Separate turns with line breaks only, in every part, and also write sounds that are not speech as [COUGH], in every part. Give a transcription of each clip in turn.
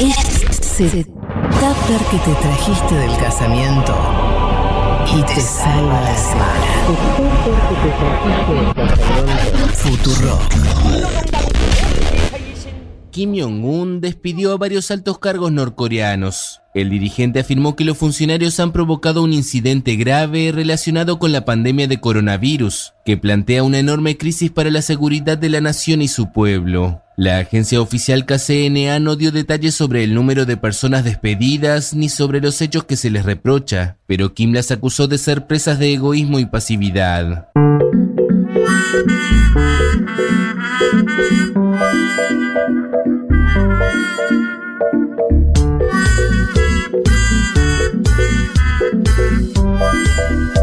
Ese tupper que te trajiste del casamiento y te salva la semana. Futuro.
Kim Jong-un despidió a varios altos cargos norcoreanos. El dirigente afirmó que los funcionarios han provocado un incidente grave relacionado con la pandemia de coronavirus, que plantea una enorme crisis para la seguridad de la nación y su pueblo. La agencia oficial KCNA no dio detalles sobre el número de personas despedidas ni sobre los hechos que se les reprocha, pero Kim las acusó de ser presas de egoísmo y pasividad.
Bueno, ahí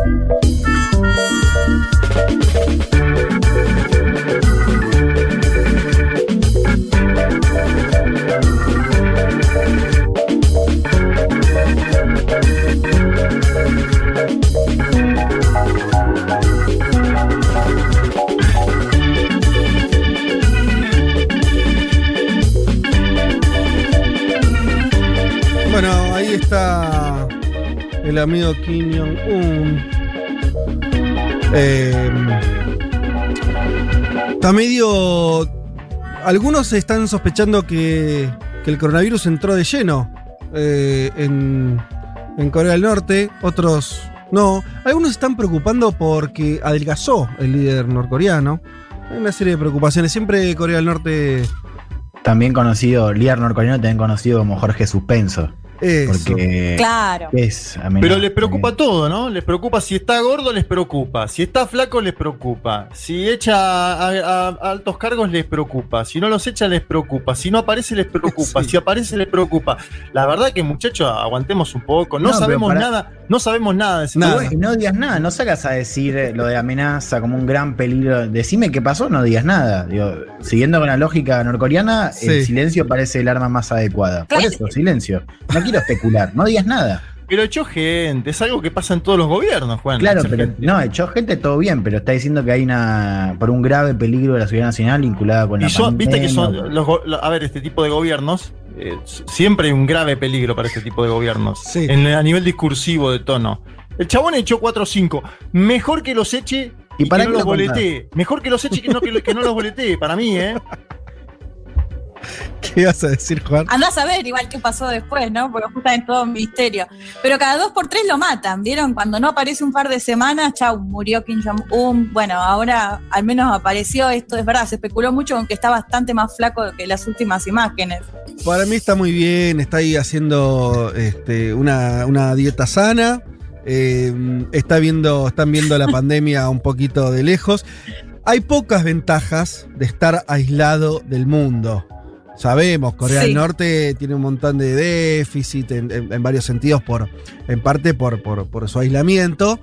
el amigo Kim Jong-un. Eh, está medio. Algunos están sospechando que, que el coronavirus entró de lleno eh, en, en Corea del Norte, otros no. Algunos están preocupando porque adelgazó el líder norcoreano. Hay una serie de preocupaciones. Siempre Corea del Norte.
También conocido, líder norcoreano, también conocido como Jorge Suspenso.
Eso.
Porque
Claro.
es amenaza.
Pero les preocupa todo, ¿no? Les preocupa si está gordo, les preocupa. Si está flaco, les preocupa. Si echa a, a- a altos cargos, les preocupa. Si no los echa, les preocupa. Si no aparece, les preocupa. [LAUGHS]
Sí.
Si aparece, les preocupa. La verdad que, muchachos, aguantemos un poco. No, sabemos
para-
nada. No sabemos nada de ese
Nada.
Y no digas nada, no salgas a decir eh, lo de amenaza como un gran peligro. Decime qué pasó, no digas nada. Digo, siguiendo con la lógica norcoreana,
Sí.
el silencio parece el arma más adecuada. Por eso, silencio. No quiero especular, no digas nada.
Pero echó gente. Es algo que pasa en todos los gobiernos, Juan.
Claro, pero
gente.
no, echó gente todo bien, pero está diciendo que hay una por un grave peligro de la seguridad nacional vinculada con la
Y son, viste que
pandemia.
son los, go- lo- a ver, este tipo de gobiernos, eh, siempre hay un grave peligro para este tipo de gobiernos.
Sí.
En, a nivel discursivo de tono. El chabón echó 4 o 5. Mejor que los eche
¿Y
y,
para
que no los boletee. Mejor que los eche que no, que, que no los boletee, para mí, ¿eh? [LAUGHS] [LAUGHS]
¿Qué ibas a decir, Juan?
Andás a ver igual qué pasó después, ¿no? Porque justamente todo un misterio. Pero cada dos por tres lo matan, ¿vieron? Cuando no aparece un par de semanas, chau, murió Kim Jong-un. Bueno, ahora al menos apareció esto, es verdad, se especuló mucho con que está bastante más flaco que las últimas imágenes.
Para mí está muy bien, está ahí haciendo este, una, una dieta sana. eh, está viendo, están viendo la [LAUGHS] pandemia un poquito de lejos. Hay pocas ventajas de estar aislado del mundo. Sabemos, Corea
Sí.
del Norte tiene un montón de déficit en, en- en varios sentidos, por, en parte por, por- por su aislamiento.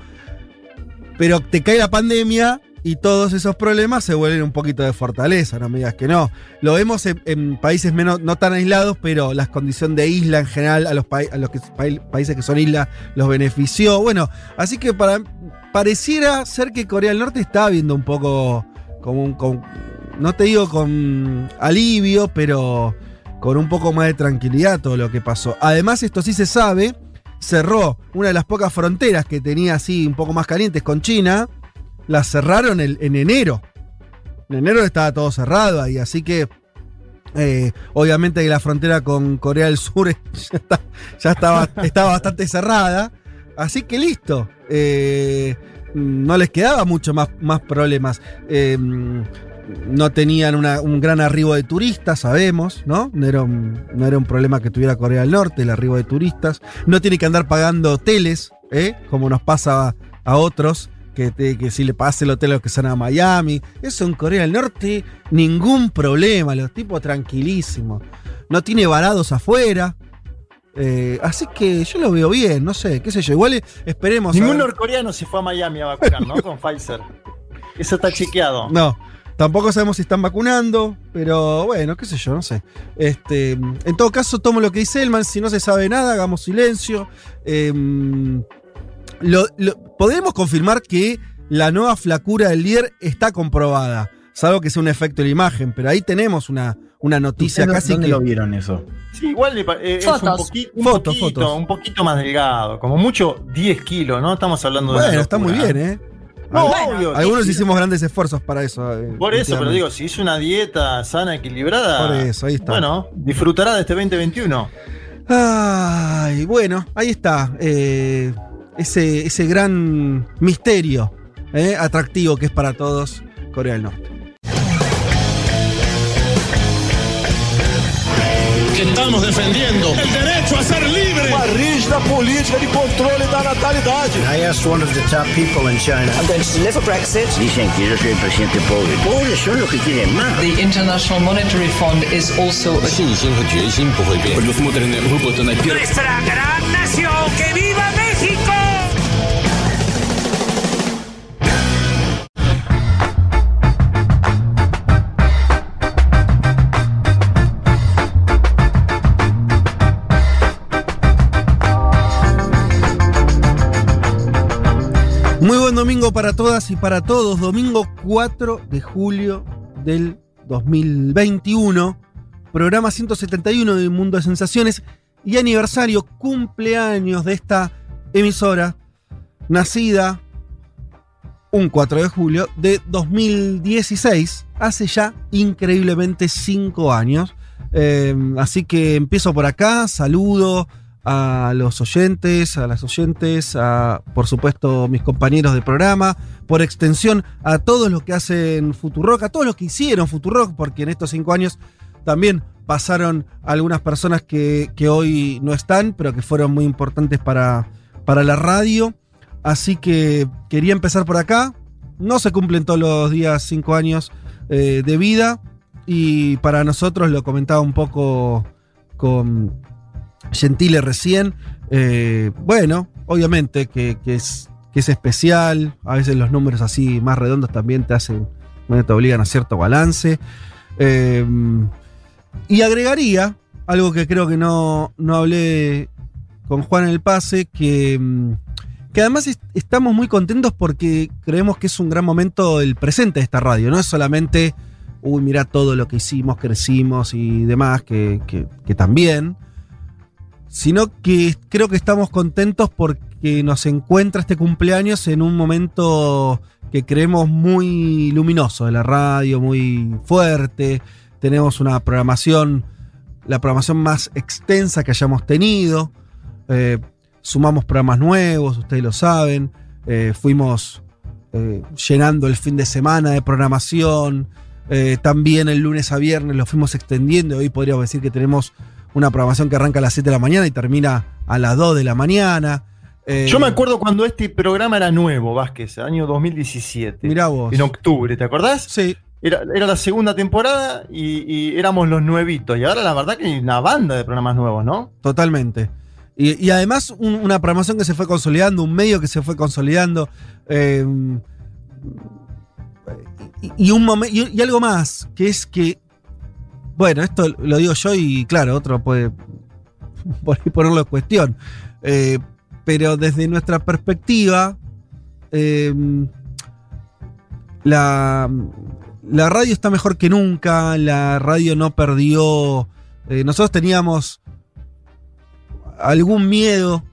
Pero te cae la pandemia y todos esos problemas se vuelven un poquito de fortaleza, no me digas que no. Lo vemos en, en países menos, no tan aislados, pero la condición de isla en general a los, pai- a los que- pai- países que son islas los benefició. Bueno, así que para, pareciera ser que Corea del Norte está viendo un poco como un, no te digo con alivio, pero con un poco más de tranquilidad todo lo que pasó. Además, esto sí se sabe, cerró una de las pocas fronteras que tenía así un poco más calientes con China, la cerraron en enero. En enero estaba todo cerrado ahí, así que eh, obviamente la frontera con Corea del Sur [LAUGHS] ya estaba, estaba bastante cerrada. Así que listo. Eh, no les quedaba mucho más, más problemas. Eh, no tenían una- un gran arribo de turistas, sabemos, ¿no? No era, un, no era un problema que tuviera Corea del Norte, el arribo de turistas. No tiene que andar pagando hoteles, ¿eh? Como nos pasa a, a otros, que, te- que si le pagas el hotel a los que están a Miami. Eso en Corea del Norte, ningún problema, los tipos tranquilísimos. No tiene varados afuera. Eh, así que yo lo veo bien, no sé, qué sé yo. Igual esperemos.
Ningún norcoreano se fue a Miami a vacunar, ¿no? [LAUGHS] Con Pfizer. Eso está chequeado.
No, tampoco sabemos si están vacunando, pero bueno, qué sé yo, no sé. Este, en todo caso, tomo lo que dice Elman, si no se sabe nada, hagamos silencio. Eh, lo- lo- podemos confirmar que la nueva flacura del líder está comprobada, salvo que sea un efecto de la imagen, pero ahí tenemos una, una noticia
¿Ustedes
casi
¿Dónde
que.
lo vieron eso?
Sí, igual eh, es un, poqui- un
Fotos,
poquito,
fotos.
un poquito más delgado, como mucho 10 kilos, ¿no? Estamos hablando de.
Bueno, está muy bien, ¿eh?
No,
Bueno,
obvio.
Algunos
10
hicimos grandes esfuerzos para eso. eh,
Por eso, pero digo, si hizo una dieta sana, equilibrada.
Por eso, ahí está.
Bueno, disfrutará de este 2021.
Ay, bueno, ahí está. eh, ese, ese gran misterio eh, atractivo que es para todos Corea del Norte.
que estamos defendiendo el derecho a ser
rígida política de controle da natalidade.
I asked one of the top people in China.
I'm going to deliver Brexit.
Dicen que yo soy presidente que.
The International Monetary Fund is also... A...
Nuestra gran nación, que viva México!
Muy buen domingo para todas y para todos. Domingo 4 de julio del 2021. Programa 171 de Mundo de Sensaciones y aniversario, cumpleaños de esta emisora, nacida un 4 de julio de 2016, hace ya increíblemente 5 años. Eh, así que empiezo por acá, saludo a los oyentes, a las oyentes, a por supuesto mis compañeros de programa, por extensión a todos los que hacen Futurock, a todos los que hicieron Futurock, porque en estos cinco años también pasaron algunas personas que, que hoy no están, pero que fueron muy importantes para, para la radio. Así que quería empezar por acá. No se cumplen todos los días cinco años eh, de vida. Y para nosotros, lo comentaba un poco con Gentile recién. eh, bueno, obviamente que, es, que es especial. A veces los números así más redondos también te hacen, te obligan a cierto balance. Eh, y agregaría algo que creo que no, no hablé con Juan en el pase, que, que además est- estamos muy contentos porque creemos que es un gran momento el presente de esta radio. No es solamente, uy, mira todo lo que hicimos, crecimos y demás, que- que también, sino que creo que estamos contentos porque nos encuentra este cumpleaños en un momento que creemos muy luminoso de la radio, muy fuerte. Tenemos una programación, la programación más extensa que hayamos tenido. Eh, sumamos programas nuevos, ustedes lo saben. Eh, fuimos eh, llenando el fin de semana de programación. Eh, también el lunes a viernes lo fuimos extendiendo. Hoy podríamos decir que tenemos una programación que arranca a las 7 de la mañana y termina a las 2 de la mañana. Eh,
Yo me acuerdo cuando este programa era nuevo, Vázquez, año 2017.
Mirá vos.
En octubre, ¿te acordás?
Sí,
Era, era la segunda temporada y, y éramos los nuevitos. Y ahora la verdad que hay una banda de programas nuevos, ¿no?
totalmente. Y, y además un- una programación que se fue consolidando, un medio que se fue consolidando. eh, y, un momen- y algo más, que es que, bueno, esto lo digo yo y claro, otro puede [LAUGHS] ponerlo en cuestión. Eh, pero desde nuestra perspectiva, eh, la, radio está mejor que nunca, la radio no perdió... eh, nosotros teníamos algún miedo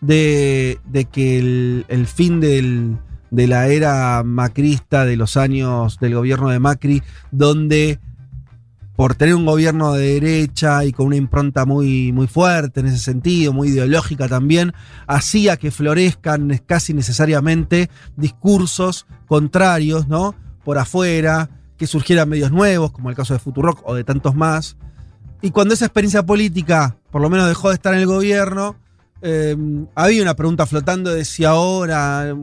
de, que el, fin de la era macrista, de los años del gobierno de Macri, donde por tener un gobierno de derecha y con una impronta muy, muy fuerte en ese sentido, muy ideológica también, hacía que florezcan casi necesariamente discursos contrarios, ¿no? Por afuera, que surgieran medios nuevos, como el caso de Futurock o de tantos más. Y cuando esa experiencia política, por lo menos dejó de estar en el gobierno, eh, había una pregunta flotando de si ahora eh,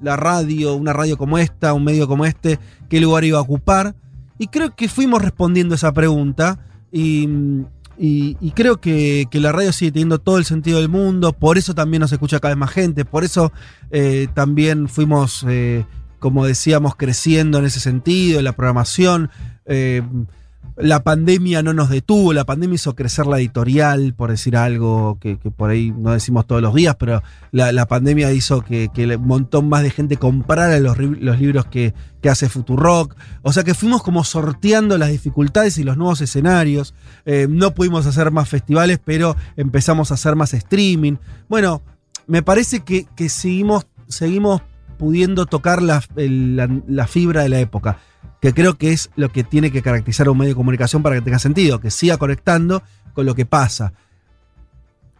la radio, una radio como esta, un medio como este, qué lugar iba a ocupar. Y creo que fuimos respondiendo esa pregunta y, creo que, que la radio sigue teniendo todo el sentido del mundo, por eso también nos escucha cada vez más gente, por eso eh, también fuimos, eh, como decíamos, creciendo en ese sentido, en la programación. eh, la pandemia no nos detuvo, la pandemia hizo crecer la editorial, por decir algo que, por ahí no decimos todos los días, pero la, pandemia hizo que, un montón más de gente comprara los, libros que, hace Futurock. O sea que fuimos como sorteando las dificultades y los nuevos escenarios. Eh, no pudimos hacer más festivales, pero empezamos a hacer más streaming. Bueno, me parece que, seguimos, seguimos pudiendo tocar la fibra de la época que creo que es lo que tiene que caracterizar a un medio de comunicación para que tenga sentido, que siga conectando con lo que pasa.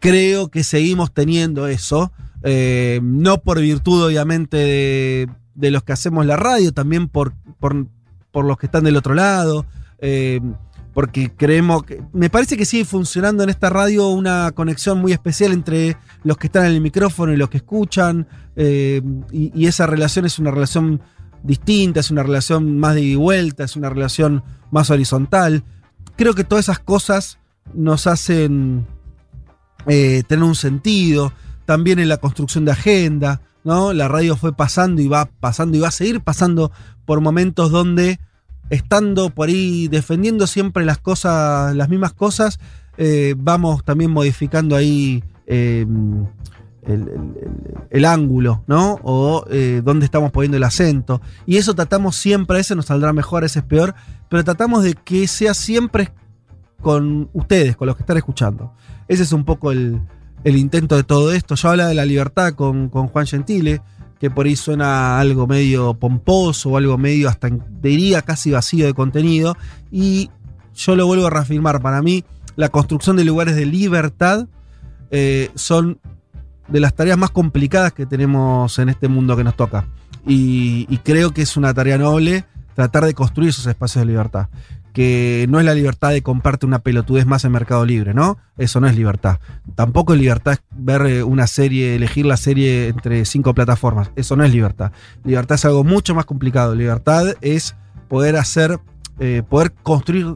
Creo que seguimos teniendo eso, eh, no por virtud obviamente de, los que hacemos la radio, también por, por, los que están del otro lado, eh, porque creemos que... Me parece que sigue funcionando en esta radio una conexión muy especial entre los que están en el micrófono y los que escuchan, eh, y esa relación es una relación distinta, es una relación más de vuelta, es una relación más horizontal. Creo que todas esas cosas nos hacen eh, tener un sentido. También en la construcción de agenda, ¿no? La radio fue pasando y va pasando y va a seguir pasando por momentos donde, estando por ahí defendiendo siempre las cosas, las mismas cosas, eh, vamos también modificando ahí. Eh, el, ángulo, ¿no? O eh, dónde estamos poniendo el acento. Y eso tratamos siempre, a ese nos saldrá mejor, a ese es peor, pero tratamos de que sea siempre con ustedes, con los que están escuchando. Ese es un poco el, intento de todo esto. Yo hablaba de la libertad con, Juan Gentile, que por ahí suena algo medio pomposo algo medio hasta diría casi vacío de contenido. Y yo lo vuelvo a reafirmar, para mí la construcción de lugares de libertad eh, son de las tareas más complicadas que tenemos en este mundo que nos toca. Y, creo que es una tarea noble tratar de construir esos espacios de libertad. Que no es la libertad de comprarte una pelotudez más en Mercado Libre, ¿no? Eso no es libertad. Tampoco es libertad ver una serie, elegir la serie entre cinco plataformas. Eso no es libertad. Libertad es algo mucho más complicado. Libertad es poder hacer, eh, poder construir,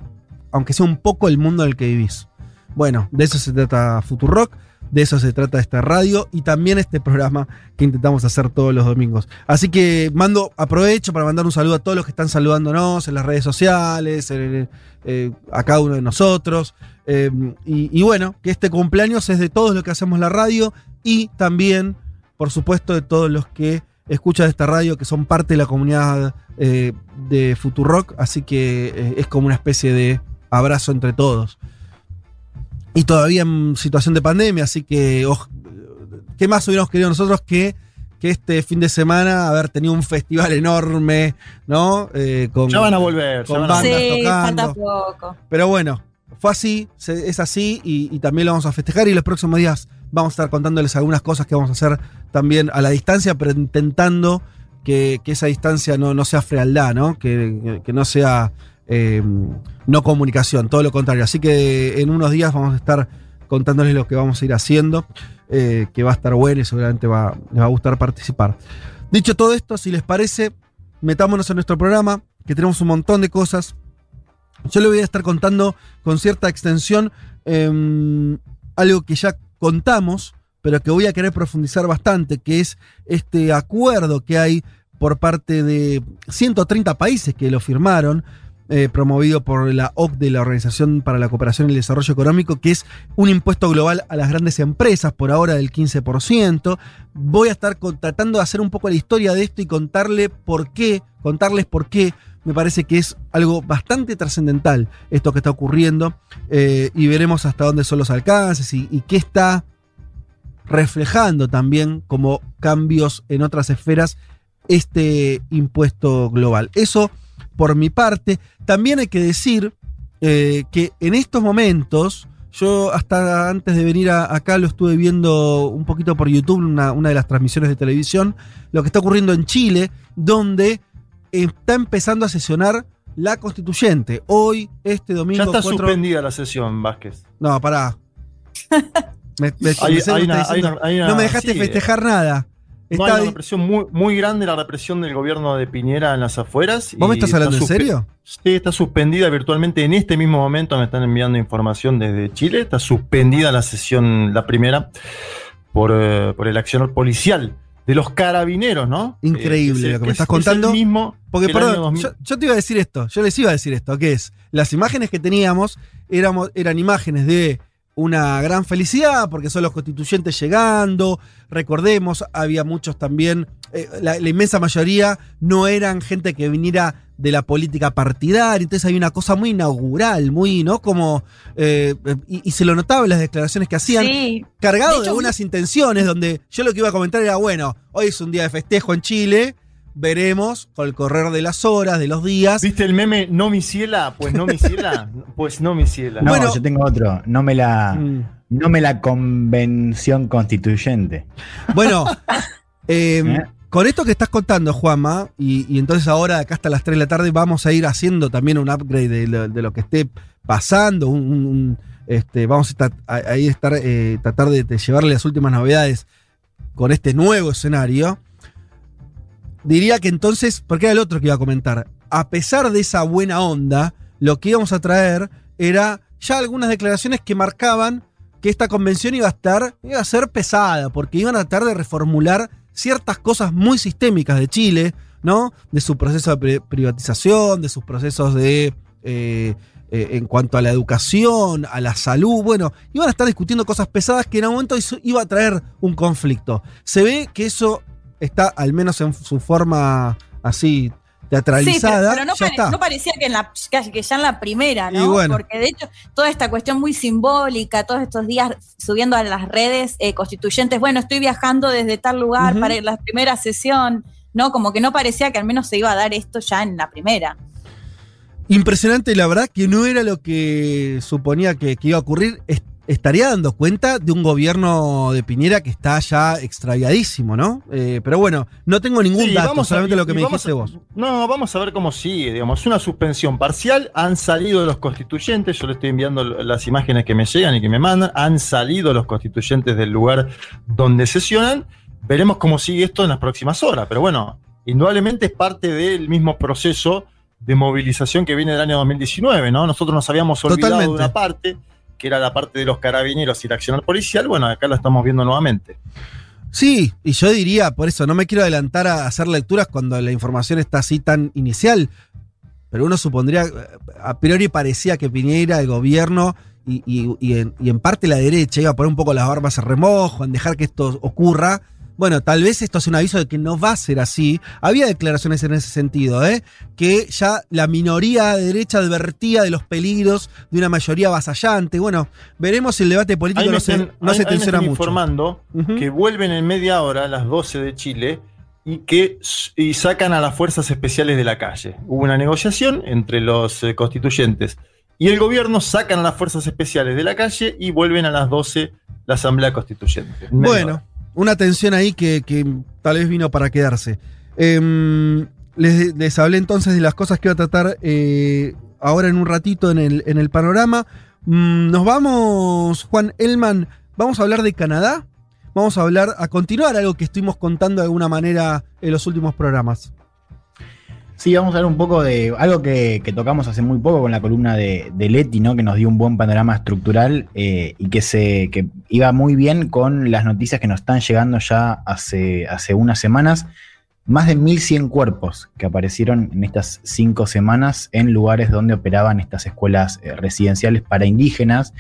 aunque sea un poco, el mundo en el que vivís. Bueno, de eso se trata Futurock. De eso se trata esta radio y también este programa que intentamos hacer todos los domingos. Así que mando, aprovecho para mandar un saludo a todos los que están saludándonos en las redes sociales, eh, a cada uno de nosotros. Eh, y, bueno, que este cumpleaños es de todos los que hacemos la radio y también, por supuesto, de todos los que escuchan esta radio, que son parte de la comunidad eh, de Futurock. Así que es como una especie de abrazo entre todos y todavía en situación de pandemia, así que oh, ¿qué más hubiéramos querido nosotros que, que este fin de semana haber tenido un festival enorme, ¿no?
Eh, con, ya van a volver,
con
van
bandas
sí,
tocando.
falta poco.
Pero bueno, fue así, se, es así y, y, también lo vamos a festejar y los próximos días vamos a estar contándoles algunas cosas que vamos a hacer también a la distancia, pero intentando que, que esa distancia no, no sea frialdad, ¿no? Que, que no sea eh, no comunicación, todo lo contrario. Así que en unos días vamos a estar contándoles lo que vamos a ir haciendo, eh, que va a estar bueno y seguramente les va a gustar participar. Dicho todo esto, si les parece, metámonos en nuestro programa, que tenemos un montón de cosas. Yo le voy a estar contando con cierta extensión eh, algo que ya contamos, pero que voy a querer profundizar bastante, que es este acuerdo que hay por parte de 130 países que lo firmaron eh, promovido por la OCDE, la Organización para la Cooperación y el Desarrollo Económico, que es un impuesto global a las grandes empresas, por ahora del 15%. Voy a estar tratando de hacer un poco la historia de esto y contarle por qué, contarles por qué me parece que es algo bastante trascendental esto que está ocurriendo eh, y veremos hasta dónde son los alcances y, y qué está reflejando también como cambios en otras esferas este impuesto global. Eso por mi parte. También hay que decir eh, que en estos momentos, yo hasta antes de venir a, acá lo estuve viendo un poquito por YouTube, una, una, de las transmisiones de televisión, lo que está ocurriendo en Chile, donde está empezando a sesionar la constituyente. Hoy, este domingo.
Ya está 4... suspendida la sesión, Vázquez.
No, pará. [LAUGHS] Me, me, hay, hay una, diciendo, una, no me dejaste sí, festejar nada.
No, hay una represión muy, muy grande, la represión del gobierno de Piñera en las afueras.
¿Vos me estás hablando en serio?
Sí, está suspendida virtualmente en este mismo momento. Me están enviando información desde Chile. Está suspendida la sesión, la primera, por, eh, por el accionar policial de los carabineros, ¿no?
Increíble
Eh,
lo que
que
me
es-
estás
es el
contando.
mismo
Porque, perdón,
2000.
yo, yo te iba a decir esto, yo les iba a decir esto, que es, las imágenes que teníamos éramos, eran imágenes de una gran felicidad, porque son los constituyentes llegando, recordemos, había muchos también, eh, la, la inmensa mayoría no eran gente que viniera de la política partidaria, entonces hay una cosa muy inaugural, muy, ¿no? Como, eh, y, y se lo notaba en las declaraciones que hacían,
Sí.
cargado
De
de,
hecho,
algunas intenciones, donde yo lo que iba a comentar era, bueno, hoy es un día de festejo en Chile, veremos con el correr de las horas, de los días.
¿Viste el meme no mi ciela? Pues no mi ciela. [LAUGHS] pues no mi ciela.
No,
Bueno.
yo tengo otro. No me la,
Mm.
no me la convención constituyente.
Bueno, [LAUGHS] eh,
¿Eh?
con esto que estás contando, Juanma, y, y entonces ahora de acá hasta las 3 de la tarde vamos a ir haciendo también un upgrade de lo, de lo que esté pasando, un- un- un, este, vamos a estar, a- ahí estar, eh, tratar de, de llevarle las últimas novedades con este nuevo escenario. Diría que entonces, porque era el otro que iba a comentar, a pesar de esa buena onda, lo que íbamos a traer era ya algunas declaraciones que marcaban que esta convención iba a estar, iba a ser pesada, porque iban a tratar de reformular ciertas cosas muy sistémicas de Chile, ¿no? De su proceso de pri- privatización, de sus procesos de. eh, eh, en cuanto a la educación, a la salud, bueno, iban a estar discutiendo cosas pesadas que en algún momento iba a traer un conflicto. Se ve que eso está, al menos en su forma así
Sí, pero,
teatralizada,
pero no,
ya
pare-
está.
no parecía que, en la, que ya en la primera, ¿no?
bueno.
Porque de hecho, toda esta cuestión muy simbólica, todos estos días subiendo a las redes eh, constituyentes, bueno, estoy viajando desde tal lugar
Ujú.
para ir a la primera sesión, ¿no? Como que no parecía que al menos se iba a dar esto ya en la primera.
Impresionante, la verdad que no era lo que suponía que, que iba a ocurrir. Estaría dando cuenta de un gobierno de Piñera que está ya extraviadísimo, ¿no? Eh, pero bueno, no tengo ningún
Sí,
dato,
vamos
solamente lo que me dijiste
a-
vos.
No, vamos a ver cómo sigue, digamos, una suspensión parcial, han salido los constituyentes, yo le estoy enviando las imágenes que me llegan y que me mandan, han salido los constituyentes del lugar donde sesionan, veremos cómo sigue esto en las próximas horas, pero bueno, indudablemente es parte del mismo proceso de movilización que viene del año 2019, ¿no? Nosotros nos habíamos olvidado
Totalmente.
de una parte, que era la parte de los carabineros y el accionar policial, bueno, acá lo estamos viendo nuevamente.
Sí, y yo diría, por eso, no me quiero adelantar a hacer lecturas cuando la información está así tan inicial, pero uno supondría, a priori parecía que Piñera, el gobierno y, y- y en, y en parte la derecha iba a poner un poco las barbas en remojo, en dejar que esto ocurra. Bueno, tal vez esto es un aviso de que no va a ser así. Había declaraciones en ese sentido, ¿eh? que ya la minoría de derecha advertía de los peligros de una mayoría avasallante. Bueno, veremos si el debate político
Ahí
no se, no
ahí-
se tensiona mucho.
informando que vuelven en media hora a las 12 de Chile y que y sacan a las fuerzas especiales de la calle. Hubo una negociación entre los eh, constituyentes y el gobierno, sacan a las fuerzas especiales de la calle y vuelven a las 12 la Asamblea Constituyente.
Bueno. Una tensión ahí que, que tal vez vino para quedarse. Em, les, les hablé entonces de las cosas que iba a tratar eh, ahora en un ratito en el, en el panorama. Mm, nos vamos, Juan Elman, vamos a hablar de Canadá. Vamos a hablar, a continuar algo que estuvimos contando de alguna manera en los últimos programas.
Sí, vamos a hablar un poco de algo que, tocamos hace muy poco con la columna de, de Leti, ¿no? Que nos dio un buen panorama estructural eh, y que se que iba muy bien con las noticias que nos están llegando ya hace, hace unas semanas. Más de 1.100 cuerpos que aparecieron en estas cinco semanas en lugares donde operaban estas escuelas eh, residenciales para indígenas.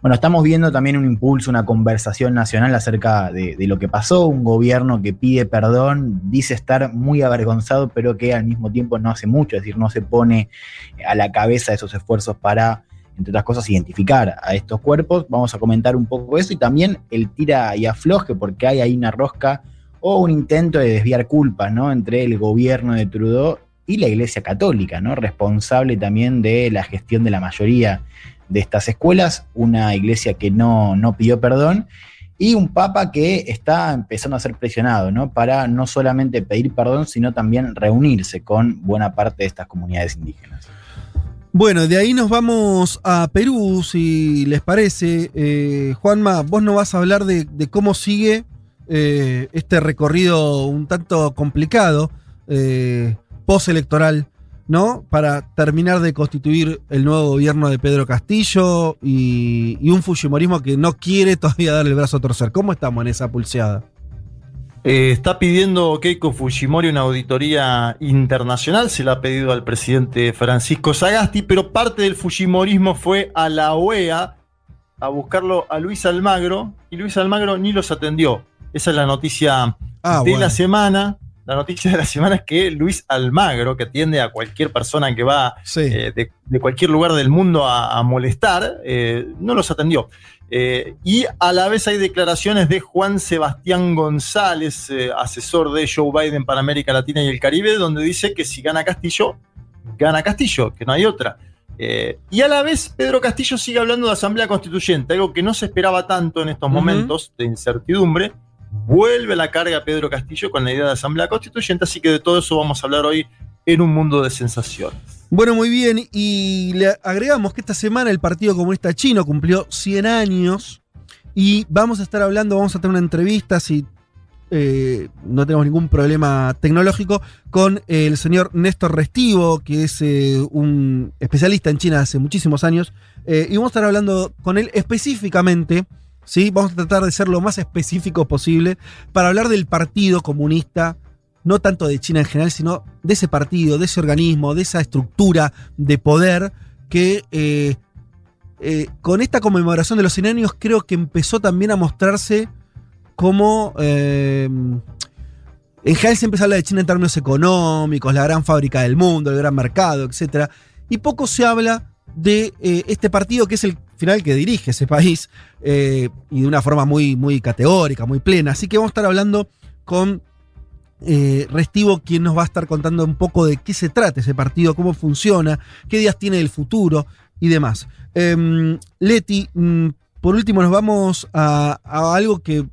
Bueno, estamos viendo también un impulso, una conversación nacional acerca de, lo que pasó, un gobierno que pide perdón, dice estar muy avergonzado, pero que al mismo tiempo no hace mucho, es decir, no se pone a la cabeza de esos esfuerzos para, entre otras cosas, identificar a estos cuerpos. Vamos a comentar un poco eso y también el tira y afloje, porque hay ahí una rosca o un intento de desviar culpas, ¿no? Entre el gobierno de Trudeau y la Iglesia Católica, ¿no? Responsable también de la gestión de la mayoría de estas escuelas, una iglesia que no, no pidió perdón y un papa que está empezando a ser presionado, ¿no? Para no solamente pedir perdón, sino también reunirse con buena parte de estas comunidades indígenas.
Bueno, de ahí nos vamos a Perú, si les parece. Eh, Juanma, vos no vas a hablar de, cómo sigue eh, este recorrido un tanto complicado, eh, postelectoral, ¿no? Para terminar de constituir el nuevo gobierno de Pedro Castillo y, y un Fujimorismo que no quiere todavía darle el brazo a torcer. ¿Cómo estamos en esa pulseada?
Eh, está pidiendo Keiko Fujimori una auditoría internacional, se la ha pedido al presidente Francisco Sagasti, pero parte del Fujimorismo fue a la OEA a buscarlo a Luis Almagro y Luis Almagro ni los atendió. Esa es la noticia
Ah,
de
bueno.
la semana. La noticia de la semana es que Luis Almagro, que atiende a cualquier persona que va
Sí.
eh, de, de cualquier lugar del mundo a, a molestar, eh, no los atendió. Eh, y a la vez hay declaraciones de Juan Sebastián González, asesor de Joe Biden para América Latina y el Caribe, donde dice que si gana Castillo, gana Castillo, que no hay otra. Eh, y a la vez Pedro Castillo sigue hablando de Asamblea Constituyente, algo que no se esperaba tanto en estos momentos de incertidumbre. Vuelve la carga Pedro Castillo con la idea de Asamblea Constituyente, así que de todo eso vamos a hablar hoy en un mundo de sensaciones.
Bueno, muy bien. Y le agregamos que esta semana el Partido Comunista Chino cumplió 100 años. Y vamos a estar hablando, vamos a tener una entrevista, si eh, no tenemos ningún problema tecnológico, con el señor Néstor Restivo, que es eh, un especialista en China hace muchísimos años. Eh, y vamos a estar hablando con él específicamente. ¿Sí? Vamos a tratar de ser lo más específico posible para hablar del Partido Comunista no tanto de China en general, sino de ese partido, de ese organismo, de esa estructura de poder que eh, eh, con esta conmemoración de los 100 años creo que empezó también a mostrarse como... eh, en general se habla de China en términos económicos, la gran fábrica del mundo, el gran mercado, etc. Y poco se habla de eh, este partido que es el final que dirige ese país eh, y de una forma muy, muy categórica, muy plena. Así que vamos a estar hablando con eh, Restivo, quien nos va a estar contando un poco de qué se trata ese partido, cómo funciona, qué días tiene el futuro y demás. Em, Leti, mm, por último nos vamos a, algo que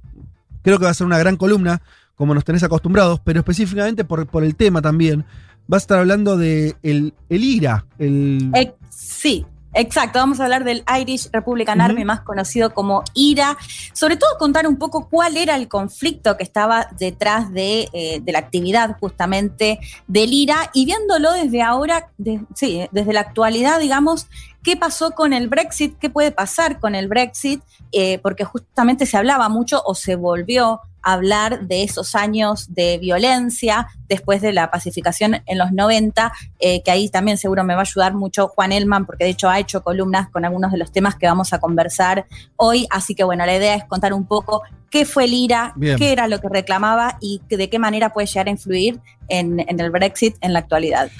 creo que va a ser una gran columna, como nos tenés acostumbrados, pero específicamente por, por el tema también. Vas a estar hablando de el, el IRA, el...
Eh, sí, exacto. Vamos a hablar del Irish Republican. Army, más conocido como IRA. Sobre todo contar un poco cuál era el conflicto que estaba detrás de, eh, de la actividad justamente del IRA y viéndolo desde ahora, de- sí, desde la actualidad, digamos, qué pasó con el Brexit, qué puede pasar con el Brexit, eh, porque justamente se hablaba mucho o se volvió a hablar de esos años de violencia después de la pacificación en los 90, eh, que ahí también seguro me va a ayudar mucho Juan Elman, porque de hecho ha hecho columnas con algunos de los temas que vamos a conversar hoy, así que bueno, la idea es contar un poco qué fue el IRA,
Bien.
qué era lo que reclamaba y de qué manera puede llegar a influir en, en el Brexit en la actualidad.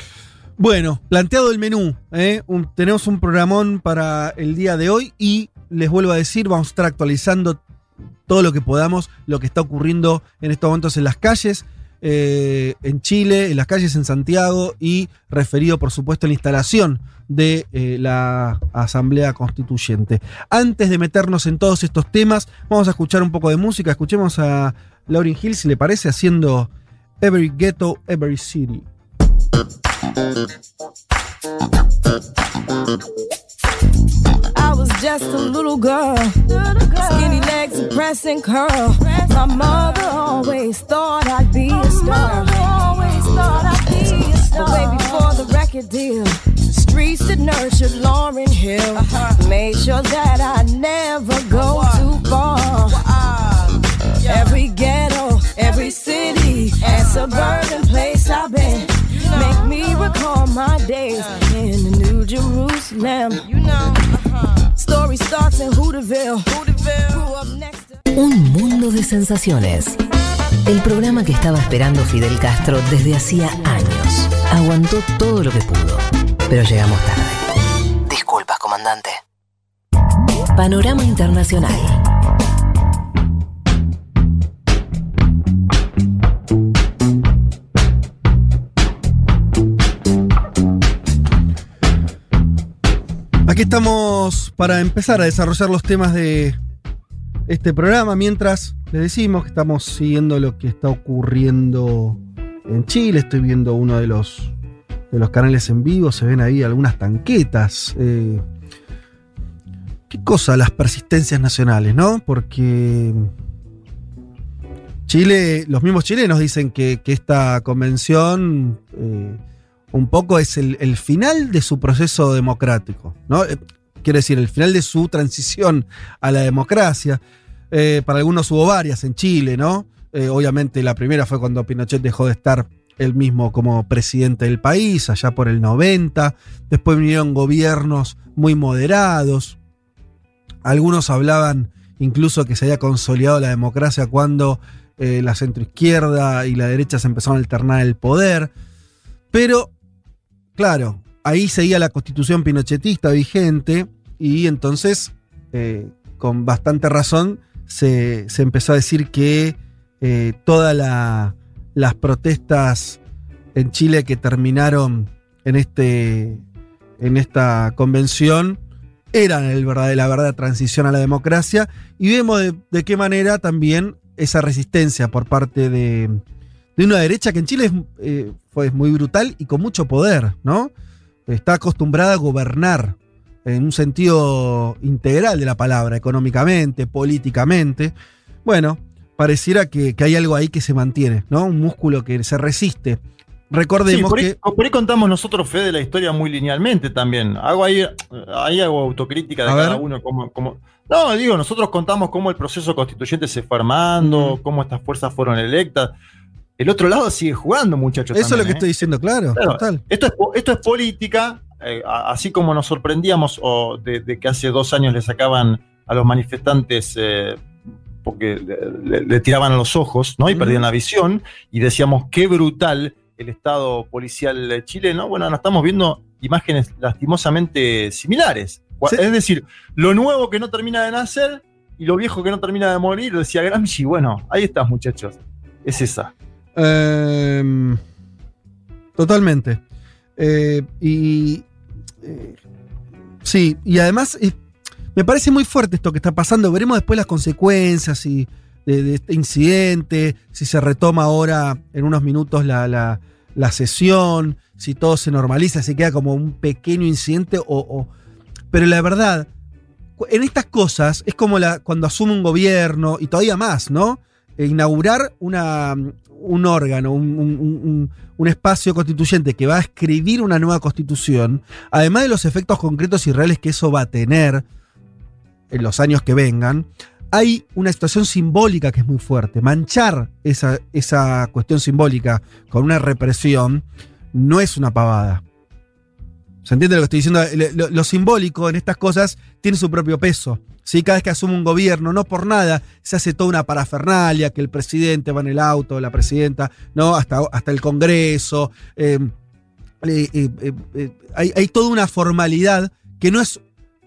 Bueno, planteado el menú, ¿eh? Tenemos un programón para el día de hoy y les vuelvo a decir, vamos a estar actualizando todo lo que podamos, lo que está ocurriendo en estos momentos en las calles, eh, en Chile, en las calles en Santiago y referido por supuesto a la instalación de eh, la Asamblea Constituyente. Antes de meternos en todos estos temas, vamos a escuchar un poco de música, escuchemos a Lauryn Hill, si le parece, haciendo Every Ghetto, Every City.
I was just a little girl, skinny legs and pressing curl. My mother always thought I'd be a star. But way before the record deal, the streets that nurtured Lauren Hill. Made sure that I never go too far. Every ghetto, every city, and suburban place I've been make me recall my days in the New Jerusalem. You know, story starts in Hooterville. Grew up next to
Un mundo de sensaciones. El programa que estaba esperando Fidel Castro desde hacía años. Aguantó todo lo que pudo, pero llegamos tarde. Disculpas, comandante. Panorama Internacional.
Aquí estamos para empezar a desarrollar los temas de este programa, mientras les decimos que estamos siguiendo lo que está ocurriendo en Chile. Estoy viendo uno de los, de los canales en vivo, se ven ahí algunas tanquetas. eh, ¿Qué cosa las persistencias nacionales, no? Porque Chile, los mismos chilenos dicen que, esta convención eh, un poco es el, final de su proceso democrático, ¿no? Eh, Quiere decir, el final de su transición a la democracia. Eh, para algunos hubo varias en Chile, ¿no? Eh, obviamente la primera fue cuando Pinochet dejó de estar él mismo como presidente del país, allá por el 90. Después vinieron gobiernos muy moderados. Algunos hablaban incluso que se había consolidado la democracia cuando la centroizquierda y la derecha se empezaron a alternar el poder. Pero, claro, ahí seguía la constitución pinochetista vigente y entonces, eh, con bastante razón, se, se, empezó a decir que eh, todas la, las protestas en Chile que terminaron en, este, en esta convención eran el verdad, la verdadera transición a la democracia y vemos de, de qué manera también esa resistencia por parte de, de una derecha que en Chile es, eh, fue muy brutal y con mucho poder, ¿no? Está acostumbrada a gobernar en un sentido integral de la palabra, económicamente, políticamente. Bueno, pareciera que, que hay algo ahí que se mantiene, ¿no? Un músculo que se resiste. Recordemos
Sí, por, ahí,
que.
por ahí contamos nosotros, Fede, la historia muy linealmente también. Hago ahí, ahí hago autocrítica de
A
cada
ver.
uno. Como, como- No, digo, nosotros contamos cómo el proceso constituyente se fue armando, cómo estas fuerzas fueron electas. El otro lado sigue jugando, muchachos.
Eso es lo que
también,
estoy
¿eh?
diciendo, claro,
Claro,
total.
Esto es, po- esto es política, eh, así como nos sorprendíamos o de, de que hace dos años le sacaban a los manifestantes eh, porque le, tiraban a los ojos ¿no? y perdían la visión y decíamos qué brutal el Estado policial chileno. Bueno, ahora estamos viendo imágenes lastimosamente similares.
Sí.
Es decir, lo nuevo que no termina de nacer y lo viejo que no termina de morir, decía Gramsci. Bueno, ahí estás, muchachos. Es esa.
Em, totalmente. Eh, y. eh, sí, y además eh, me parece muy fuerte esto que está pasando. Veremos después las consecuencias y de, este incidente, si se retoma ahora en unos minutos la, la- la sesión, si todo se normaliza, si queda como un pequeño incidente o. pero la verdad, en estas cosas es como la, cuando asume un gobierno y todavía más, ¿no? Inaugurar una, un órgano, un, un- espacio constituyente que va a escribir una nueva constitución, además de los efectos concretos y reales que eso va a tener en los años que vengan, hay una situación simbólica que es muy fuerte. Manchar esa, esa cuestión simbólica con una represión no es una pavada. ¿Se entiende lo que estoy diciendo? Lo, simbólico en estas cosas tiene su propio peso. Cada vez que asume un gobierno, no por nada, se hace toda una parafernalia, que el presidente va en el auto, la presidenta, ¿no? Hasta, hasta el Congreso. eh, hay, hay toda una formalidad que no es,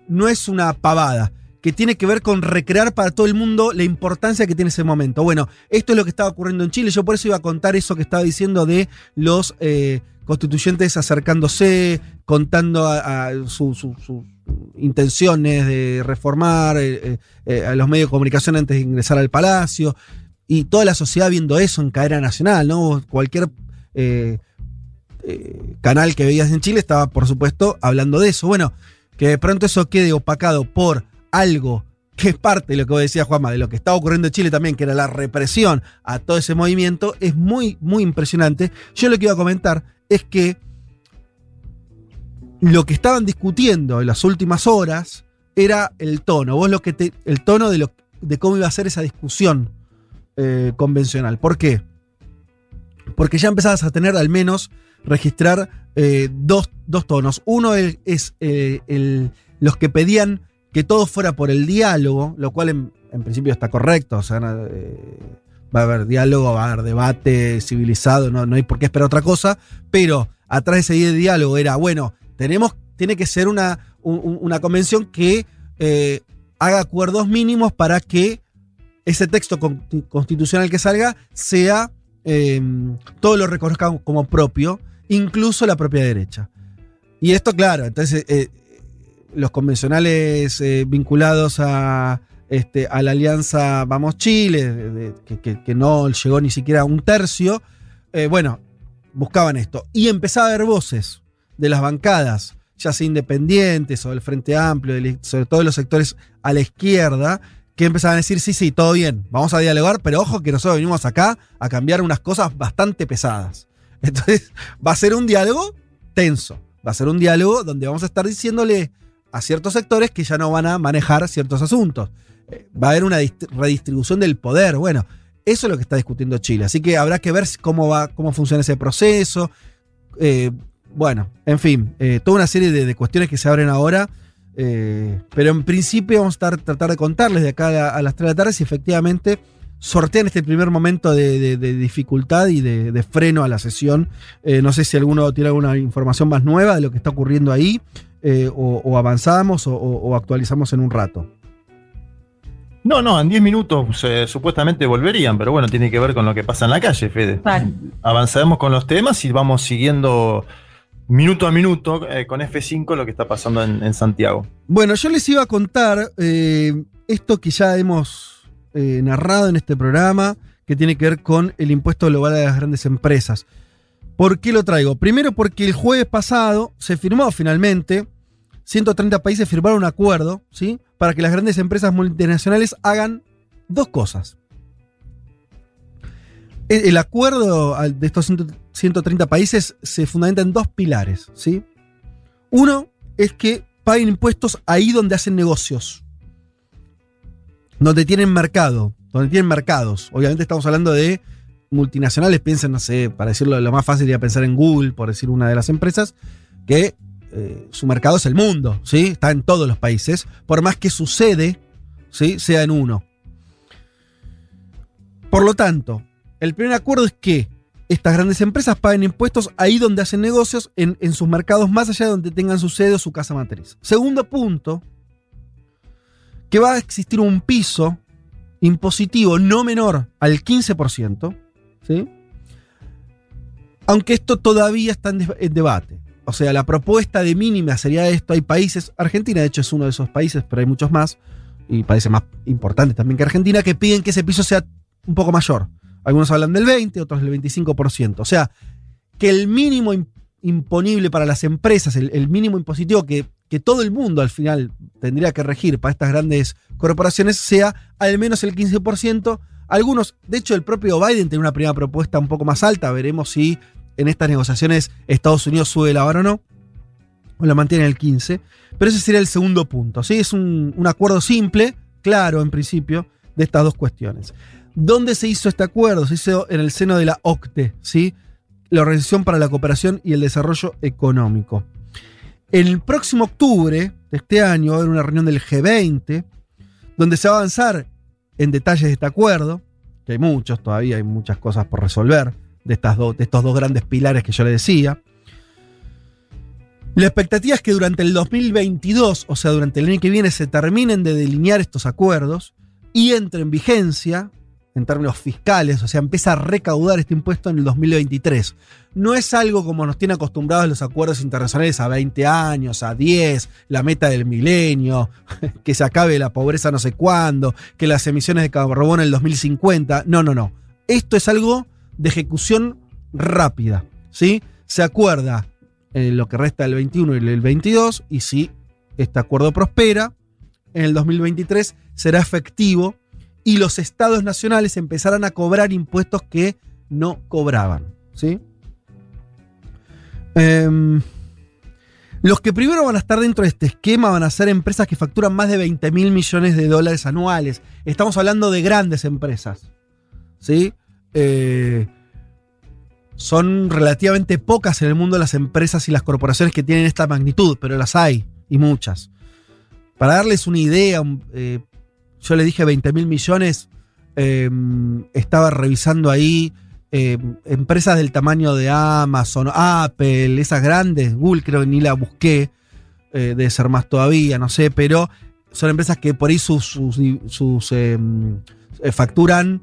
no es una pavada, que tiene que ver con recrear para todo el mundo la importancia que tiene ese momento. Bueno, esto es lo que estaba ocurriendo en Chile. Yo por eso iba a contar eso que estaba diciendo de los eh, constituyentes acercándose, contando sus intenciones de reformar eh, eh, eh, a los medios de comunicación antes de ingresar al palacio. Y toda la sociedad viendo eso en cadena nacional, ¿no? Cualquier canal que veías en Chile estaba, por supuesto, hablando de eso. Bueno, que de pronto eso quede opacado por algo que es parte de lo que vos decías, Juanma, de lo que estaba ocurriendo en Chile también, que era la represión a todo ese movimiento, es muy, muy impresionante. Yo lo que iba a comentar es que lo que estaban discutiendo en las últimas horas era el tono. Vos lo que te, el tono de, lo, de cómo iba a ser esa discusión eh, convencional. ¿Por qué? Porque ya empezabas a tener al menos registrar eh, dos, dos tonos. Uno es, eh, los que pedían que todo fuera por el diálogo, lo cual en, principio está correcto. O sea, va a haber diálogo, va a haber debate civilizado, no, no hay por qué esperar otra cosa. Pero atrás de ese diálogo era, bueno, tenemos, tiene que ser una, un- un- una convención que eh, haga acuerdos mínimos para que ese texto con- constitucional que salga sea eh, todo lo reconozca como propio, incluso la propia derecha. Y esto, claro, entonces eh, los convencionales eh, vinculados a, este, a la alianza Vamos Chile, que, que- no llegó ni siquiera a un tercio, bueno, buscaban esto. Y empezaba a haber voces de las bancadas, ya sea independientes o del Frente Amplio, sobre todo de los sectores a la izquierda, que empezaban a decir, sí, sí, todo bien, vamos a dialogar, pero ojo que nosotros venimos acá a cambiar unas cosas bastante pesadas. [LAUGHS] Entonces, va a ser un diálogo tenso, va a ser un diálogo donde vamos a estar diciéndole a ciertos sectores que ya no van a manejar ciertos asuntos. Eh, Va a haber una dist- redistribución del poder. Bueno, Eso es lo que está discutiendo Chile. Así que habrá que ver cómo va, cómo funciona ese proceso. Eh, bueno, en fin, eh, toda una serie de, de cuestiones que se abren ahora. eh, pero en principio vamos a estar, tratar de contarles de acá a, a las 3 de la tarde si efectivamente sortean este primer momento de, de- de dificultad y de, de freno a la sesión. Eh, no sé si alguno tiene alguna información más nueva de lo que está ocurriendo ahí, eh, o, o avanzamos o, o- o actualizamos en un rato.
No, no, en 10 minutos eh, supuestamente volverían, pero bueno, tiene que ver con lo que pasa en la calle, Fede.
Claro.
Avanzaremos con los temas y vamos siguiendo minuto a minuto eh, con F5 lo que está pasando en, Santiago.
Bueno, yo les iba a contar eh, esto que ya hemos eh, narrado en este programa, que tiene que ver con el impuesto global a las grandes empresas. ¿Por qué lo traigo? Primero porque el jueves pasado se firmó finalmente, 130 países firmaron un acuerdo, ¿sí? Para que las grandes empresas multinacionales hagan dos cosas. El, el acuerdo de estos 100 130 países se fundamenta en dos pilares, ¿sí? Uno es que paguen impuestos ahí donde hacen negocios. Donde tienen mercado. Donde tienen mercados. Obviamente estamos hablando de multinacionales. Piensen, no sé, para decirlo lo más fácil sería pensar en Google, por decir una de las empresas, que eh, su mercado es el mundo, ¿sí? Está en todos los países. Por más que su sede, ¿sí? Sea en uno. Por lo tanto, el primer acuerdo es que estas grandes empresas paguen impuestos ahí donde hacen negocios, en, en sus mercados, más allá de donde tengan su sede o su casa matriz. Segundo punto, que va a existir un piso impositivo no menor al 15%, ¿sí? aunque esto todavía está en, en debate. O sea, la propuesta de mínima sería esto. Hay países, Argentina de hecho es uno de esos países, pero hay muchos más, y países más importantes también que Argentina, que piden que ese piso sea un poco mayor. Algunos hablan del 20, otros del 25%. O sea, que el mínimo im- imponible para las empresas, el, mínimo impositivo que, que todo el mundo al final tendría que regir para estas grandes corporaciones, sea al menos el 15%. Algunos, de hecho, el propio Biden tiene una primera propuesta un poco más alta. Veremos si en estas negociaciones Estados Unidos sube la vara o no. O la mantiene en el 15%. Pero ese sería el segundo punto. ¿sí? Es un, un acuerdo simple, claro, en principio, de estas dos cuestiones. ¿Dónde se hizo este acuerdo? Se hizo en el seno de la OCTE, ¿sí? la Organización para la Cooperación y el Desarrollo Económico. El próximo octubre de este año va a haber una reunión del G20, donde se va a avanzar en detalles de este acuerdo, que hay muchos todavía, hay muchas cosas por resolver, de, estas de estos dos grandes pilares que yo le decía. La expectativa es que durante el 2022, o sea, durante el año que viene, se terminen de delinear estos acuerdos y entre en vigencia en términos fiscales, o sea, empieza a recaudar este impuesto en el 2023. No es algo como nos tienen acostumbrados los acuerdos internacionales a 20 años, a 10, la meta del milenio, [LAUGHS] que se acabe la pobreza no sé cuándo, que las emisiones de carbono en el 2050. No, no, no. Esto es algo de ejecución rápida, ¿sí? Se acuerda en lo que resta del 21 y el 22, y si este acuerdo prospera, en el 2023 será efectivo y los estados nacionales empezarán a cobrar impuestos que no cobraban. ¿sí? Em, los que primero van a estar dentro de este esquema van a ser empresas que facturan más de 20 mil millones de dólares anuales. Estamos hablando de grandes empresas. ¿sí? Eh, son relativamente pocas en el mundo las empresas y las corporaciones que tienen esta magnitud, pero las hay, y muchas. Para darles una idea, eh, yo le dije 20 mil millones, eh, estaba revisando ahí eh, empresas del tamaño de Amazon, Apple, esas grandes, Google creo que ni la busqué, eh, debe ser más todavía, no sé, pero son empresas que por ahí sus, sus, eh, eh, facturan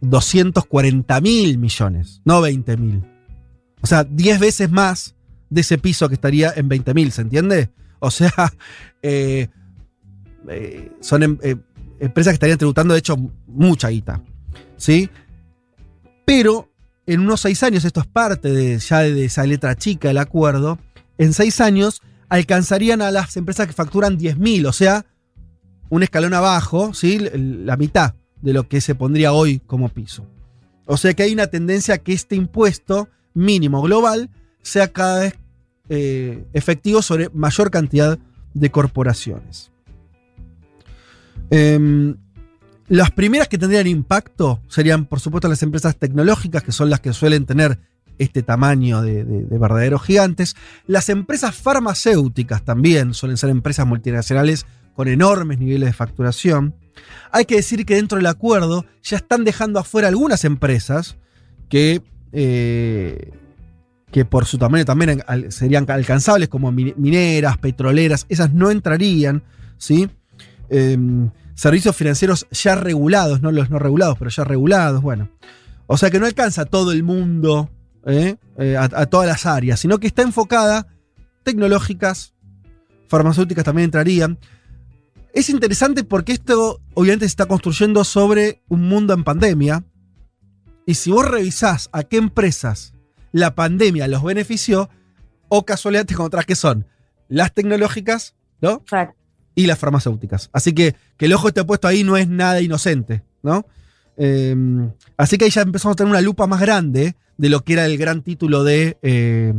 240 mil millones, no 20 mil. O sea, 10 veces más de ese piso que estaría en 20 mil, ¿se entiende? O sea, [LAUGHS] eh, eh, son em- eh, empresas que estarían tributando, de hecho, mucha guita. ¿Sí? Pero en unos seis años, esto es parte de, ya de esa letra chica del acuerdo, en seis años alcanzarían a las empresas que facturan 10.000, o sea, un escalón abajo, ¿sí? La mitad de lo que se pondría hoy como piso. O sea que hay una tendencia a que este impuesto mínimo global sea cada vez eh, efectivo sobre mayor cantidad de corporaciones. Em, Las primeras que tendrían impacto serían, por supuesto, las empresas tecnológicas, que son las que suelen tener este tamaño de, de- de verdaderos gigantes. Las empresas farmacéuticas también suelen ser empresas multinacionales con enormes niveles de facturación. Hay que decir que dentro del acuerdo ya están dejando afuera algunas empresas que, eh, que por su tamaño también serían alcanzables, como mi- mineras, petroleras, esas no entrarían, ¿sí? Em, servicios financieros ya regulados, no los no regulados, pero ya regulados, bueno. O sea que no alcanza a todo el mundo, ¿eh? Eh, a, todas las áreas, sino que está enfocada tecnológicas, farmacéuticas también entrarían. Es interesante porque esto obviamente se está construyendo sobre un mundo en pandemia. Y si vos revisás a qué empresas la pandemia los benefició, o casualidad te encontrás que son las tecnológicas, ¿no?
Claro.
Y las farmacéuticas. Así que que el ojo esté puesto ahí no es nada inocente, ¿no? Eh, así que ahí ya empezamos a tener una lupa más grande de lo que era el gran título de, eh,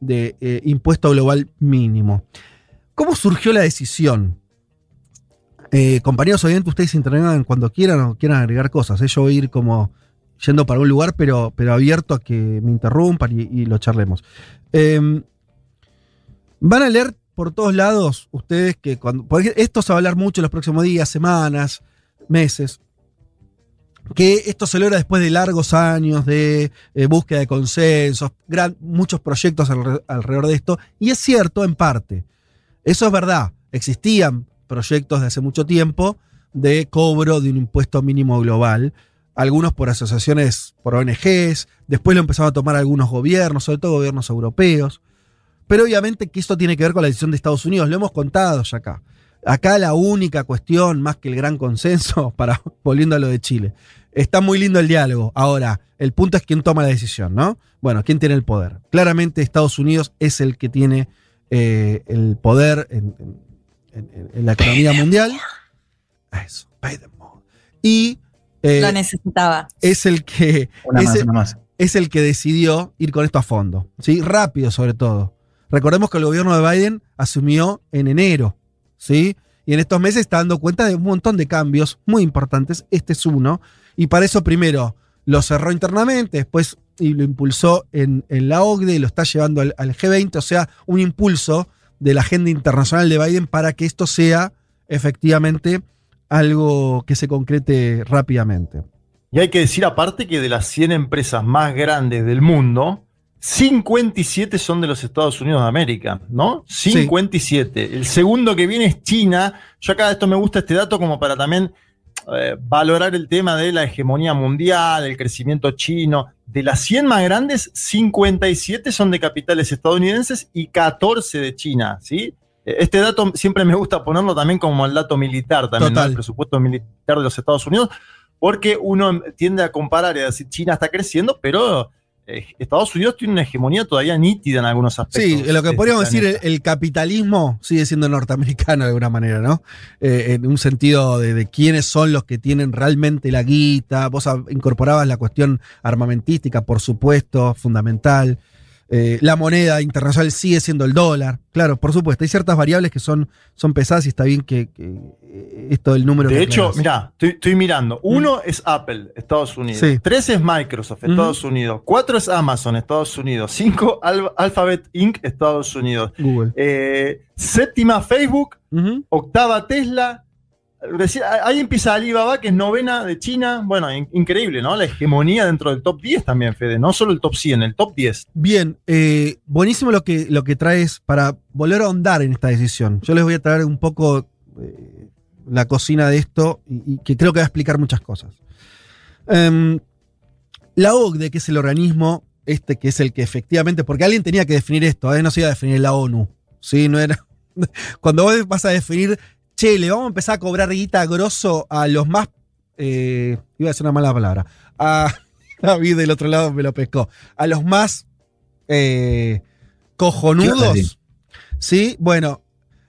de eh, impuesto global mínimo. ¿Cómo surgió la decisión? Eh, compañeros, obviamente ustedes intervengan cuando quieran o quieran agregar cosas. Yo voy a ir como yendo para un lugar, pero, pero abierto a que me interrumpan y, lo charlemos. Eh, van a leer por todos lados ustedes que cuando. Porque esto se va a hablar mucho en los próximos días, semanas, meses. Que esto se logra después de largos años de eh, búsqueda de consensos, gran- muchos proyectos alre- alrededor de esto. Y es cierto en parte. Eso es verdad. Existían proyectos de hace mucho tiempo de cobro de un impuesto mínimo global. Algunos por asociaciones, por ONGs. Después lo empezaron a tomar algunos gobiernos, sobre todo gobiernos europeos. Pero obviamente que esto tiene que ver con la decisión de Estados Unidos. Lo hemos contado ya acá. Acá la única cuestión, más que el gran consenso, [LAUGHS] para volviendo a lo de Chile, está muy lindo el diálogo. Ahora, el punto es quién toma la decisión, ¿no? Bueno, quién tiene el poder. Claramente Estados Unidos es el que tiene eh, el poder en, en- en- en la economía mundial. Eso, pay them more. Y eh,
Lo necesitaba.
es el que
Una más, una más.
es el que decidió ir con esto a fondo, ¿sí? Rápido sobre todo. Recordemos que el gobierno de Biden asumió en enero, ¿sí? Y en estos meses está dando cuenta de un montón de cambios muy importantes. Este es uno. Y para eso primero lo cerró internamente, después y lo impulsó en, en la OCDE y lo está llevando al, al G20, o sea, un impulso de la agenda internacional de Biden para que esto sea efectivamente algo que se concrete rápidamente.
Y hay que decir aparte que de las 100 empresas más grandes del mundo, 57 son de los Estados Unidos de América, ¿no? 57. El segundo que viene es China. Yo acá esto me gusta este dato como para también eh, valorar el tema de la hegemonía mundial, el crecimiento chino. De las 100 más grandes, 57 son de capitales estadounidenses y 14 de China, ¿sí? Eh, Este dato siempre me gusta ponerlo también como el dato militar, también, ¿no? El presupuesto militar de los Estados Unidos, porque uno tiende a comparar y a decir China está creciendo, pero eh, Estados Unidos tiene una hegemonía todavía nítida en algunos aspectos.
Sí, lo que
este
podríamos decir, el, capitalismo sigue siendo norteamericano de alguna manera, ¿no? Eh, en un sentido de, de quiénes son los que tienen realmente la guita. Vos incorporabas la cuestión armamentística, por supuesto, fundamental. Eh, la moneda internacional sigue siendo el dólar. Claro, por supuesto, hay ciertas variables que son, son pesadas y está bien que, que, eh, esto del número.
De hecho, mira, estoy, estoy mirando. Uno es Apple, Estados Unidos.
Sí.
Tres es Microsoft, Estados Unidos. Cuatro es Amazon, Estados Unidos. Cinco, Al- Alphabet Inc., Estados Unidos.
Google.
Eh, séptima, Facebook. Octava, Tesla. Ahí empieza Alibaba, que es novena de China. Bueno, in- increíble, ¿no? La hegemonía dentro del top 10 también, Fede. No solo el top 100, el top 10.
Bien, eh, buenísimo lo que, lo que traes para volver a ahondar en esta decisión. Yo les voy a traer un poco eh, la cocina de esto y, que creo que va a explicar muchas cosas. Em, la OCDE, que es el organismo este que es el que efectivamente, porque alguien tenía que definir esto, ¿eh? no se iba a definir la ONU, ¿sí? No era, [LAUGHS] cuando vos vas a definir, che, le vamos a empezar a cobrar guita grosso a los más, eh, iba a decir una mala palabra, a [LAUGHS] David del otro lado me lo pescó, a los más eh, cojonudos,
Sí.
Bueno,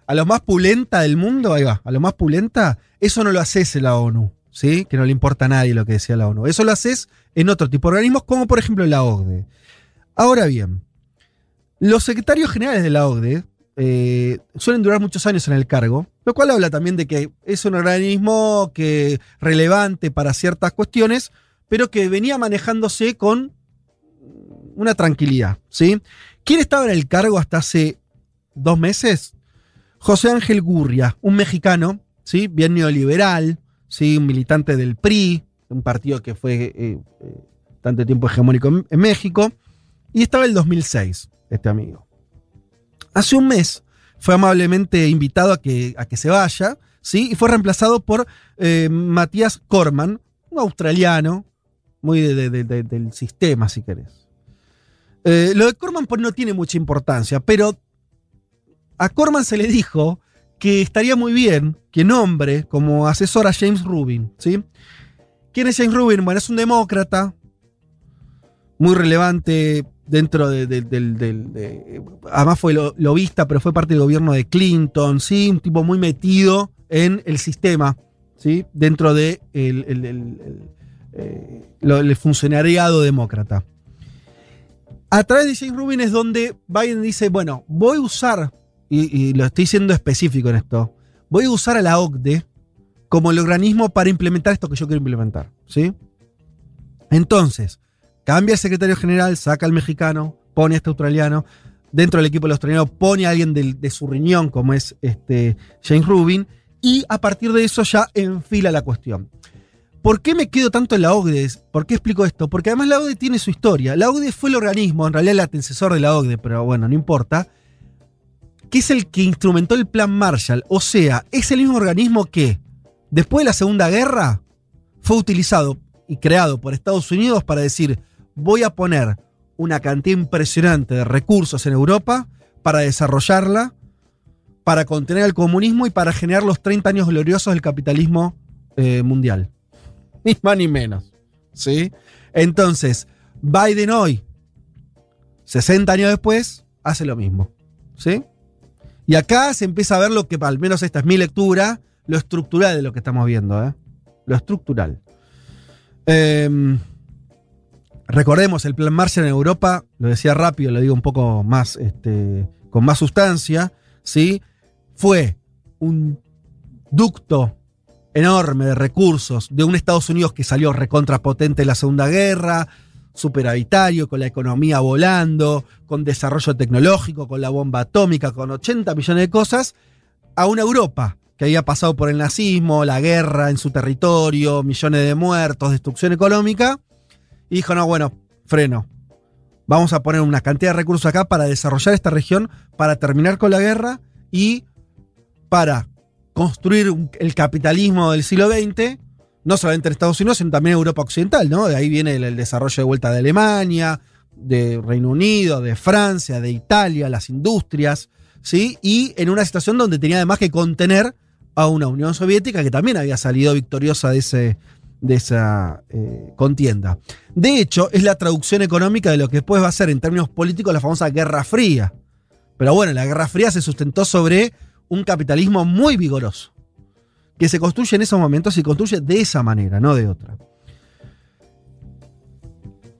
a los más pulenta del mundo, ahí va, a los más pulenta, eso no lo haces en la ONU, ¿sí? Que no le importa a nadie lo que decía la ONU. Eso lo haces en otro tipo de organismos, como por ejemplo la OCDE. Ahora bien, los secretarios generales de la OCDE eh, suelen durar muchos años en el cargo, lo cual habla también de que es un organismo que relevante para ciertas cuestiones, pero que venía manejándose con una tranquilidad, ¿sí? ¿Quién estaba en el cargo hasta hace dos meses? José Ángel Gurria, un mexicano, ¿sí? Bien neoliberal, ¿sí? Un militante del PRI, un partido que fue eh, eh, tanto tiempo hegemónico en, en México, y estaba el 2006, este amigo. Hace un mes fue amablemente invitado a que, a que se vaya, ¿sí? Y fue reemplazado por eh, Matías Corman, un australiano, muy de- de- de- del sistema, si querés. Eh, lo de Corman pues, no tiene mucha importancia, pero a Corman se le dijo que estaría muy bien que nombre como asesor a James Rubin, ¿sí? ¿Quién es James Rubin? Bueno, es un demócrata, muy relevante dentro de- de- además fue lo- lobista, pero fue parte del gobierno de Clinton, ¿sí? Un tipo muy metido en el sistema, ¿sí? Dentro de el, eh, funcionariado demócrata. A través de James Rubin es donde Biden dice, bueno, voy a usar, y, y lo estoy siendo específico en esto, voy a usar a la OCDE como el organismo para implementar esto que yo quiero implementar, ¿sí? Entonces, cambia el secretario general, saca al mexicano, pone a este australiano, dentro del equipo del australiano pone a alguien del- de su riñón, como es este James Rubin, y a partir de eso ya enfila la cuestión. ¿Por qué me quedo tanto en la OCDE? ¿Por qué explico esto? Porque además la OCDE tiene su historia. La OCDE fue el organismo, en realidad el antecesor de la OCDE, pero bueno, no importa, que es el que instrumentó el Plan Marshall. O sea, es el mismo organismo que, después de la Segunda Guerra, fue utilizado y creado por Estados Unidos para decir, voy a poner una cantidad impresionante de recursos en Europa para desarrollarla, para contener el comunismo y para generar los 30 años gloriosos del capitalismo eh, mundial. [LAUGHS] Ni más ni menos. ¿Sí? Entonces, Biden hoy, 60 años después, hace lo mismo. ¿Sí? Y acá se empieza a ver lo que, al menos esta es mi lectura, lo estructural de lo que estamos viendo. ¿eh? Lo estructural. Em, recordemos, el plan Marshall en Europa, lo decía rápido, lo digo un poco más, este, con más sustancia, ¿sí? Fue un ducto enorme de recursos de un Estados Unidos que salió recontrapotente en la Segunda Guerra, superavitario, con la economía volando, con desarrollo tecnológico, con la bomba atómica, con 80 millones de cosas, a una Europa que había pasado por el nazismo, la guerra en su territorio, millones de muertos, destrucción económica, y dijo, no, bueno, freno. Vamos a poner una cantidad de recursos acá para desarrollar esta región, para terminar con la guerra y para construir el capitalismo del siglo XX, no solamente en Estados Unidos, sino también en Europa Occidental, ¿no? De ahí viene el, el desarrollo de vuelta de Alemania, de Reino Unido, de Francia, de Italia, las industrias, ¿sí? Y en una situación donde tenía además que contener a una Unión Soviética que también había salido victoriosa de, ese, de esa eh, contienda. De hecho, es la traducción económica de lo que después va a ser en términos políticos la famosa Guerra Fría. Pero bueno, la Guerra Fría se sustentó sobre un capitalismo muy vigoroso, que se construye en esos momentos y construye de esa manera, no de otra.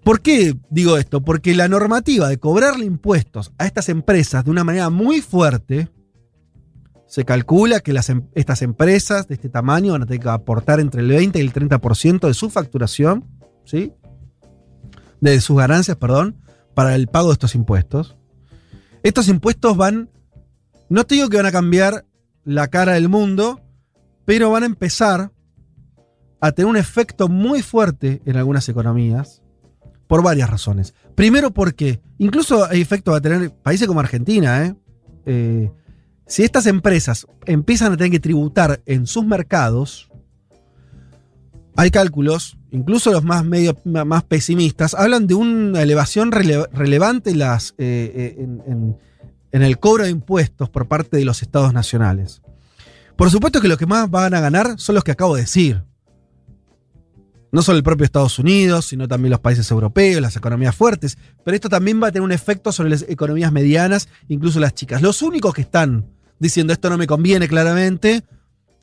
¿Por qué digo esto? Porque la normativa de cobrarle impuestos a estas empresas de una manera muy fuerte, se calcula que em- estas empresas de este tamaño van a tener que aportar entre el 20 y el 30% de su facturación, ¿sí? De sus ganancias, perdón, para el pago de estos impuestos. Estos impuestos van, no te digo que van a cambiar la cara del mundo, pero van a empezar a tener un efecto muy fuerte en algunas economías por varias razones. Primero porque incluso hay efecto va a tener países como Argentina, ¿eh? Eh, si estas empresas empiezan a tener que tributar en sus mercados, hay cálculos, incluso los más, más pesimistas, hablan de una elevación rele- relevante eh, eh, en- en el cobro de impuestos por parte de los estados nacionales. Por supuesto que los que más van a ganar son los que acabo de decir. No solo el propio Estados Unidos, sino también los países europeos, las economías fuertes. Pero esto también va a tener un efecto sobre las economías medianas, incluso las chicas. Los únicos que están diciendo esto no me conviene claramente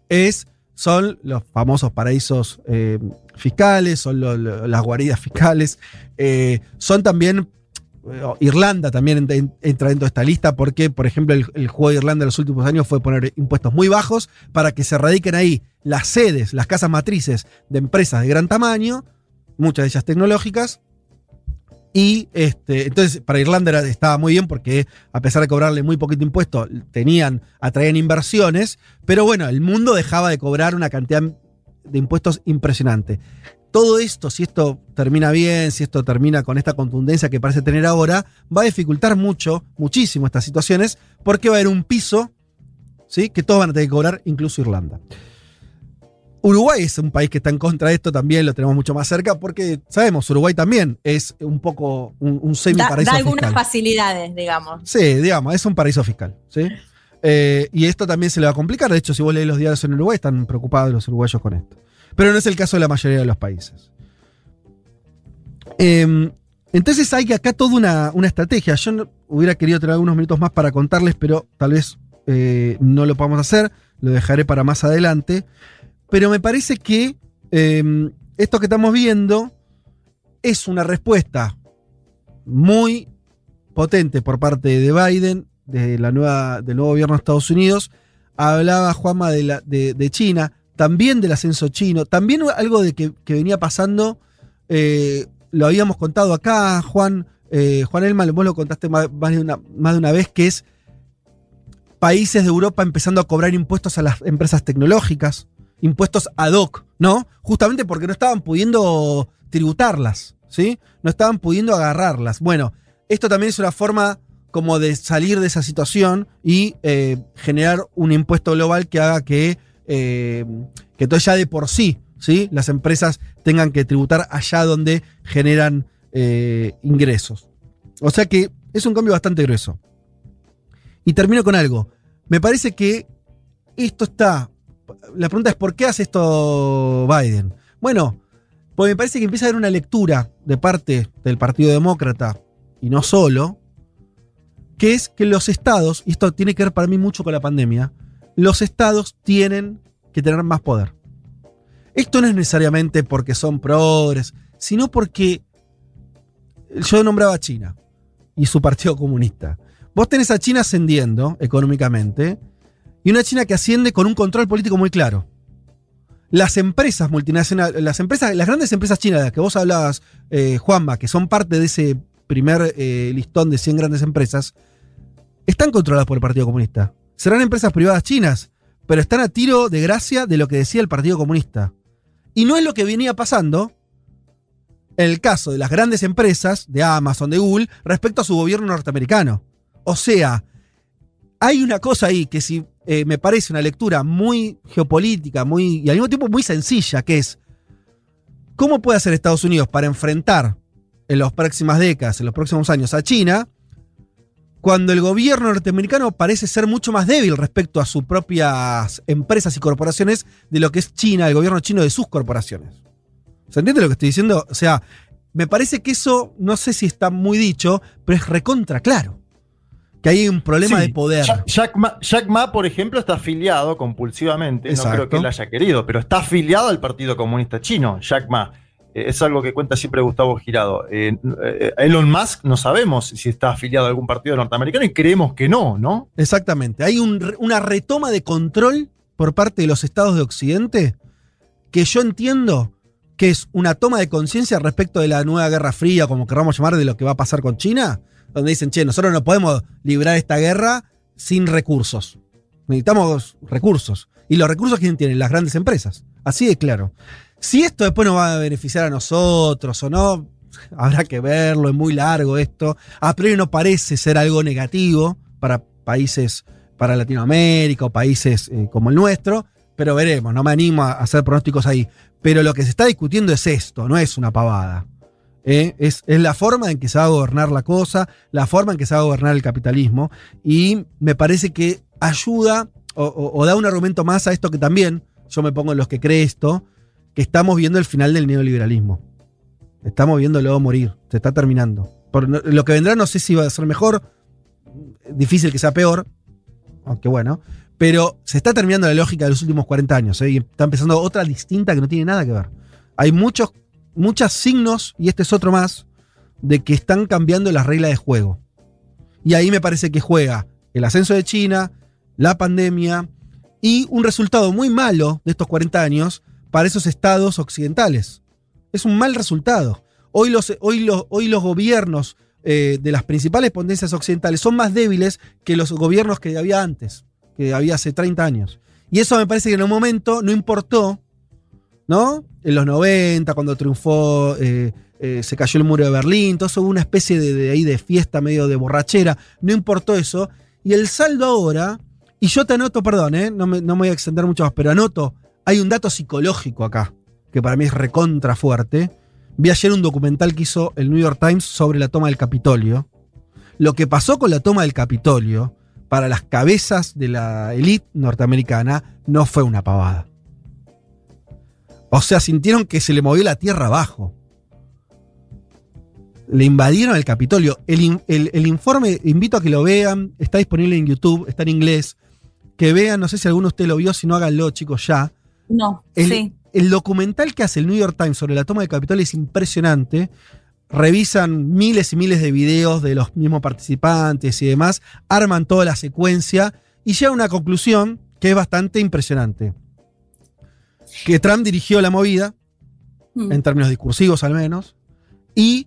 es, son los famosos paraísos eh, fiscales, son las guaridas fiscales, eh, son también eh, Irlanda también ent- entra dentro de esta lista porque, por ejemplo, el, el juego de Irlanda en los últimos años fue poner impuestos muy bajos para que se radiquen ahí las sedes, las casas matrices de empresas de gran tamaño, muchas de ellas tecnológicas. Y este, entonces para Irlanda estaba muy bien porque a pesar de cobrarle muy poquito impuesto, tenían, atraían inversiones, pero bueno, el mundo dejaba de cobrar una cantidad de impuestos impresionante. Todo esto, si esto termina bien, si esto termina con esta contundencia que parece tener ahora, va a dificultar mucho, muchísimo estas situaciones, porque va a haber un piso, ¿sí? Que todos van a tener que cobrar, incluso Irlanda. Uruguay es un país que está en contra de esto, también lo tenemos mucho más cerca, porque sabemos, Uruguay también es un poco un, un semi
Da, da algunas
fiscal.
facilidades, digamos.
Sí, digamos, es un paraíso fiscal. ¿sí? Eh, y esto también se le va a complicar. De hecho, si vos lees los diarios en Uruguay, están preocupados los uruguayos con esto. Pero no es el caso de la mayoría de los países. Eh, entonces hay acá toda una, una estrategia. Yo no- hubiera querido tener algunos minutos más para contarles, pero tal vez eh, no lo podamos hacer. Lo dejaré para más adelante. Pero me parece que eh, esto que estamos viendo es una respuesta muy potente por parte de Biden, de la nueva, del nuevo gobierno de Estados Unidos. Hablaba Juanma de, la, de, China, también del ascenso chino, también algo de que, venía pasando, eh, lo habíamos contado acá, Juan, eh, Juan Elman, vos lo contaste más de una, más de una vez, que es países de Europa empezando a cobrar impuestos a las empresas tecnológicas, impuestos ad hoc, ¿no? Justamente porque no estaban pudiendo tributarlas, ¿sí? No estaban pudiendo agarrarlas. Bueno, esto también es una forma como de salir de esa situación y eh, generar un impuesto global que haga que, eh, que todo ya de por sí, ¿sí? Las empresas tengan que tributar allá donde generan eh, ingresos. O sea que es un cambio bastante grueso. Y termino con algo. Me parece que esto está. La pregunta es: ¿por qué hace esto Biden? Bueno, porque me parece que empieza a haber una lectura de parte del Partido Demócrata, y no solo, que es que los estados, y esto tiene que ver para mí mucho con la pandemia, los estados tienen que tener más poder. Esto no es necesariamente porque son progres, sino porque yo nombraba a China y su partido comunista. Vos tenés a China ascendiendo económicamente y una China que asciende con un control político muy claro. Las empresas multinacionales, las empresas, las grandes empresas chinas de las que vos hablabas, eh, Juanma, que son parte de ese primer eh, listón de 100 grandes empresas, están controladas por el Partido Comunista. Serán empresas privadas chinas, pero están a tiro de gracia de lo que decía el Partido Comunista. Y no es lo que venía pasando en el caso de las grandes empresas, de Amazon, de Google, respecto a su gobierno norteamericano. O sea, hay una cosa ahí que si eh, me parece una lectura muy geopolítica, muy, y al mismo tiempo muy sencilla, que es cómo puede hacer Estados Unidos para enfrentar en las próximas décadas, en los próximos años a China, cuando el gobierno norteamericano parece ser mucho más débil respecto a sus propias empresas y corporaciones de lo que es China, el gobierno chino de sus corporaciones. ¿Se entiende lo que estoy diciendo? O sea, me parece que eso, no sé si está muy dicho, pero es recontra claro. Que hay un problema
Sí,
de poder.
Jack, Jack Ma, Jack Ma, por ejemplo, está afiliado compulsivamente. No creo que él haya querido, pero está afiliado al Partido Comunista Chino, Jack Ma. Eh, es algo que cuenta siempre Gustavo Girado. Eh, eh, Elon Musk no sabemos si está afiliado a algún partido norteamericano y creemos que no, ¿no?
Exactamente. Hay un una retoma de control por parte de los estados de Occidente que yo entiendo que es una toma de conciencia respecto de la nueva Guerra Fría, como queramos llamar, de lo que va a pasar con China, donde dicen, che, nosotros no podemos librar esta guerra sin recursos. Necesitamos recursos. Y los recursos, ¿quién tienen? Las grandes empresas. Así de claro. Si esto después nos va a beneficiar a nosotros o no, habrá que verlo, es muy largo esto. A priori no parece ser algo negativo para países, para Latinoamérica o países eh, como el nuestro, pero veremos, no me animo a hacer pronósticos ahí. Pero lo que se está discutiendo es esto, no es una pavada. ¿Eh? Es, es la forma en que se va a gobernar la cosa, la forma en que se va a gobernar el capitalismo, y me parece que ayuda o, da un argumento más a esto que también yo me pongo en los que cree esto, que estamos viendo el final del neoliberalismo. Estamos viéndolo morir, se está terminando. Lo que vendrá no sé si va a ser mejor, difícil que sea peor, aunque bueno, pero se está terminando la lógica de los últimos 40 años ¿eh? y está empezando otra distinta que no tiene nada que ver. Hay muchos, muchos signos, y este es otro más, de que están cambiando las reglas de juego. Y ahí me parece que juega el ascenso de China, la pandemia y un resultado muy malo de estos 40 años para esos estados occidentales. Es un mal resultado. Hoy los, hoy los, hoy los gobiernos eh, de las principales potencias occidentales son más débiles que los gobiernos que había antes, que había hace 30 años. Y eso me parece que en un momento no importó, ¿no? En los 90, cuando triunfó, eh, eh, se cayó el muro de Berlín, todo eso hubo una especie de, ahí de fiesta medio de borrachera, no importó eso. Y el saldo ahora, y yo te anoto, perdón, ¿eh? no, me, no me voy a extender mucho más, pero anoto, hay un dato psicológico acá, que para mí es recontra fuerte. Vi ayer un documental que hizo el New York Times sobre la toma del Capitolio. Lo que pasó con la toma del Capitolio para las cabezas de la élite norteamericana no fue una pavada. O sea, sintieron que se le movió la tierra abajo. Le invadieron el Capitolio. El, el, el, informe, invito a que lo vean, está disponible en YouTube, está en inglés. Que vean, no sé si alguno de ustedes lo vio, si no háganlo, chicos, ya.
No,
el,
sí.
El documental que hace el New York Times sobre la toma del Capitolio es impresionante. Revisan miles y miles de videos de los mismos participantes y demás, arman toda la secuencia y llegan a una conclusión que es bastante impresionante. Que Trump dirigió la movida, mm. en términos discursivos al menos, y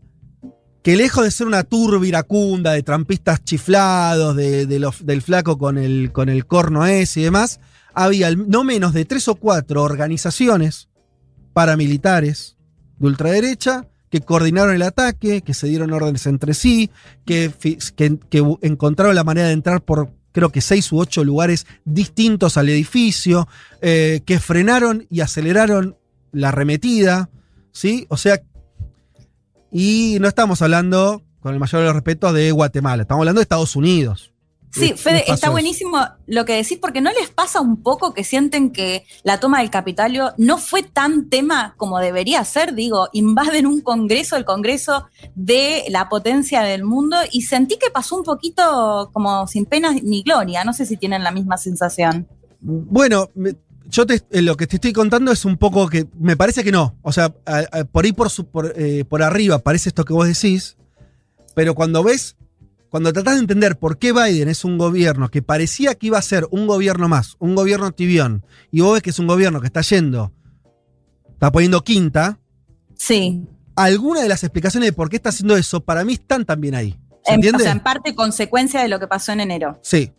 que lejos de ser una turba iracunda de trampistas chiflados, de, de los, del flaco con el, con el corno ese y demás, había no menos de tres o cuatro organizaciones paramilitares de ultraderecha que coordinaron el ataque, que se dieron órdenes entre sí, que, que, que, encontraron la manera de entrar por creo que seis u ocho lugares distintos al edificio, eh, que frenaron y aceleraron la arremetida, ¿sí? O sea, y no estamos hablando, con el mayor de los respetos, de Guatemala, estamos hablando de Estados Unidos.
Sí, Fede, está buenísimo lo que decís, porque ¿no les pasa un poco que sienten que la toma del Capitolio no fue tan tema como debería ser? Digo, invaden un congreso, el congreso de la potencia del mundo, y sentí que pasó un poquito como sin pena ni gloria. No sé si tienen la misma sensación.
Bueno, yo te, lo que te estoy contando es un poco que me parece que no. O sea, a, a, por ahí por, su, por, eh, por arriba parece esto que vos decís, pero cuando ves cuando tratás de entender por qué Biden es un gobierno que parecía que iba a ser un gobierno más, un gobierno tibión, y vos ves que es un gobierno que está yendo, está poniendo quinta.
Sí.
Alguna de las explicaciones de por qué está haciendo eso, para mí están también ahí.
O sea, en parte consecuencia de lo que pasó en enero.
Sí.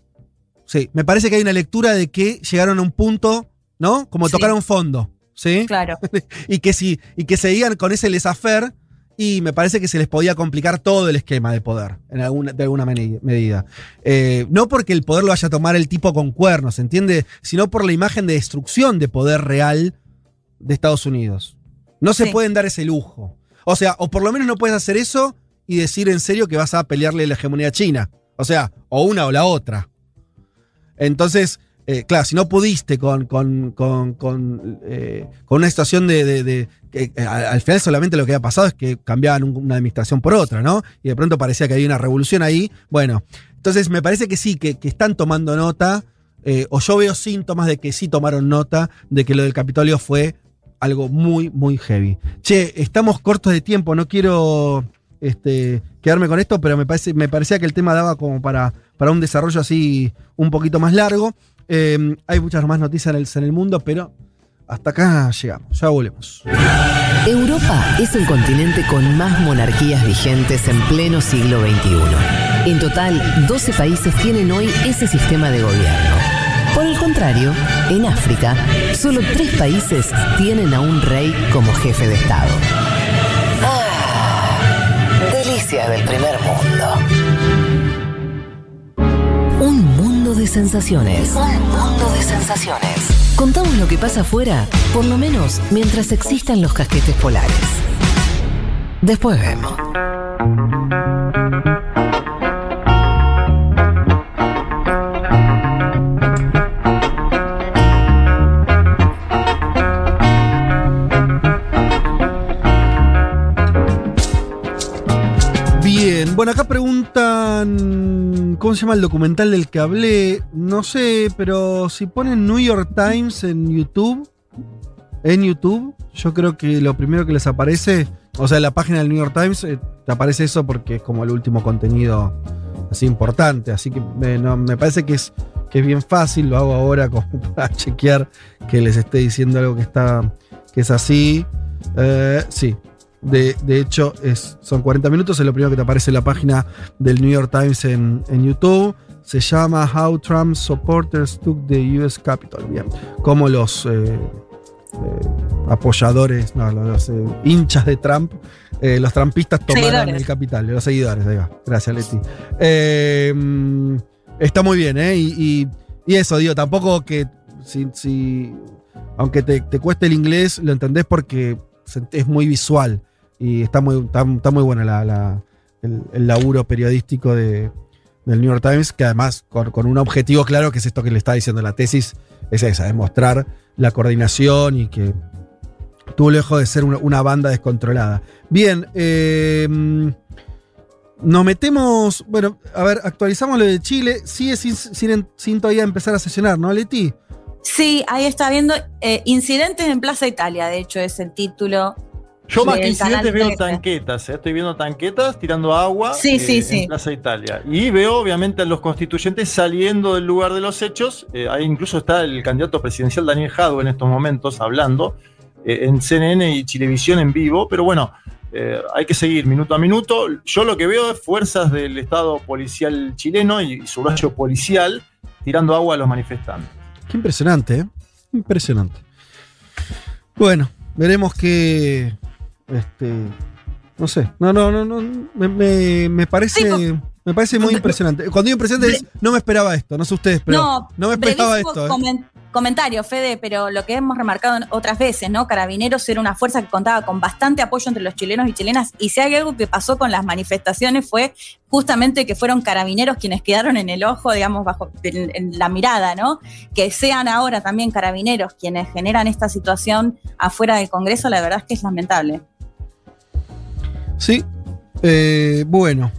Sí. Me parece que hay una lectura de que llegaron a un punto, ¿no? Como
Sí.
tocar un fondo. ¿Sí?
Claro. [LAUGHS]
y que si, y que seguían con ese laissez-faire y me parece que se les podía complicar todo el esquema de poder, en alguna, de alguna medida. Eh, no porque el poder lo vaya a tomar el tipo con cuernos, ¿entiende? Sino por la imagen de destrucción de poder real de Estados Unidos. No se
Sí.
pueden dar ese lujo. O sea, o por lo menos no puedes hacer eso y decir en serio que vas a pelearle la hegemonía china. O sea, o una o la otra. Entonces, eh, claro, si no pudiste con, con, con, con, eh, una situación de. eh, al al final solamente lo que había pasado es que cambiaban un- una administración por otra, ¿no? Y de pronto parecía que había una revolución ahí. Bueno, entonces me parece que sí, que, que están tomando nota, o yo veo síntomas de que sí tomaron nota de que lo del Capitolio fue algo muy, muy heavy. Che, estamos cortos de tiempo, no quiero este, quedarme con esto, pero me, parece, me parecía que el tema daba como para, para un desarrollo así un poquito más largo. Eh, hay muchas más noticias en el, en el mundo, pero hasta acá llegamos. Ya volvemos.
Europa es el continente con más monarquías vigentes en pleno siglo XXI. En total, 12 países tienen hoy ese sistema de gobierno. Por el contrario, en África, solo tres países tienen a un rey como jefe de Estado. Ah, delicias del primer mundo. De sensaciones. Un mundo de sensaciones. Contamos lo que pasa afuera, por lo menos mientras existan los casquetes polares. Después vemos.
Bueno, acá preguntan cómo se llama el documental del que hablé. No sé, pero si ponen New York Times en YouTube, en YouTube, yo creo que lo primero que les aparece, O sea, la página del New York Times eh, te aparece eso porque es como el último contenido así importante. Así que me, no, me parece que es, que es bien fácil, lo hago ahora como [LAUGHS] para chequear que les esté diciendo algo que está. que es así. Eh, sí. De, de hecho, es, son 40 minutos, es lo primero que te aparece en la página del New York Times en, en YouTube. Se llama How Trump Supporters Took the US Capitol. Bien. Como los eh, eh, apoyadores, no, los, eh, hinchas de Trump, los trampistas tomaron
Seguidores.
el capital, los seguidores, ahí va. Gracias, Leti. Mm, está muy bien, ¿eh? Y, y- y eso, digo, tampoco que si, si- aunque te, te cueste el inglés, lo entendés porque es muy visual y está muy, está, muy la- el, laburo periodístico de, del New York Times, que además con, un objetivo claro, que es esto que le está diciendo la tesis, es esa, es mostrar la coordinación y que tuvo lejos de ser una, una banda descontrolada. Bien, eh, nos metemos, bueno, a ver, actualizamos lo de Chile, sigue sin, sin, sin todavía empezar a sesionar, ¿no, Leti?
Sí, ahí está viendo eh, Incidentes en Plaza Italia, de hecho es el título.
Yo más que incidentes veo
13.
tanquetas, ¿eh? estoy viendo tanquetas tirando agua
Sí,
eh,
sí,
en
sí.
Plaza Italia. Y veo obviamente a los constituyentes saliendo del lugar de los hechos. Eh, ahí incluso está el candidato presidencial Daniel Jadwe en estos momentos hablando eh, en CNN y Chilevisión en vivo. Pero bueno, eh, hay que seguir minuto a minuto. Yo lo que veo es fuerzas del Estado policial chileno y subrayo policial tirando agua a los manifestantes.
Qué impresionante, ¿eh? Impresionante. Bueno, veremos que. Este. No sé. No, no, no, no. Me, me- me parece. Me parece muy impresionante. Cuando digo impresionante es. No me esperaba esto. No sé ustedes, pero.
no,
No, me esperaba esto. ¿eh?
comen- comentario, Fede, pero lo que hemos remarcado otras veces, ¿no? Carabineros era una fuerza que contaba con bastante apoyo entre los chilenos y chilenas, y si hay algo que pasó con las manifestaciones fue justamente que fueron carabineros quienes quedaron en el ojo, digamos, bajo en, en la mirada, ¿no? Que sean ahora también carabineros quienes generan esta situación afuera del Congreso, la verdad es que es lamentable.
Sí. Eh, bueno.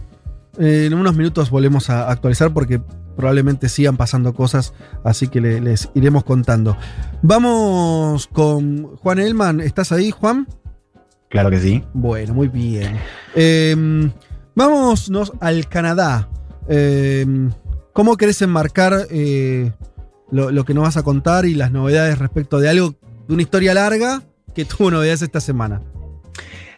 Eh, en unos minutos volvemos a actualizar porque probablemente sigan pasando cosas, así que le- les iremos contando. Vamos con Juan Elman. ¿Estás ahí, Juan?
Claro que sí.
Bueno, muy bien. Eh, vámonos al Canadá. Eh, ¿Cómo querés enmarcar eh, lo, lo que nos vas a contar y las novedades respecto de algo, de una historia larga que tuvo novedades esta semana?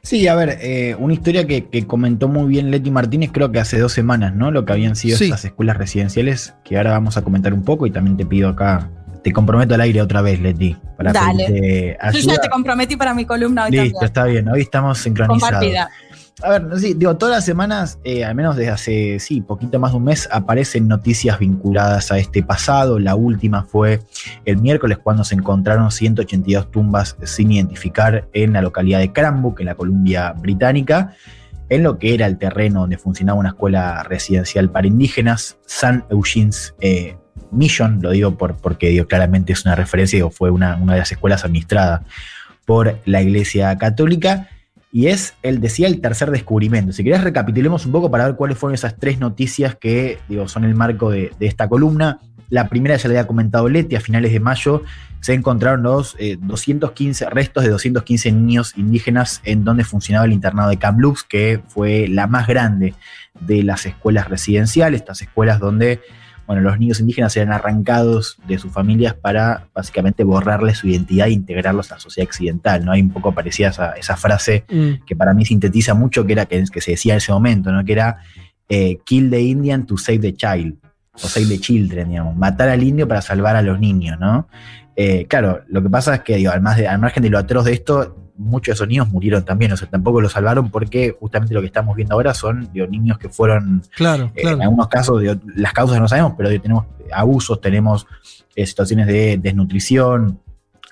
Sí, a ver, eh, una historia que, que comentó muy bien Leti Martínez, creo que hace dos semanas, ¿no? Lo que habían sido
Sí.
estas escuelas residenciales, que ahora vamos a comentar un poco y también te pido acá, te comprometo al aire otra vez, Leti, para
Dale. Yo ya te comprometí para mi columna hoy
Listo,
también.
está bien, hoy estamos sincronizados.
Compartida.
A ver, sé, digo, todas las semanas, eh, al menos desde hace, sí, poquito más de un mes, aparecen noticias vinculadas a este pasado. La última fue el miércoles cuando se encontraron 182 tumbas sin identificar en la localidad de Cranbrook, en la Columbia Británica, en lo que era el terreno donde funcionaba una escuela residencial para indígenas, San Eugene's eh, Mission, lo digo por, porque digo, claramente es una referencia, digo, fue una, una de las escuelas administradas por la Iglesia Católica. Y es, él decía, el tercer descubrimiento. Si querés, recapitulemos un poco para ver cuáles fueron esas tres noticias que digo, son el marco de, esta columna. La primera ya le había comentado Leti, a finales de mayo se encontraron los eh, 215 restos de 215 niños indígenas en donde funcionaba el internado de Kamloops, que fue la más grande de las escuelas residenciales, estas escuelas donde bueno, los niños indígenas eran arrancados de sus familias para básicamente borrarles su identidad e integrarlos a la sociedad occidental, ¿no? Hay un poco parecida esa, esa frase que para mí sintetiza mucho, que era que, que se decía en ese momento, ¿no? Que era eh, kill the Indian to save the child, o save the children, digamos, matar al indio para salvar a los niños, ¿no? Eh, claro, lo que pasa es que, digo, al, más de- al margen de lo atroz de esto, muchos de esos niños murieron también, o sea, tampoco los salvaron porque justamente lo que estamos viendo ahora son digo, niños que fueron
Claro,
eh,
claro.
En algunos casos, digo, las causas no sabemos, pero digo, tenemos abusos, tenemos eh, situaciones de desnutrición,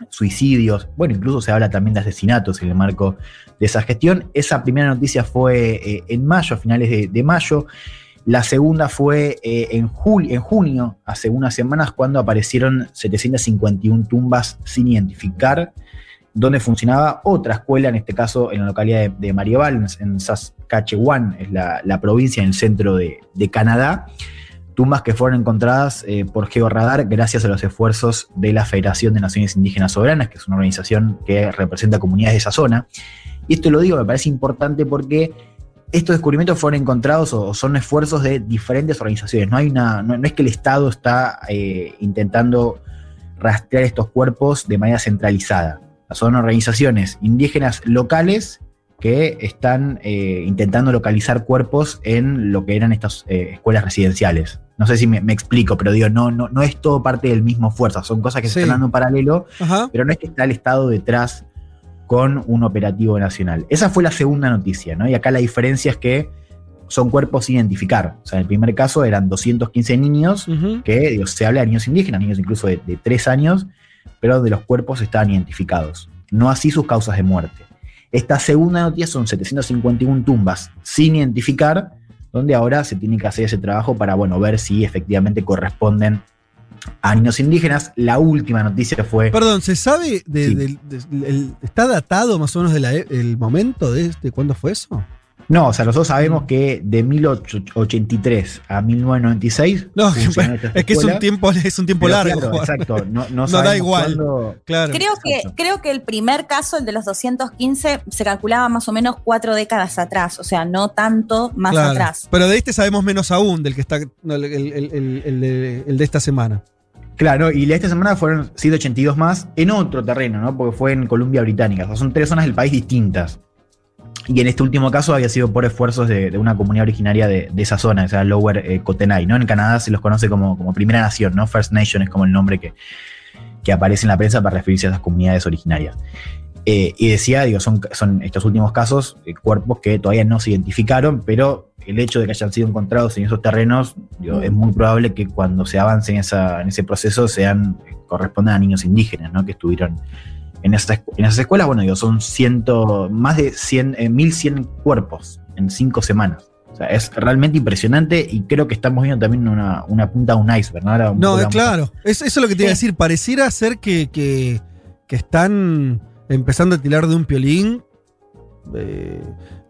suicidios, bueno, incluso se habla también de asesinatos en el marco de esa gestión. Esa primera noticia fue eh, en mayo, a finales de, de mayo. La segunda fue eh, en, jul- en junio, hace unas semanas, cuando aparecieron 751 tumbas sin identificar, donde funcionaba otra escuela, en este caso en la localidad de, de en, Saskatchewan, es la, provincia en el centro de, Canadá. Tumbas que fueron encontradas eh, por Georradar gracias a los esfuerzos de la Federación de Naciones Indígenas Soberanas, que es una organización que representa comunidades de esa zona. Y esto lo digo, me parece importante porque estos descubrimientos fueron encontrados o son esfuerzos de diferentes organizaciones. No, hay no es que el Estado está eh, intentando rastrear estos cuerpos de manera centralizada. Son organizaciones indígenas locales que están eh, intentando localizar cuerpos en lo que eran estas eh, escuelas residenciales. No sé si me, me, explico, pero digo, no, no, no es todo parte del mismo esfuerzo, son cosas que
Sí.
se están dando en paralelo,
Ajá.
pero no es que está el Estado detrás con un operativo nacional. Esa fue la segunda noticia, ¿no? Y acá la diferencia es que son cuerpos sin identificar. O sea, en el primer caso eran 215 niños, que digo, se habla de niños indígenas, niños incluso de, de 3 años, pero de los cuerpos estaban identificados. No así sus causas de muerte. Esta segunda noticia son 751 tumbas sin identificar, donde ahora se tiene que hacer ese trabajo para, bueno, ver si efectivamente corresponden a niños indígenas. La última noticia fue...
Perdón, ¿se sabe de,
Sí.
del- de- el- está datado más o menos del momento de, de cuándo fue eso?
No, o sea, nosotros sabemos que de 1883 a 1996.
No, [LAUGHS] es que es un tiempo, es un tiempo largo.
claro, exacto. No, no [LAUGHS]
No da igual.
cuándo-
Claro.
Creo que, creo que el primer caso, el de los 215, se calculaba más o menos cuatro décadas atrás, o sea, no tanto más
Claro.
atrás.
Pero de este sabemos menos aún del que está el, el- el- el de, el de esta semana.
Claro, y la de esta semana fueron 182 más en otro terreno, ¿no? Porque fue en Columbia Británica. O sea, son tres zonas del país distintas. Y en este último caso había sido por esfuerzos de, de una comunidad originaria de, de esa zona, o sea, Lower eh, Kootenai, ¿no? En Canadá se los conoce como, como Primera Nación, ¿no? First Nation es como el nombre que, que aparece en la prensa para referirse a esas comunidades originarias. Eh, y decía, digo, son, son estos últimos casos eh, cuerpos que todavía no se identificaron, pero el hecho de que hayan sido encontrados en esos terrenos, digo, es muy probable que cuando se avance en, esa, en ese proceso sean correspondan a niños indígenas, ¿no? Que estuvieron en esas, escu- en esas escuelas. Bueno, digo, son ciento, más de 100, eh, 1100 cuerpos en cinco semanas. O sea, es realmente impresionante y creo que estamos viendo también una, una punta de un iceberg, ¿no? Ahora un
No, claro. Es- eso es lo que te iba a decir. Pareciera ser que, que, que están empezando a tirar de un piolín eh,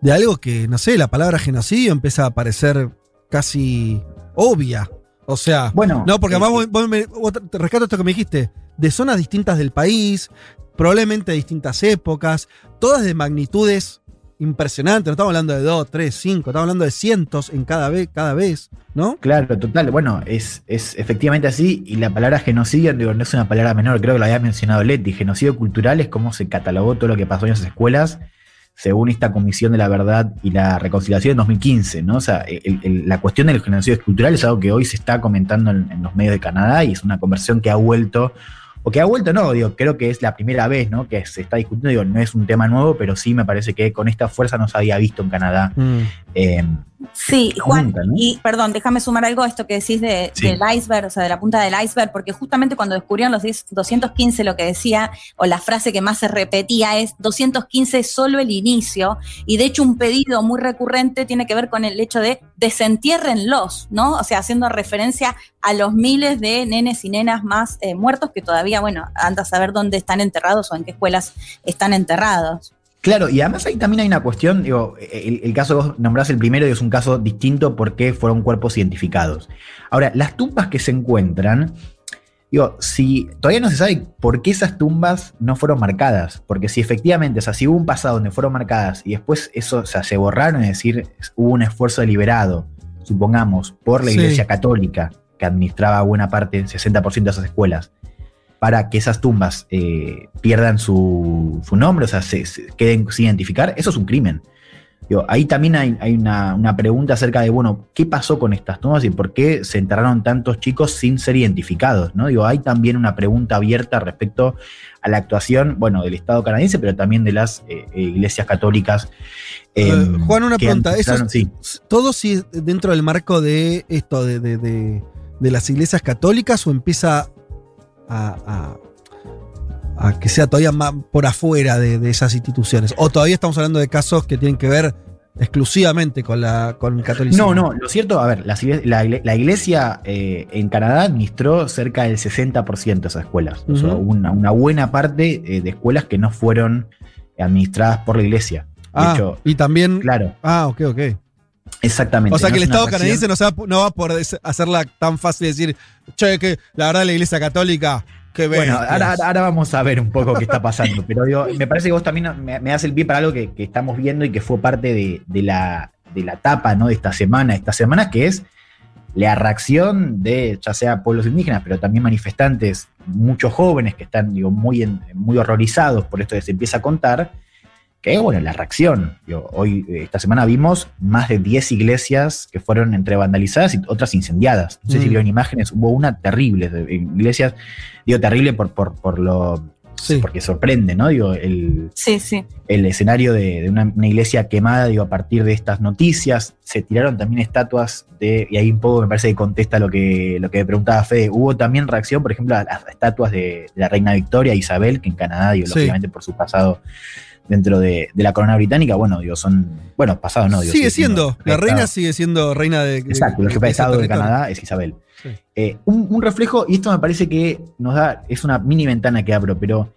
de algo que, no sé, la palabra genocidio empieza a parecer casi obvia. O sea,
Bueno,
no, porque
eh,
además vos- vos me- vos te rescato esto que me dijiste, de zonas distintas del país, probablemente de distintas épocas, todas de magnitudes impresionantes. No estamos hablando de dos, tres, cinco, estamos hablando de cientos en cada vez, cada vez, ¿no?
Claro, total. Bueno, es, es efectivamente así. Y la palabra genocidio digo, no es una palabra menor, creo que lo había mencionado Leti. Genocidio cultural es cómo se catalogó todo lo que pasó en esas escuelas según esta Comisión de la Verdad y la Reconciliación en 2015. ¿no? O sea, la cuestión del genocidio cultural es algo que hoy se está comentando en, en los medios de Canadá y es una conversión que ha vuelto. O que ha vuelto, no, creo que es la primera vez ¿no? que se está discutiendo, no es un tema nuevo, pero sí me parece que con esta fuerza no se había visto en Canadá eh,
Sí, Juan,
nunca, ¿no?
y perdón, déjame sumar algo a esto que decís de,
Sí.
del iceberg, o sea, de la punta del iceberg, porque justamente cuando descubrieron los 10 215 lo que decía, o la frase que más se repetía es 215 es solo el inicio, y de hecho un pedido muy recurrente tiene que ver con el hecho de desentiérrenlos, ¿no? O sea, haciendo referencia a los miles de nenes y nenas más eh, muertos que todavía, bueno, anda a saber dónde están enterrados o en qué escuelas están enterrados.
Claro, y además ahí también hay una cuestión, digo, el, el caso que vos nombrás el primero y es un caso distinto porque fueron cuerpos identificados. Ahora, las tumbas que se encuentran, digo, si todavía no se sabe por qué esas tumbas no fueron marcadas, porque si efectivamente, o sea, si hubo un pasado donde fueron marcadas y después eso, o sea, se borraron, es decir, hubo un esfuerzo deliberado, supongamos, por la
Sí.
Iglesia Católica, que administraba buena parte, 60% de esas escuelas, para que esas tumbas eh, pierdan su, su nombre, o sea, se, se queden sin identificar, eso es un crimen. Digo, ahí también hay, hay una, una pregunta acerca de, bueno, ¿qué pasó con estas tumbas y por qué se enterraron tantos chicos sin ser identificados? ¿no? Digo, hay también una pregunta abierta respecto a la actuación, bueno, del Estado canadiense, pero también de las eh, eh, iglesias católicas.
Eh,
eh,
Juan, una pregunta. Eso es-
sí.
¿Todo sí dentro del marco de esto, de, de- de- de las iglesias católicas, o empieza a, a- a que sea todavía más por afuera de, de esas instituciones? ¿O todavía estamos hablando de casos que tienen que ver exclusivamente con, la, con el catolicismo?
No, no, lo cierto, a ver, la, la iglesia eh, en Canadá administró cerca del 60% de esas escuelas. O sea,
Ujú.
una, una buena parte eh, de escuelas que no fueron administradas por la iglesia. De
Ah,
hecho,
y también.
claro,
Ah, ok, ok.
Exactamente.
O sea
no
que el Estado canadiense no, se va, no va por des- hacerla tan fácil de decir, che, que la verdad la iglesia católica Qué
Bueno,
bestias.
ahora, ahora- ahora vamos a ver un poco qué está pasando, pero digo, me parece que vos también me, me das el pie para algo que, que estamos viendo y que fue parte de, de la, de la etapa ¿no? de esta semana, esta semana, que es la reacción de ya sea pueblos indígenas, pero también manifestantes, muchos jóvenes que están digo, muy, en- muy horrorizados por esto que se empieza a contar, que es bueno, la reacción. Hoy, eh, esta semana vimos más de 10 iglesias que fueron entre vandalizadas y otras incendiadas. No sé si
Mm.
vieron imágenes, hubo una terrible, de- iglesias, digo terrible por, por, por lo...
Sí.
Porque sorprende, ¿no? Digo, el,
Sí, sí.
el escenario de, de una, una iglesia quemada, digo, a partir de estas noticias. Se tiraron también estatuas de, y ahí un poco me parece que contesta lo que, lo que preguntaba Fede. Hubo también reacción, por ejemplo, a las estatuas de, de la reina Victoria, Isabel, que en Canadá, digo,
Sí.
lógicamente por su pasado dentro de, de la corona británica, bueno, digo, son, bueno, pasado no, digo.
sigue siendo. La reina sigue siendo reina de.
Exacto, el jefe de Estado de. Canadá es Isabel.
Sí.
Eh, un, un reflejo, y esto me parece que nos da, es una mini ventana que abro, pero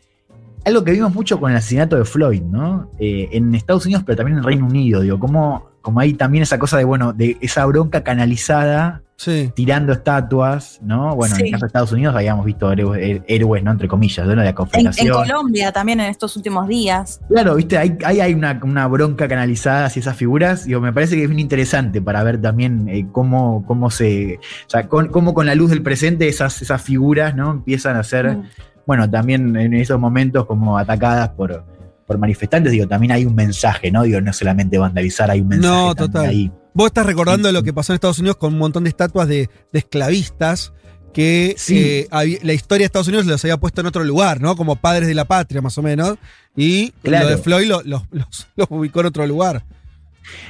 algo que vimos mucho con el asesinato de Floyd, ¿no? Eh, en Estados Unidos, pero también en Reino Unido, digo, como, como hay también esa cosa de, bueno, de esa bronca canalizada,
Sí.
tirando estatuas, ¿no? Bueno, en el caso de Estados Unidos habíamos visto héroes, eh, héroes, ¿no? Entre comillas, de la
En,
confederación.
en Colombia también en estos últimos días.
Claro, viste, ahí, hay una, una bronca canalizada hacia esas figuras. Digo, me parece que es bien interesante para ver también eh, cómo, cómo se. O sea, con, cómo con la luz del presente esas, esas figuras, ¿no? Empiezan a ser,
Mm.
Bueno, también en esos momentos como atacadas por, por manifestantes. Digo, también hay un mensaje, ¿no? Digo, no solamente vandalizar, hay un mensaje.
No, total.
ahí.
Vos estás recordando lo que pasó en Estados Unidos con un montón de estatuas de, de esclavistas que
Sí.
eh, la historia de Estados Unidos los había puesto en otro lugar, ¿no? Como padres de la patria, más o menos. Y
Claro.
lo de Floyd lo- los, los- [LAUGHS] los ubicó en otro lugar.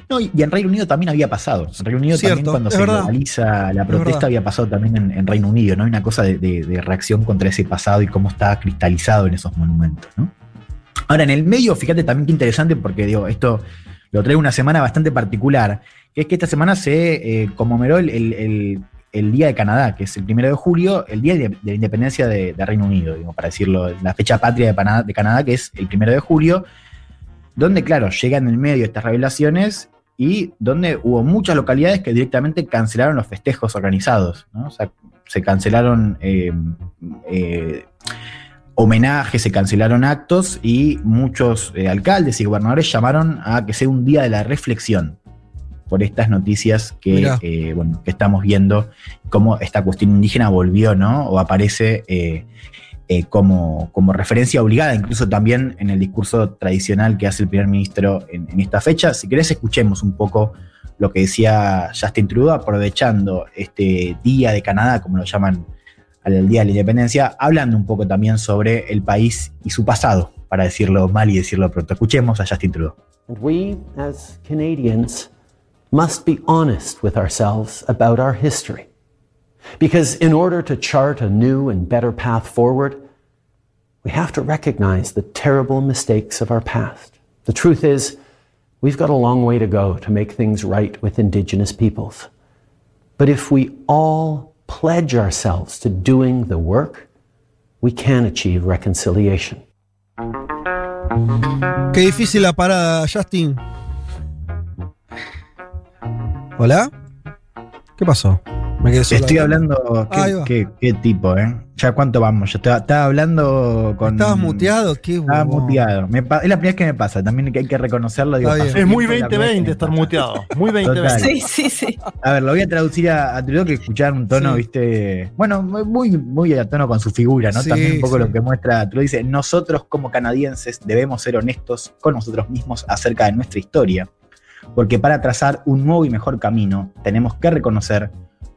No, y, en Reino Unido también había pasado. En Reino Unido
Cierto,
también cuando se
verdad.
globaliza la
Es
protesta había pasado también en, en Reino Unido, ¿no? Hay una cosa de, de- de reacción contra ese pasado y cómo está cristalizado en esos monumentos, ¿no? Ahora, en el medio, fíjate también qué interesante, porque digo, esto lo traigo una semana bastante particular, que es que esta semana se eh, conmemoró el, el- el- el Día de Canadá, que es el primero de julio, el Día de, de la Independencia de, Reino Unido, digo, para decirlo, la fecha patria de, de Canadá, que es el primero de julio, donde, claro, llegan en el medio estas revelaciones y donde hubo muchas localidades que directamente cancelaron los festejos organizados, ¿no? O sea, se cancelaron eh, eh, homenajes, se cancelaron actos y muchos eh, alcaldes y gobernadores llamaron a que sea un día de la reflexión por estas noticias que, eh, bueno, que estamos viendo, cómo esta cuestión indígena volvió, ¿no? O aparece eh, como, como referencia obligada, incluso también en el discurso tradicional que hace el primer ministro en, en esta fecha. Si querés, escuchemos un poco lo que decía Justin Trudeau, aprovechando este Día de Canadá, como lo llaman al Día de la Independencia, hablando un poco también sobre el país y su pasado, para decirlo mal y decirlo pronto. Escuchemos a Justin Trudeau.
We, as Canadians, must be honest with ourselves about our history. Because in order to chart a new and better path forward, we have to recognize the terrible mistakes of our past. The truth is, we've got a long way to go to make things right with Indigenous peoples. But if we all pledge ourselves to doing the work, we can achieve reconciliation.
Qué difícil la parada, Justin. ¿Hola? ¿Qué pasó? Me quedé solo.
Estoy hablando. ¿Qué, tipo, eh? ¿Ya cuánto vamos? Yo estaba, estaba hablando con.
¿Estabas muteado? Qué
Estaba muteado. Me es la primera vez que me pasa. También que hay que reconocerlo. Digo,
Es muy
tiempo, la primera vez que
2020
me
estar muteado. Muy
Total.
2020.
Sí, sí, sí.
A ver, lo voy a traducir a, a Trudeau que escuchar un tono,
Sí.
viste. Bueno, muy, muy a tono con su figura, ¿no?
Sí,
También un poco
sí.
lo que muestra Trudeau dice: Nosotros, como canadienses, debemos ser honestos con nosotros mismos acerca de nuestra historia. Porque para trazar un nuevo y mejor camino, tenemos que reconocer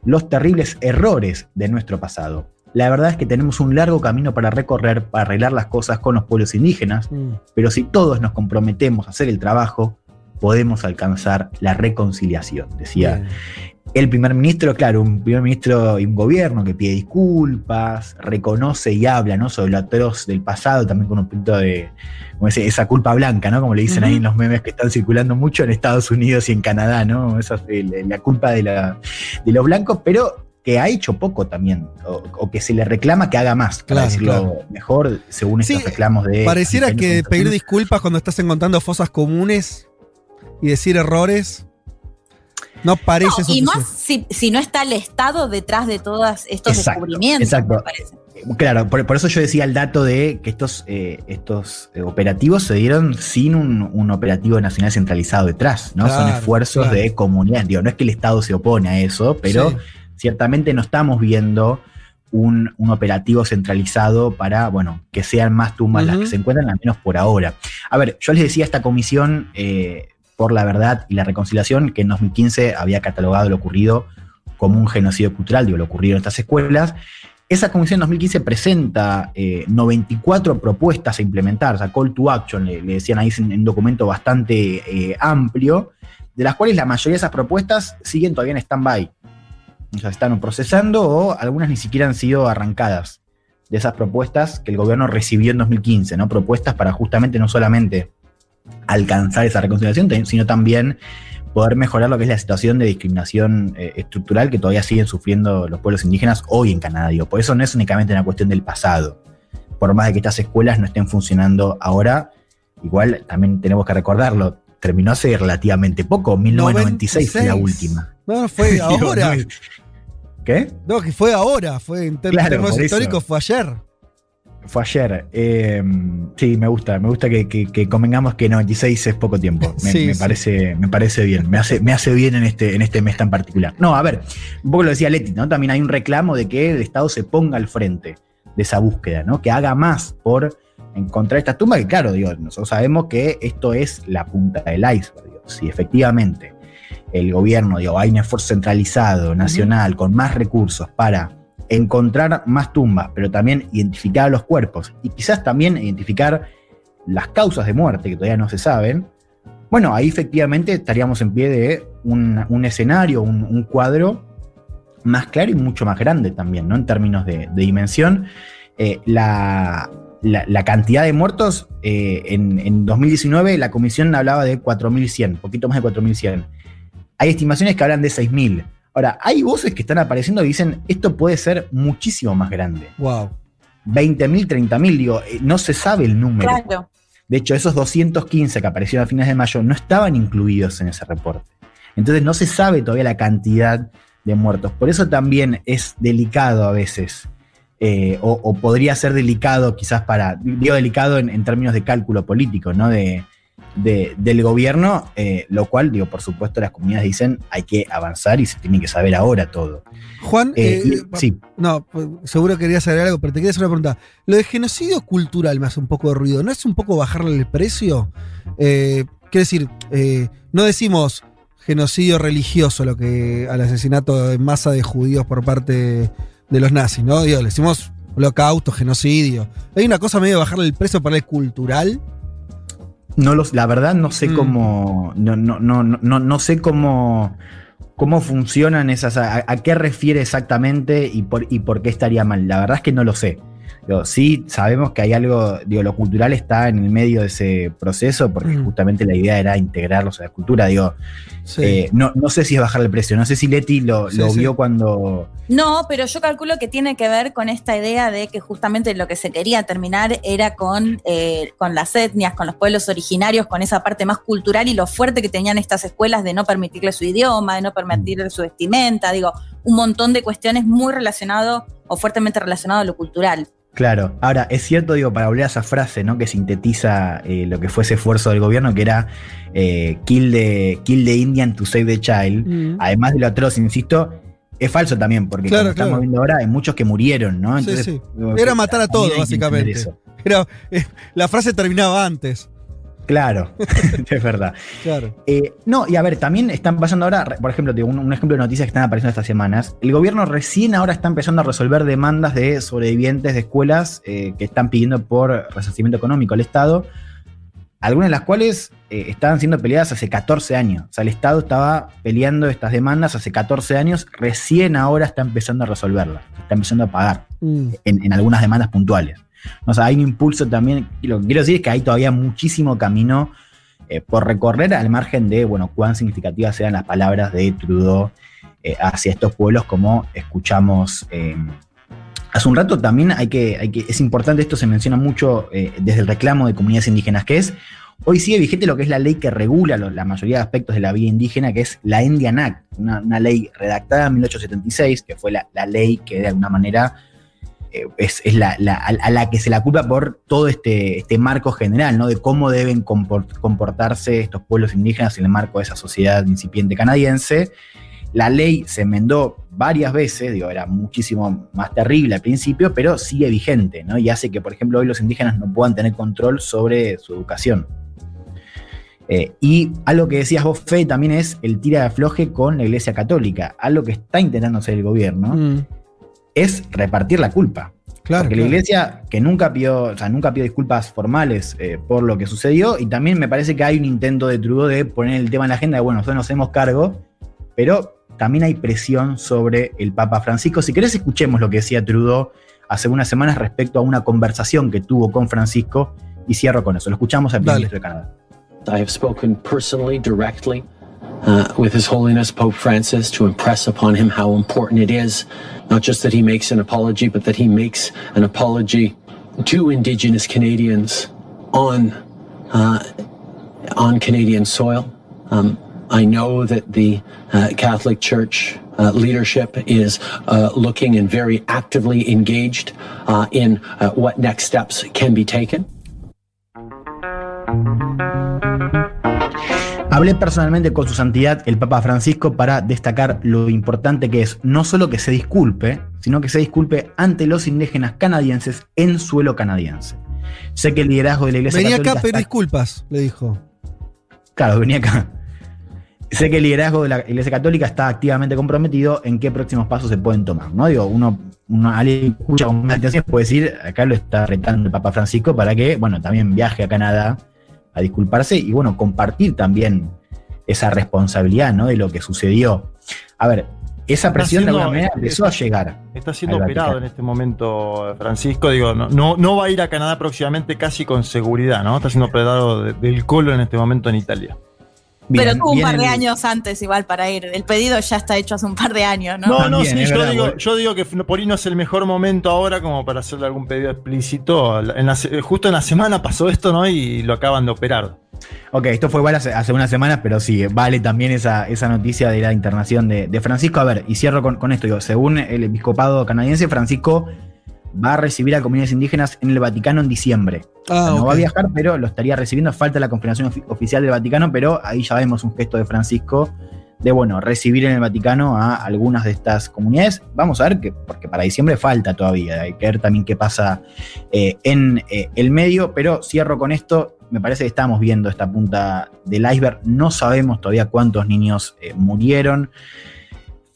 los terribles errores de nuestro pasado. La verdad es que tenemos un largo camino para recorrer para arreglar las cosas con los pueblos indígenas,
Mm.
pero si todos nos comprometemos a hacer el trabajo, podemos alcanzar la reconciliación, decía
Bien.
El primer ministro, claro, un primer ministro y un gobierno que pide disculpas, reconoce y habla ¿no? sobre lo atroz del pasado, también con un punto de como ese- esa culpa blanca, ¿no? Como le dicen ahí en los memes que están circulando mucho en Estados Unidos y en Canadá, ¿no? Esa, el- la culpa de, la- de los blancos, pero que ha hecho poco también, o, o que se le reclama que haga más, para
Claro,
decirlo
claro.
mejor, según
Sí,
estos reclamos de.
Pareciera que pedir disculpas cuando estás encontrando fosas comunes y decir errores. No parece
No, y más si, si no está el Estado detrás de todos estos
Exacto,
descubrimientos,
exacto.
me parece.
Claro, por, por eso yo decía el dato de que estos, eh, estos eh, operativos se dieron sin un, un operativo nacional centralizado detrás, ¿no? Son esfuerzos
claro.
de comunidad. Digo, no es que el Estado se opone a eso, pero
Sí.
ciertamente no estamos viendo un, un operativo centralizado para, bueno, que sean más tumbas las que se encuentran, al menos por ahora. A ver, yo les decía a esta comisión eh, por la verdad y la reconciliación que en 2015 había catalogado lo ocurrido como un genocidio cultural, digo, lo ocurrido en estas escuelas. Esa comisión en 2015 presenta eh, 94 propuestas a implementar, o sea, call to action, le, le decían ahí en un documento bastante eh, amplio, de las cuales la mayoría de esas propuestas siguen todavía en stand-by. O sea, están procesando o algunas ni siquiera han sido arrancadas de esas propuestas que el gobierno recibió en 2015, ¿no? Propuestas para justamente no solamente alcanzar esa reconciliación, sino también poder mejorar lo que es la situación de discriminación eh, estructural que todavía siguen sufriendo los pueblos indígenas hoy en Canadá. Digo. Por eso no es únicamente una cuestión del pasado. Por más de que estas escuelas no estén funcionando ahora, igual también tenemos que recordarlo, terminó hace relativamente poco, 1996 fue la
96.
última.
No, fue [LAUGHS] ahora.
¿Qué?
No, que fue ahora. Fue en
Claro,
términos
eso.
históricos, fue ayer.
Fue ayer. Eh, sí, me gusta. Me gusta que, que- que convengamos que 96 es poco tiempo. Me,
Sí,
me
sí.
parece, me parece bien. Me hace, me hace bien en este, en este mes tan particular. No, a ver, un poco lo decía Leti, ¿no? También hay un reclamo de que el Estado se ponga al frente de esa búsqueda, ¿no? Que haga más por encontrar estas tumbas, que claro, digo, nosotros sabemos que esto es la punta del iceberg. digo. Si efectivamente el gobierno, digo, hay un esfuerzo centralizado, nacional, con más recursos para encontrar más tumbas, pero también identificar los cuerpos y quizás también identificar las causas de muerte que todavía no se saben, bueno, ahí efectivamente estaríamos en pie de un, escenario, un, cuadro más claro y mucho más grande también, ¿no? En términos de, dimensión. Eh, la cantidad de muertos, eh, en, en 2019 la comisión hablaba de 4.100, poquito más de 4.100. Hay estimaciones que hablan de 6.000. Ahora, hay voces que están apareciendo y dicen, esto puede ser muchísimo más grande.
Wow.
20.000, 30.000, digo, eh, no se sabe el número.
Claro.
De hecho, esos 215 que aparecieron a fines de mayo no estaban incluidos en ese reporte. Entonces no se sabe todavía la cantidad de muertos. Por eso también es delicado a veces, eh, o, o podría ser delicado quizás para, digo delicado en, en términos de cálculo político, ¿no? De, de- del gobierno, eh, lo cual, digo, por supuesto las comunidades dicen hay que avanzar y se tiene que saber ahora todo.
Juan,
Eh,
eh,
y- sí.
no, pues, seguro querías saber algo, pero te quería hacer una pregunta. Lo de genocidio cultural me hace un poco de ruido. ¿No es un poco bajarle el precio? Quiero decir, no decimos genocidio religioso lo que al asesinato en masa de judíos por parte de los nazis, ¿no? Digo, le decimos holocausto, genocidio. ¿Hay una cosa medio de bajarle el precio para el cultural?
No los, la verdad no sé
Mm.
cómo. No, no, no, no, no sé cómo. cómo funcionan esas. A, a qué refiere exactamente y por, y por qué estaría mal. La verdad es que no lo sé. Digo, sí sabemos que hay algo, digo, lo cultural está en el medio de ese proceso, porque
Mm.
justamente la idea era integrarlos a la cultura. Digo,
Sí.
eh, no, no sé si es bajar el precio, no sé si Leti lo,
Sí,
lo
sí.
vio cuando.
No, pero yo calculo que tiene que ver con esta idea de que justamente lo que se quería terminar era con, eh, con las etnias, con los pueblos originarios, con esa parte más cultural y lo fuerte que tenían estas escuelas de no permitirle su idioma, de no permitirle su vestimenta, digo, un montón de cuestiones muy relacionado o fuertemente relacionado a lo cultural.
Claro, ahora es cierto, digo, para volver a esa frase, ¿no? Que sintetiza eh, lo que fue ese esfuerzo del gobierno, que era eh, kill, the, kill the Indian to save the child.
Mm.
Además de lo atroz, insisto, es falso también, porque
Claro,
como estamos viendo ahora, hay muchos que murieron, ¿no?
Sí, sí.
digo,
Era matar a todos, básicamente. Era, eh, la frase terminaba antes.
Claro, [LAUGHS] es verdad.
Claro.
Eh, no, y a ver, también están pasando ahora, por ejemplo, un, un ejemplo de noticias que están apareciendo estas semanas. El gobierno recién ahora está empezando a resolver demandas de sobrevivientes de escuelas eh, que están pidiendo por resarcimiento económico al Estado, algunas de las cuales eh, estaban siendo peleadas hace 14 años. O sea, el Estado estaba peleando estas demandas hace 14 años, recién ahora está empezando a resolverlas, está empezando a pagar
Mm.
en, en algunas demandas puntuales. O sea, hay un impulso también, y lo que quiero decir es que hay todavía muchísimo camino eh, por recorrer al margen de, bueno, cuán significativas sean las palabras de Trudeau eh, hacia estos pueblos como escuchamos eh, hace un rato. También hay que, hay que, es importante, esto se menciona mucho eh, desde el reclamo de comunidades indígenas, que es Hoy sigue vigente lo que es la ley que regula la mayoría de aspectos de la vida indígena, que es la Indian Act, una, una ley redactada en 1876, que fue la, la ley que de alguna manera es, es la, a, la que se la culpa por todo este, este marco general, ¿no? De cómo deben compor- comportarse estos pueblos indígenas en el marco de esa sociedad incipiente canadiense. La ley se enmendó varias veces, digo, era muchísimo más terrible al principio, pero sigue vigente, ¿no? Y hace que, por ejemplo, hoy los indígenas no puedan tener control sobre su educación. Eh, y algo que decías vos, Fe, también es el tira de afloje con la Iglesia Católica. Algo que está intentando hacer el gobierno
Mm,
es repartir la culpa.
claro.
Porque la
claro.
iglesia que nunca pidió, o sea, nunca pidió disculpas formales eh, por lo que sucedió, y también me parece que hay un intento de Trudeau de poner el tema en la agenda de, bueno, nosotros nos hacemos cargo, pero también hay presión sobre el Papa Francisco. Si querés, escuchemos lo que decía Trudeau hace unas semanas respecto a una conversación que tuvo con Francisco, y cierro con eso. Lo escuchamos al ministro de Canadá.
I have spoken personally, directly, uh, with His Holiness Pope Francis to impress upon him how important it is, not just that he makes an apology, but that he makes an apology to Indigenous Canadians on uh, on Canadian soil. Um, I know that the uh, Catholic Church uh, leadership is uh, looking and very actively engaged uh, in uh, what next steps can be taken.
Hablé personalmente con su santidad, el Papa Francisco, para destacar lo importante que es no solo que se disculpe, sino que se disculpe ante los indígenas canadienses en suelo canadiense. Sé que el liderazgo de la Iglesia
Venía
Católica
acá a pedir disculpas, le dijo.
Claro, venía acá. Sé que el liderazgo de la Iglesia Católica está activamente comprometido en qué próximos pasos se pueden tomar. ¿no? Digo, uno, uno alguien que escucha con más atención puede decir, acá lo está retando el Papa Francisco para que, bueno, también viaje a Canadá a disculparse y, bueno, compartir también esa responsabilidad, ¿no? De lo que sucedió. A ver, esa presión de alguna manera empezó a llegar.
Está siendo operado en este momento, Francisco. Digo, no, no, no va a ir a Canadá próximamente casi con seguridad, ¿no? Está siendo operado de- del colon en este momento en Italia.
Pero tuvo un par de
el-
años antes igual para ir. El pedido ya está hecho hace un par de años, ¿no?
No, no, sí, yo
verdad,
digo,
boludo.
yo digo que por ahí no es el mejor momento ahora como para hacerle algún pedido explícito. En la justo en la semana pasó esto, ¿no? Y lo acaban de operar.
Ok, esto fue igual hace, hace unas semanas, pero sí, vale también esa, esa noticia de la internación de, de Francisco. A ver, y cierro con, con esto. Digo, según el episcopado canadiense, Francisco va a recibir a comunidades indígenas en el Vaticano en diciembre.
Ah,
no va a viajar, pero lo estaría recibiendo. Falta la confirmación ofi- oficial del Vaticano, pero ahí ya vemos un gesto de Francisco de, bueno, recibir en el Vaticano a algunas de estas comunidades. Vamos a ver, que, porque para diciembre falta todavía. Hay que ver también qué pasa eh, en eh, el medio, pero cierro con esto. Me parece que estamos viendo esta punta del iceberg. No sabemos todavía cuántos niños eh, murieron.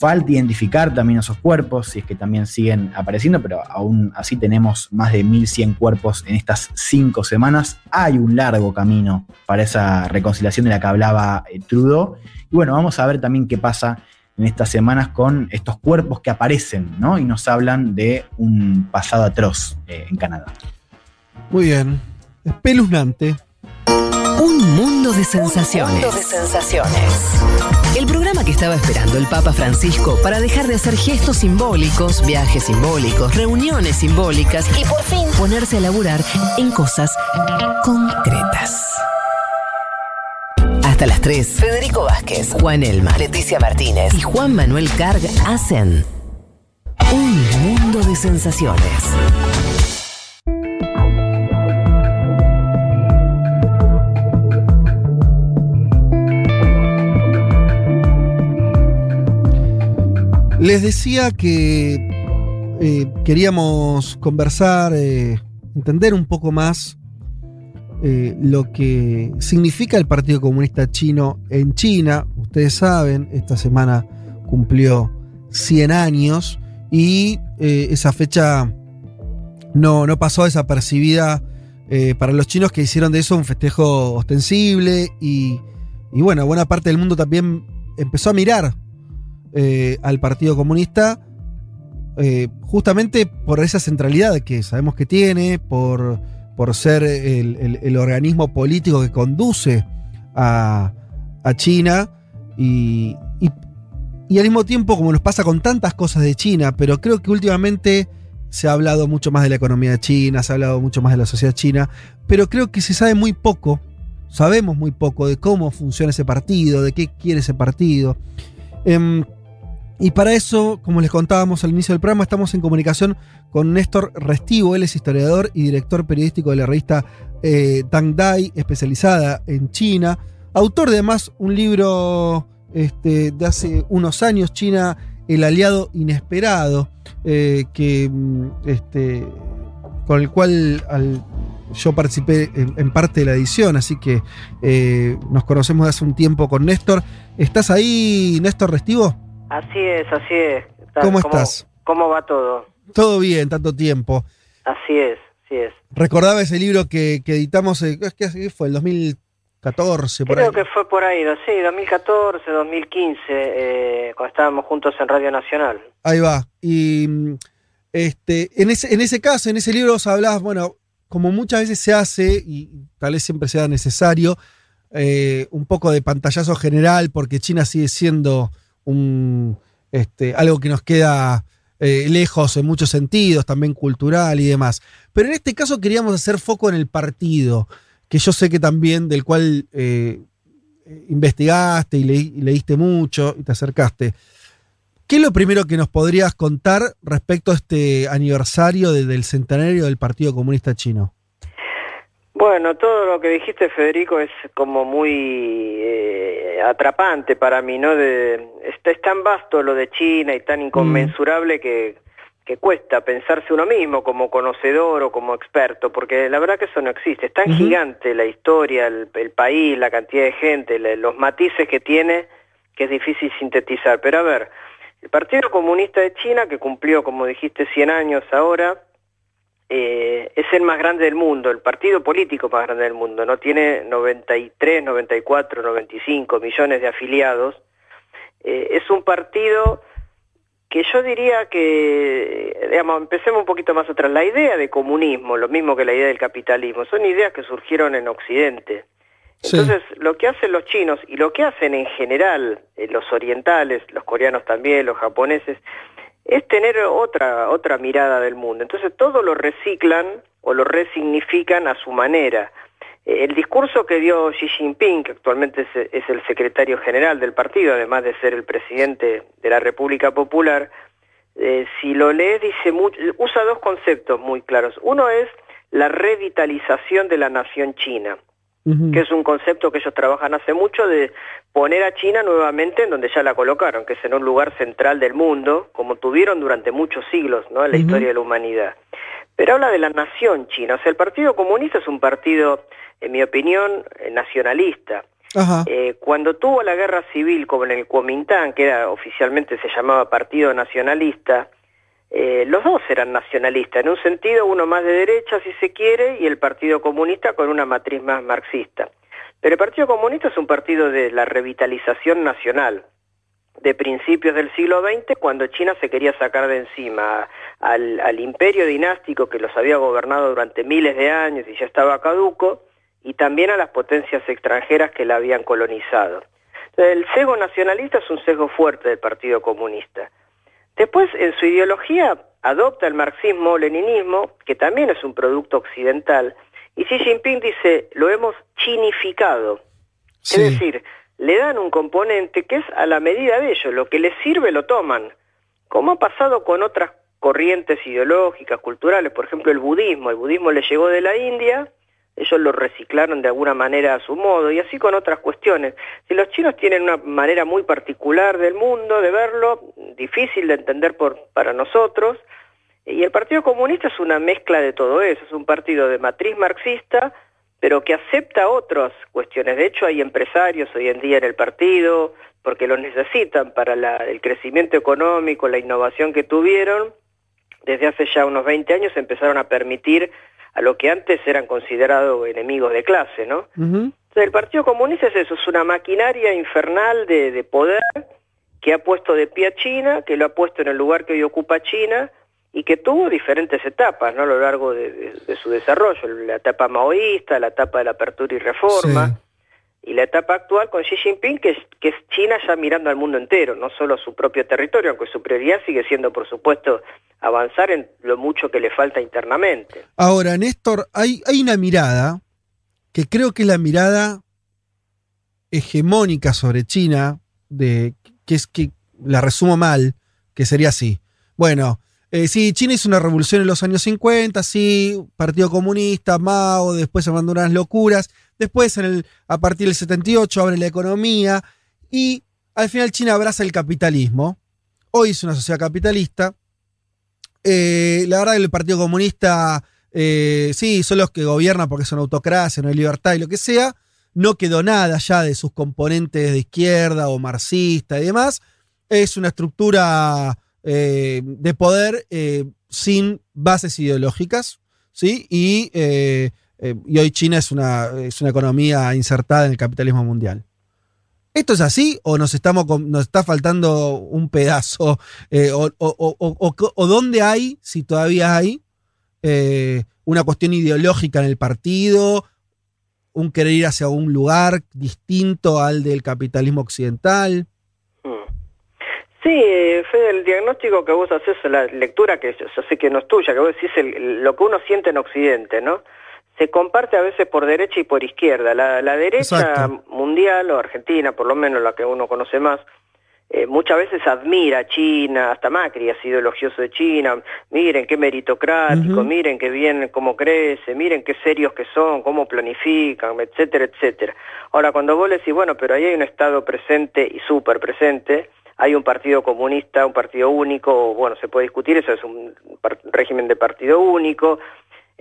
Falta identificar también esos cuerpos, si es que también siguen apareciendo, pero aún así tenemos más de 1.100 cuerpos en estas cinco semanas. Hay un largo camino para esa reconciliación de la que hablaba eh, Trudeau. Y bueno, vamos a ver también qué pasa en estas semanas con estos cuerpos que aparecen, ¿no? Y nos hablan de un pasado atroz eh, en Canadá.
Muy bien. Espeluznante.
Un mundo de sensaciones.
mundo de sensaciones.
El programa que estaba esperando el Papa Francisco para dejar de hacer gestos simbólicos, viajes simbólicos, reuniones simbólicas y por fin ponerse a laburar en cosas concretas. Hasta las 3,
Federico Vázquez,
Juan Elma
Leticia Martínez
y Juan Manuel Carg hacen un mundo de sensaciones.
Les decía que eh, queríamos conversar, eh, entender un poco más eh, lo que significa el Partido Comunista Chino en China. Ustedes saben, esta semana cumplió 100 años y esa fecha no, no pasó desapercibida para los chinos que hicieron de eso un festejo ostensible y, y bueno, buena parte del mundo también empezó a mirar eh, al Partido Comunista eh, justamente por esa centralidad que sabemos que tiene, por, por ser el, el- organismo político que conduce a, a China y, y- y al mismo tiempo, como nos pasa con tantas cosas de China, pero creo que últimamente se ha hablado mucho más de la economía de China, se ha hablado mucho más de la sociedad china, pero creo que se sabe muy poco sabemos muy poco de cómo funciona ese partido, de qué quiere ese partido. Em, y para eso, como les contábamos al inicio del programa, estamos en comunicación con Néstor Restivo. Él es historiador y director periodístico de la revista eh, Dang Dai, especializada en China. Autor de además un libro este, de hace unos años, China, el aliado inesperado, eh, que, mm, este, con el cual al- yo participé en, en parte de la edición, así que eh, nos conocemos de hace un tiempo con Néstor. ¿Estás ahí, Néstor Restivo?
Así es, así es.
¿Cómo estás?
¿Cómo va todo?
Todo bien, tanto tiempo.
Así es, así es.
Recordaba ese libro que, que editamos, eh, ¿qué fue? El 2014, por
Creo
ahí.
que fue por ahí, ¿no? sí, 2014, 2015, eh, cuando estábamos juntos en Radio Nacional.
Ahí va. Y mm, este, en, ese, en ese caso, en ese libro vos hablabas, bueno, como muchas veces se hace, y tal vez siempre sea necesario, eh, un poco de pantallazo general, porque China sigue siendo un, este, algo que nos queda eh, lejos en muchos sentidos, también cultural y demás. Pero en este caso queríamos hacer foco en el partido, que yo sé que también, del cual eh, investigaste y, leí- y leíste mucho y te acercaste. ¿Qué es lo primero que nos podrías contar respecto a este aniversario de- del centenario del Partido Comunista Chino?
Bueno, todo lo que dijiste, Federico, es como muy eh, atrapante para mí, ¿no? De, es, es tan vasto lo de China y tan inconmensurable que, que cuesta pensarse uno mismo como conocedor o como experto, porque la verdad que eso no existe. Es tan gigante la historia, el, el país, la cantidad de gente, la- los matices que tiene, que es difícil sintetizar. Pero a ver, el Partido Comunista de China, que cumplió, como dijiste, 100 años ahora, eh, es el más grande del mundo, el partido político más grande del mundo, no tiene 93, 94, 95 millones de afiliados. Eh, es un partido que yo diría que, digamos, empecemos un poquito más atrás. La idea de comunismo, lo mismo que la idea del capitalismo, son ideas que surgieron en Occidente. Entonces, lo que hacen los chinos y lo que hacen en general eh, los orientales, los coreanos también, los japoneses, es tener otra otra mirada del mundo. Entonces, todo lo reciclan o lo resignifican a su manera. Eh, El discurso que dio Xi Jinping, que actualmente es, el secretario general del partido, además de ser el presidente de la República Popular, eh, si lo lees, dice usa dos conceptos muy claros. Uno es la revitalización de la nación china que es un concepto que ellos trabajan hace mucho de poner a China nuevamente en donde ya la colocaron, que es en un lugar central del mundo, como tuvieron durante muchos siglos ¿no? en la historia de la humanidad. Pero habla de la nación china, o sea, el Partido Comunista es un partido, en mi opinión, eh, nacionalista. Eh, cuando tuvo la guerra civil, como en el Kuomintang, que era oficialmente se llamaba Partido Nacionalista, eh, los dos eran nacionalistas, en un sentido uno más de derecha si se quiere y el Partido Comunista con una matriz más marxista. Pero el Partido Comunista es un partido de la revitalización nacional de principios del siglo XX cuando China se quería sacar de encima al, imperio dinástico que los había gobernado durante miles de años y ya estaba caduco y también a las potencias extranjeras que la habían colonizado. El sesgo nacionalista es un sesgo fuerte del Partido Comunista. Después, en su ideología, adopta el marxismo-leninismo, que también es un producto occidental, y Xi Jinping dice, lo hemos chinificado. Es decir, le dan un componente que es a la medida de ellos, lo que les sirve lo toman, como ha pasado con otras corrientes ideológicas, culturales, por ejemplo el budismo, el budismo le llegó de la India, ellos lo reciclaron de alguna manera a su modo, y así con otras cuestiones. Si los chinos tienen una manera muy particular del mundo, de verlo, difícil de entender por, para nosotros, y el Partido Comunista es una mezcla de todo eso, es un partido de matriz marxista, pero que acepta otras cuestiones. De hecho, hay empresarios hoy en día en el partido, porque lo necesitan para la- el crecimiento económico, la innovación que tuvieron. Desde hace ya unos 20 años empezaron a permitir a lo que antes eran considerados enemigos de clase, ¿no? Entonces, el Partido Comunista es eso, es una maquinaria infernal de, de poder que ha puesto de pie a China, que lo ha puesto en el lugar que hoy ocupa China y que tuvo diferentes etapas ¿no? a lo largo de, de- de su desarrollo, la etapa maoísta, la etapa de la apertura y reforma, y la etapa actual con Xi Jinping, que es, que China ya mirando al mundo entero, no solo a su propio territorio, aunque su prioridad sigue siendo, por supuesto, avanzar en lo mucho que le falta internamente.
Ahora, Néstor, hay, hay una mirada que creo que es la mirada hegemónica sobre China, de, que es que la resumo mal, que sería así. Bueno, eh, sí, China hizo una revolución en los años 50, sí, Partido Comunista, Mao, después se mandó unas locuras, después a partir del 78 abre la economía y al final China abraza el capitalismo. Hoy es una sociedad capitalista. Eh, la verdad que el Partido Comunista, eh, sí, son los que gobiernan porque son autocracia, no hay libertad y lo que sea. No quedó nada ya de sus componentes de izquierda o marxista y demás. Es una estructura eh, de poder sin bases ideológicas, ¿sí? Y, eh, y hoy China es una, es una economía insertada en el capitalismo mundial. ¿Esto es así o nos, estamos, nos está faltando un pedazo? Eh, o, o- o- o- dónde hay, si todavía hay, eh, una cuestión ideológica en el partido, un querer ir hacia un lugar distinto al del capitalismo occidental?
Sí, eh, Fede, el diagnóstico que vos haces, la lectura que yo, yo sé que no es tuya, que vos decís el- lo que uno siente en Occidente, ¿no? Se comparte a veces por derecha y por izquierda. La, la derecha
Exacto.
mundial o argentina, por lo menos la que uno conoce más, eh, muchas veces admira a China, hasta Macri ha sido elogioso de China, miren qué meritocrático, miren qué bien, cómo crece, miren qué serios que son, cómo planifican, etcétera, etcétera. Ahora, cuando vos le decís, bueno, pero ahí hay un Estado presente y súper presente, hay un partido comunista, un partido único, bueno, se puede discutir, eso es un régimen de partido único,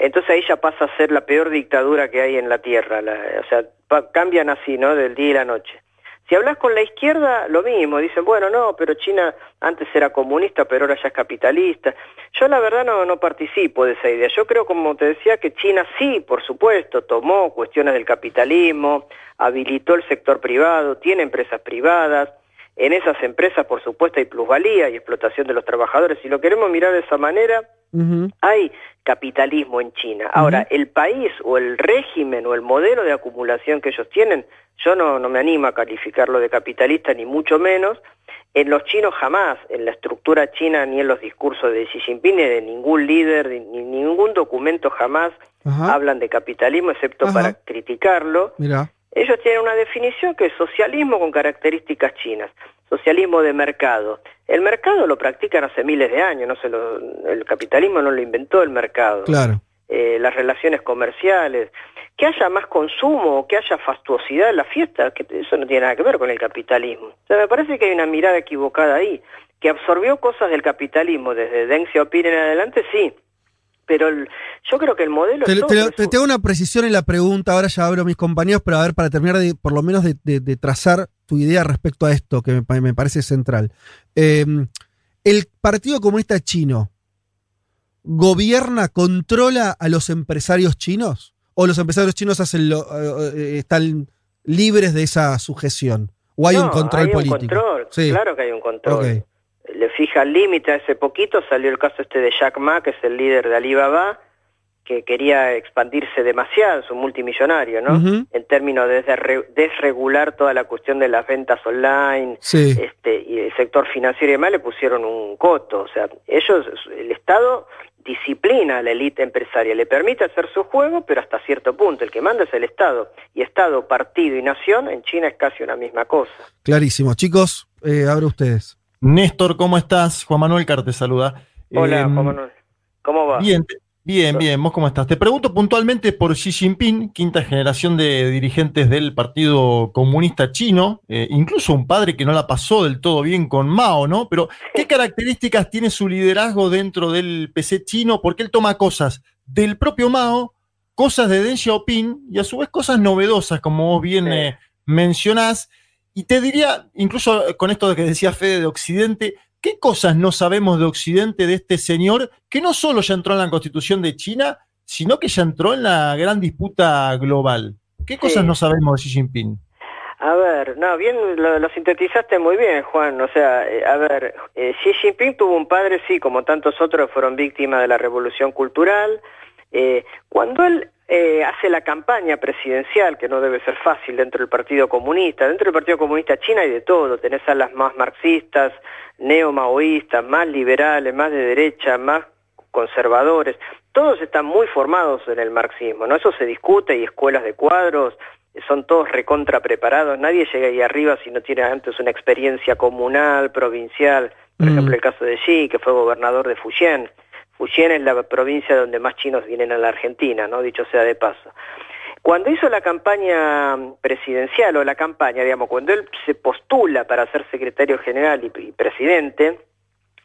entonces ahí ya pasa a ser la peor dictadura que hay en la Tierra, la- o sea, cambian así, ¿no? Del día y la noche. Si hablas con la izquierda, lo mismo, dicen, bueno, no, pero China antes era comunista, pero ahora ya es capitalista. Yo la verdad no, no participo de esa idea. Yo creo, como te decía, que China sí, por supuesto, tomó cuestiones del capitalismo, habilitó el sector privado, tiene empresas privadas, en esas empresas, por supuesto, hay plusvalía y explotación de los trabajadores. Si lo queremos mirar de esa manera, hay capitalismo en China. Ahora, el país o el régimen o el modelo de acumulación que ellos tienen, yo no, no me animo a calificarlo de capitalista, ni mucho menos. En los chinos jamás, en la estructura china, ni en los discursos de Xi Jinping, ni de ningún líder, ni, ni ningún documento jamás
Ajá.
hablan de capitalismo, excepto
Ajá.
para criticarlo.
Mira.
Ellos tienen una definición que es socialismo con características chinas, socialismo de mercado. El mercado lo practican hace miles de años, no se lo, el capitalismo no lo inventó el mercado.
Claro.
Eh, las relaciones comerciales, que haya más consumo, que haya fastuosidad en la fiesta, que eso no tiene nada que ver con el capitalismo. O sea, me parece que hay una mirada equivocada ahí, que absorbió cosas del capitalismo desde Deng Xiaoping en adelante, sí, pero el- yo creo que el modelo
Te, te- hago una precisión en la pregunta, ahora ya abro a mis compañeros, pero a ver, para terminar de, por lo menos de, de- de trazar tu idea respecto a esto, que me, pa- me parece central. Eh, el Partido Comunista Chino gobierna, controla a los empresarios chinos, o los empresarios chinos hacen lo- eh, eh, están libres de esa sujeción, o hay
No,
un control
hay
político.
Un control,
Sí.
claro que hay un control.
Ok.
Le fija el límite. Hace poquito salió el caso este de Jack Ma, que es el líder de Alibaba, que quería expandirse demasiado, es un multimillonario, ¿no? En términos de desre- desregular toda la cuestión de las ventas online,
Sí.
este, y el sector financiero y demás le pusieron un coto. O sea, ellos, el Estado disciplina a la élite empresaria, le permite hacer su juego, pero hasta cierto punto. El que manda es el Estado. Y Estado, partido y nación en China es casi una misma cosa.
Clarísimo. Chicos, eh, abro ustedes.
Néstor, ¿cómo estás? Juan Manuel Car te saluda.
Hola,
Eh,
Juan Manuel. ¿Cómo va?
Bien, bien, bien. ¿Vos cómo estás? Te pregunto puntualmente por Xi Jinping, quinta generación de dirigentes del Partido Comunista Chino, eh, incluso un padre que no la pasó del todo bien con Mao, ¿no? Pero, ¿qué [LAUGHS] características tiene su liderazgo dentro del PC chino? Porque él toma cosas del propio Mao, cosas de Deng Xiaoping y a su vez cosas novedosas, como vos bien eh, mencionás. Y te diría, incluso eh, con esto de que decía Fede de Occidente, ¿qué cosas no sabemos de Occidente de este señor que no solo ya entró en la constitución de China, sino que ya entró en la gran disputa global? ¿Qué cosas
Sí.
no sabemos de Xi Jinping?
A ver, no, bien lo, lo sintetizaste muy bien, Juan. O sea, eh, a ver, eh, Xi Jinping tuvo un padre, sí, como tantos otros fueron víctimas de la revolución cultural. Eh, cuando él eh, hace la campaña presidencial, que no debe ser fácil dentro del Partido Comunista, dentro del Partido Comunista China hay de todo, tenés a las más marxistas, neomaoístas, más liberales, más de derecha, más conservadores, todos están muy formados en el marxismo, ¿no? Eso se discute y escuelas de cuadros, son todos recontra preparados, nadie llega ahí arriba si no tiene antes una experiencia comunal, provincial, por
Mm.
ejemplo el caso de Xi, que fue gobernador de Fujian. Fujian es la provincia donde más chinos vienen a la Argentina, ¿no? Dicho sea de paso. Cuando hizo la campaña presidencial o la campaña, digamos, cuando él se postula para ser secretario general y, presidente,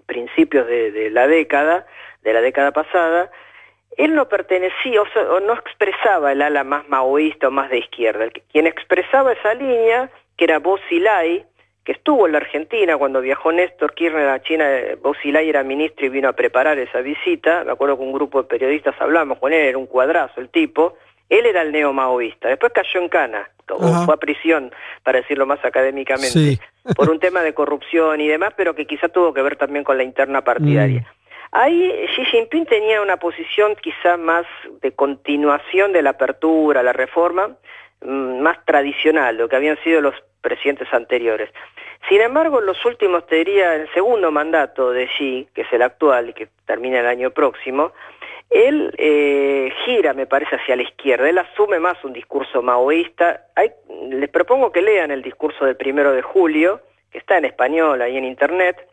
principios de, la década, de la década pasada, él no pertenecía o, sea, o no expresaba el ala más maoísta o más de izquierda. Quien expresaba esa línea, que era Bo Xilai, que estuvo en la Argentina cuando viajó Néstor Kirchner a China, Xilai era ministro y vino a preparar esa visita, me acuerdo que un grupo de periodistas hablamos con él, era un cuadrazo el tipo, él era el neomaoísta, después cayó en cana, o
Ajá.
fue a prisión, para decirlo más académicamente,
Sí. [LAUGHS]
por un tema de corrupción y demás, pero que quizá tuvo que ver también con la interna partidaria.
Mm.
Ahí Xi Jinping tenía una posición quizá más de continuación de la apertura, la reforma, más tradicional, lo que habían sido los presidentes anteriores. Sin embargo, en los últimos, te diría, el segundo mandato de Xi, que es el actual y que termina el año próximo, él eh, gira, me parece, hacia la izquierda. Él asume más un discurso maoísta. Hay- les propongo que lean el discurso del primero de julio, que está en español ahí en internet.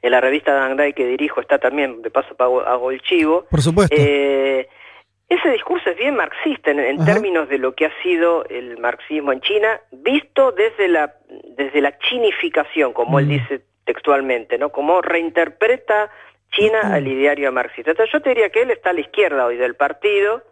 En la revista Dangdai que dirijo está también, de paso hago el chivo.
Por supuesto.
Eh, ese discurso es bien marxista en, términos de lo que ha sido el marxismo en China, visto desde la, desde la chinificación, como él
Mm.
dice textualmente, ¿no? Como reinterpreta China al ideario marxista. Entonces yo te diría que él está a la izquierda hoy del partido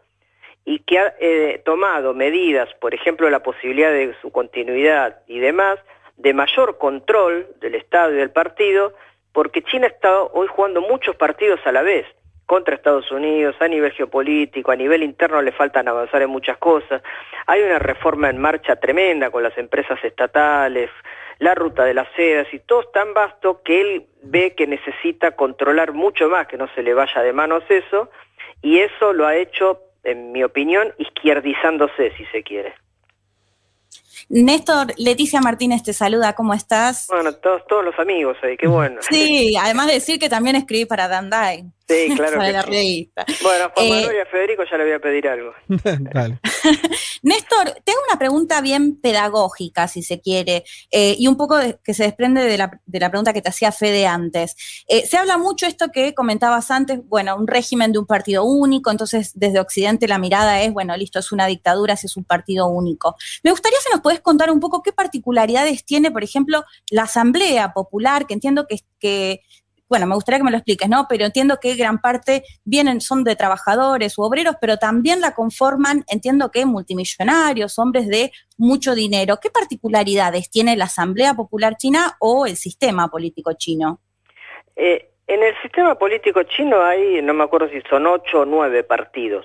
y que ha eh, tomado medidas, por ejemplo, la posibilidad de su continuidad y demás, de mayor control del Estado y del partido, porque China está hoy jugando muchos partidos a la vez contra Estados Unidos, a nivel geopolítico, a nivel interno le faltan avanzar en muchas cosas. Hay una reforma en marcha tremenda con las empresas estatales, la ruta de las sedas y todo es tan vasto que él ve que necesita controlar mucho más, que no se le vaya de manos eso, y eso lo ha hecho, en mi opinión, izquierdizándose, si se quiere.
Néstor, Leticia Martínez te saluda, ¿cómo estás?
Bueno, todos, todos los amigos ahí, qué bueno.
Sí, además de decir que también escribí para Dandai.
Sí, [LAUGHS] claro
para
que
la
sí.
revista.
Bueno, a Juan
Eh,
Manuel y a Federico ya le voy a pedir algo. [LAUGHS]
Dale. [LAUGHS]
Néstor, tengo una pregunta bien pedagógica, si se quiere, eh, y un poco de- que se desprende de la, de la pregunta que te hacía Fede antes. Eh, se habla mucho esto que comentabas antes, bueno, un régimen de un partido único, entonces desde Occidente la mirada es, bueno, listo, es una dictadura, si es un partido único. Me gustaría si nos podés contar un poco qué particularidades tiene, por ejemplo, la Asamblea Popular, que entiendo que, que bueno, me gustaría que me lo expliques, ¿no? Pero entiendo que gran parte vienen, son de trabajadores u obreros, pero también la conforman, entiendo que multimillonarios, hombres de mucho dinero. ¿Qué particularidades tiene la Asamblea Popular China o el sistema político chino?
Eh, en el sistema político chino hay, no me acuerdo si son ocho o nueve partidos.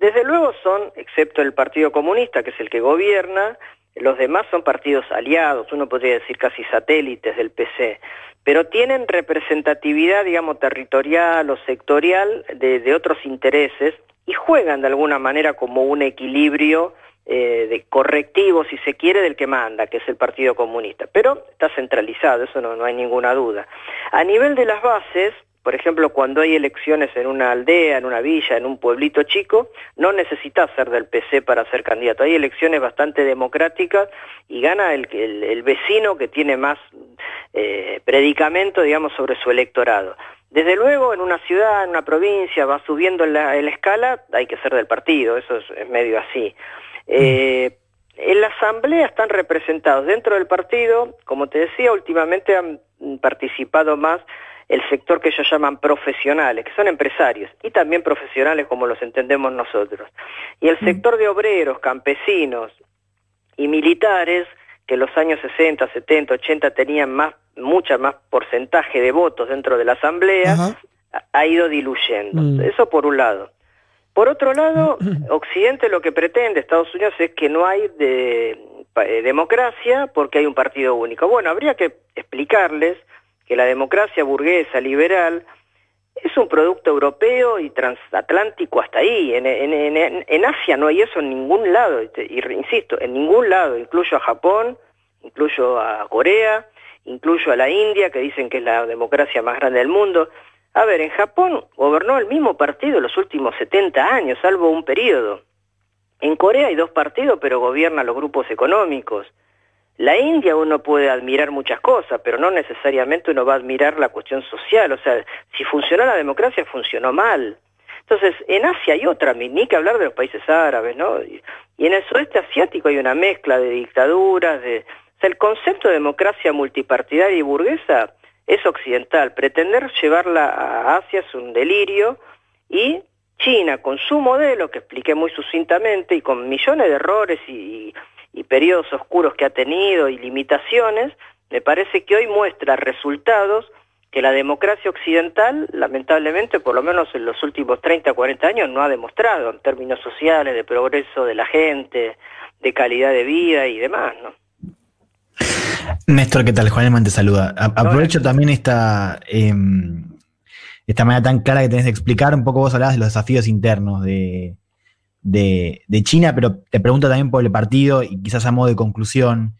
Desde luego son, excepto el Partido Comunista, que es el que gobierna, los demás son partidos aliados, uno podría decir casi satélites del PC, pero tienen representatividad, digamos, territorial o sectorial de, otros intereses y juegan de alguna manera como un equilibrio eh, de correctivo, si se quiere, del que manda, que es el Partido Comunista. Pero está centralizado, eso no hay ninguna duda. A nivel de las bases, por ejemplo, cuando hay elecciones en una aldea, en una villa, en un pueblito chico, no necesitas ser del PC para ser candidato. Hay elecciones bastante democráticas y gana el, el, el vecino que tiene más eh, predicamento, digamos, sobre su electorado. Desde luego, en una ciudad, en una provincia, va subiendo en la, la escala, hay que ser del partido, eso es, es medio así. Eh, en la asamblea están representados dentro del partido, como te decía, últimamente han participado más el sector que ellos llaman profesionales, que son empresarios, y también profesionales como los entendemos nosotros. Y el sector de obreros, campesinos y militares, que en los años 60, 70, 80 tenían más, mucha más porcentaje de votos dentro de la asamblea, ha ido diluyendo.
Mm.
Eso por un lado. Por otro lado, [CLEARS THROAT] Occidente lo que pretende, Estados Unidos, es que no hay de, eh, democracia porque hay un partido único. Bueno, habría que explicarles que la democracia burguesa, liberal, es un producto europeo y transatlántico hasta ahí. En, Asia no hay eso en ningún lado, y te- y insisto, en ningún lado. Incluyo a Japón, incluyo a Corea, incluyo a la India, que dicen que es la democracia más grande del mundo. A ver, en Japón gobernó el mismo partido los últimos 70 años, salvo un periodo. En Corea hay dos partidos, pero gobiernan los grupos económicos. La India uno puede admirar muchas cosas, pero no necesariamente uno va a admirar la cuestión social. O sea, si funcionó la democracia, funcionó mal. Entonces, en Asia hay otra, ni que hablar de los países árabes, ¿no? Y en el sudeste asiático hay una mezcla de dictaduras, de... O sea, el concepto de democracia multipartidaria y burguesa es occidental. Pretender llevarla a Asia es un delirio y China, con su modelo, que expliqué muy sucintamente, y con millones de errores y, y periodos oscuros que ha tenido y limitaciones, me parece que hoy muestra resultados que la democracia occidental, lamentablemente, por lo menos en los últimos 30, 40 años, no ha demostrado en términos sociales, de progreso de la gente, de calidad de vida y demás, ¿no?
Néstor, ¿qué tal? Juan Elman te saluda. A- aprovecho también esta, em, esta manera tan clara que tenés de explicar. Un poco vos hablabas de los desafíos internos de, de, China, pero te pregunto también por el partido y quizás a modo de conclusión,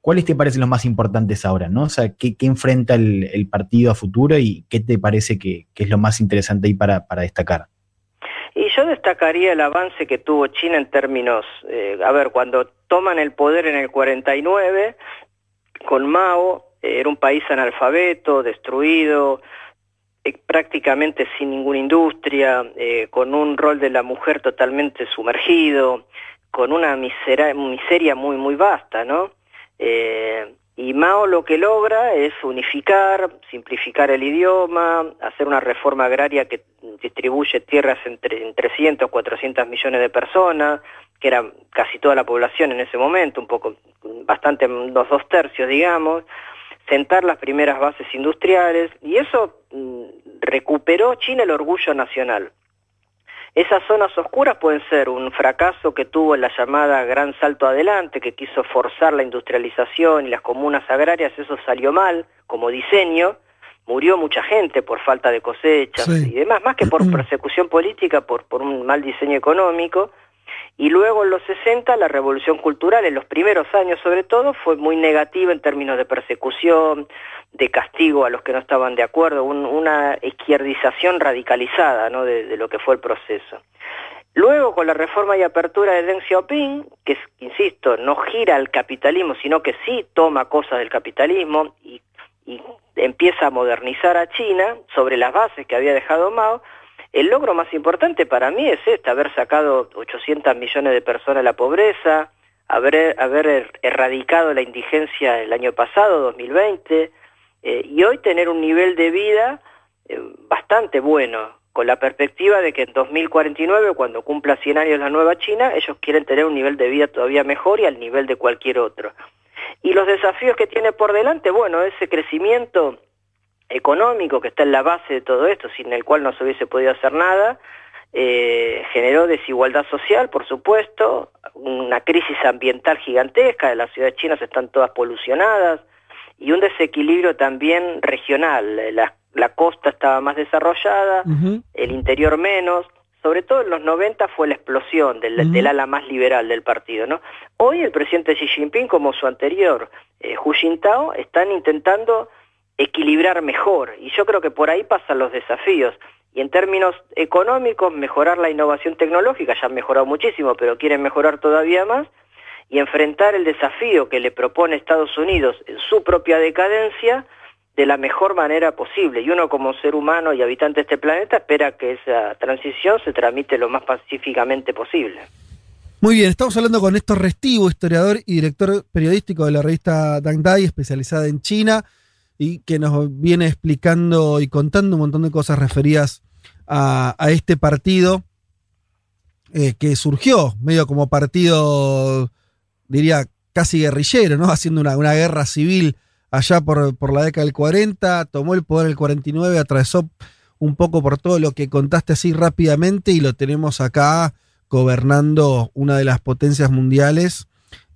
¿cuáles te parecen los más importantes ahora? ¿no? O sea, ¿qué, enfrenta el, partido a futuro y qué te parece que, es lo más interesante ahí para, para destacar?
Y yo destacaría el avance que tuvo China en términos, eh, a ver, cuando toman el poder en el 49, con Mao, eh, era un país analfabeto, destruido, eh, prácticamente sin ninguna industria, eh, con un rol de la mujer totalmente sumergido, con una misera, miseria muy, muy vasta, ¿no? Eh, y Mao lo que logra es unificar, simplificar el idioma, hacer una reforma agraria que distribuye tierras entre en 300, 400 millones de personas, que era casi toda la población en ese momento, un poco, bastante, unos dos tercios, digamos, sentar las primeras bases industriales, y eso mm, recuperó China el orgullo nacional. Esas zonas oscuras pueden ser un fracaso que tuvo en la llamada Gran Salto Adelante, que quiso forzar la industrialización y las comunas agrarias, eso salió mal como diseño, murió mucha gente por falta de cosechas
Sí.
y demás, más que por persecución política, por, por un mal diseño económico. Y luego en los 60 la revolución cultural, en los primeros años sobre todo, fue muy negativa en términos de persecución, de castigo a los que no estaban de acuerdo, un- una izquierdización radicalizada ¿no? de, lo que fue el proceso. Luego, con la reforma y apertura de Deng Xiaoping, que, insisto, no gira al capitalismo, sino que sí toma cosas del capitalismo y, y empieza a modernizar a China sobre las bases que había dejado Mao, el logro más importante para mí es este, haber sacado 800 millones de personas de la pobreza, haber, haber er- erradicado la indigencia el año pasado, 2020, eh, y hoy tener un nivel de vida eh, bastante bueno, con la perspectiva de que en 2049, cuando cumpla 100 años la nueva China, ellos quieren tener un nivel de vida todavía mejor y al nivel de cualquier otro. Y los desafíos que tiene por delante, bueno, ese crecimiento económico que está en la base de todo esto, sin el cual no se hubiese podido hacer nada, eh, generó desigualdad social, por supuesto, una crisis ambiental gigantesca, las ciudades chinas están todas polucionadas, y un desequilibrio también regional. La, la costa estaba más desarrollada, el interior menos. Sobre todo en los 90 fue la explosión del ala más liberal del partido. ¿no? Hoy el presidente Xi Jinping, como su anterior eh, Hu Jintao, están intentando equilibrar mejor. Y yo creo que por ahí pasan los desafíos. Y en términos económicos, mejorar la innovación tecnológica, ya han mejorado muchísimo, pero quieren mejorar todavía más, y enfrentar el desafío que le propone Estados Unidos en su propia decadencia de la mejor manera posible. Y uno como ser humano y habitante de este planeta espera que esa transición se tramite lo más pacíficamente posible.
Muy bien, estamos hablando con Néstor Restivo, historiador y director periodístico de la revista Dang Dai, especializada en China, y que nos viene explicando y contando un montón de cosas referidas a, este partido eh, que surgió medio como partido, diría, casi guerrillero, ¿no? [LAUGHS] Haciendo una, una guerra civil allá por, por la década del 40, tomó el poder el 49, atravesó un poco por todo lo que contaste así rápidamente y lo tenemos acá gobernando una de las potencias mundiales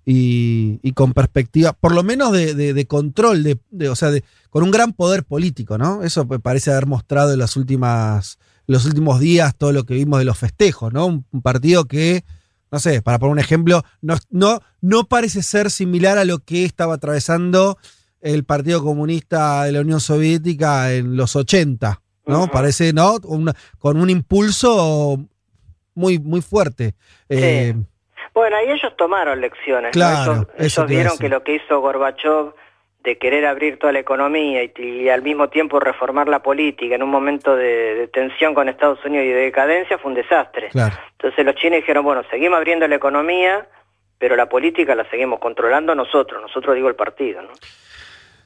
y, y con perspectiva, por lo menos de, de- de control, de, de- o sea, de- con un gran poder político, ¿no? Eso parece haber mostrado en las últimas, los últimos días todo lo que vimos de los festejos, ¿no? Un, un partido que, no sé, para poner un ejemplo, no, no, no parece ser similar a lo que estaba atravesando el Partido Comunista de la Unión Soviética en los 80, ¿no? Parece, ¿no? Una- con un impulso muy, muy fuerte. Eh,
Bueno, ahí ellos tomaron lecciones. ¿no?
Claro,
Ellos,
eso
vieron que lo que hizo Gorbachev de querer abrir toda la economía y, y al mismo tiempo reformar la política en un momento de, de tensión con Estados Unidos y de decadencia fue un desastre.
Claro.
Entonces los chinos dijeron, bueno, seguimos abriendo la economía, pero la política la seguimos controlando nosotros, nosotros digo el partido. ¿no?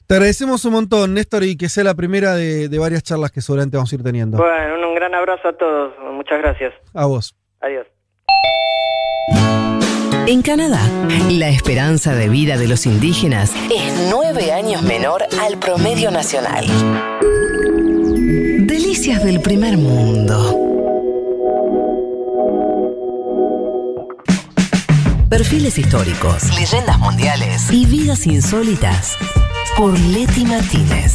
Te agradecemos un montón, Néstor, y que sea la primera de, de varias charlas que seguramente vamos a ir teniendo.
Bueno, un, un gran abrazo a todos, muchas gracias.
A vos.
Adiós.
En Canadá, la esperanza de vida de los indígenas es nueve años menor al promedio nacional. Delicias del primer mundo. Perfiles históricos, leyendas mundiales y vidas insólitas por Leti Martínez.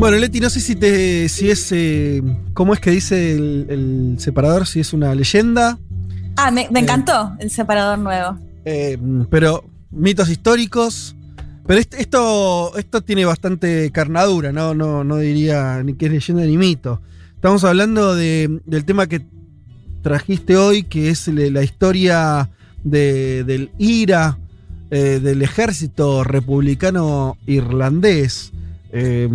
Bueno, Leti, no sé si te, si es, eh, ¿cómo es que dice el, el separador? Si es una leyenda,
Ah, me, me encantó el separador nuevo.
eh, pero mitos históricos. Pero est- esto, esto tiene bastante carnadura, ¿no? No, no diría ni que es leyenda ni mito. Estamos hablando de- del tema que trajiste hoy, que es la historia de- del IRA, eh, del ejército republicano irlandés. Eh,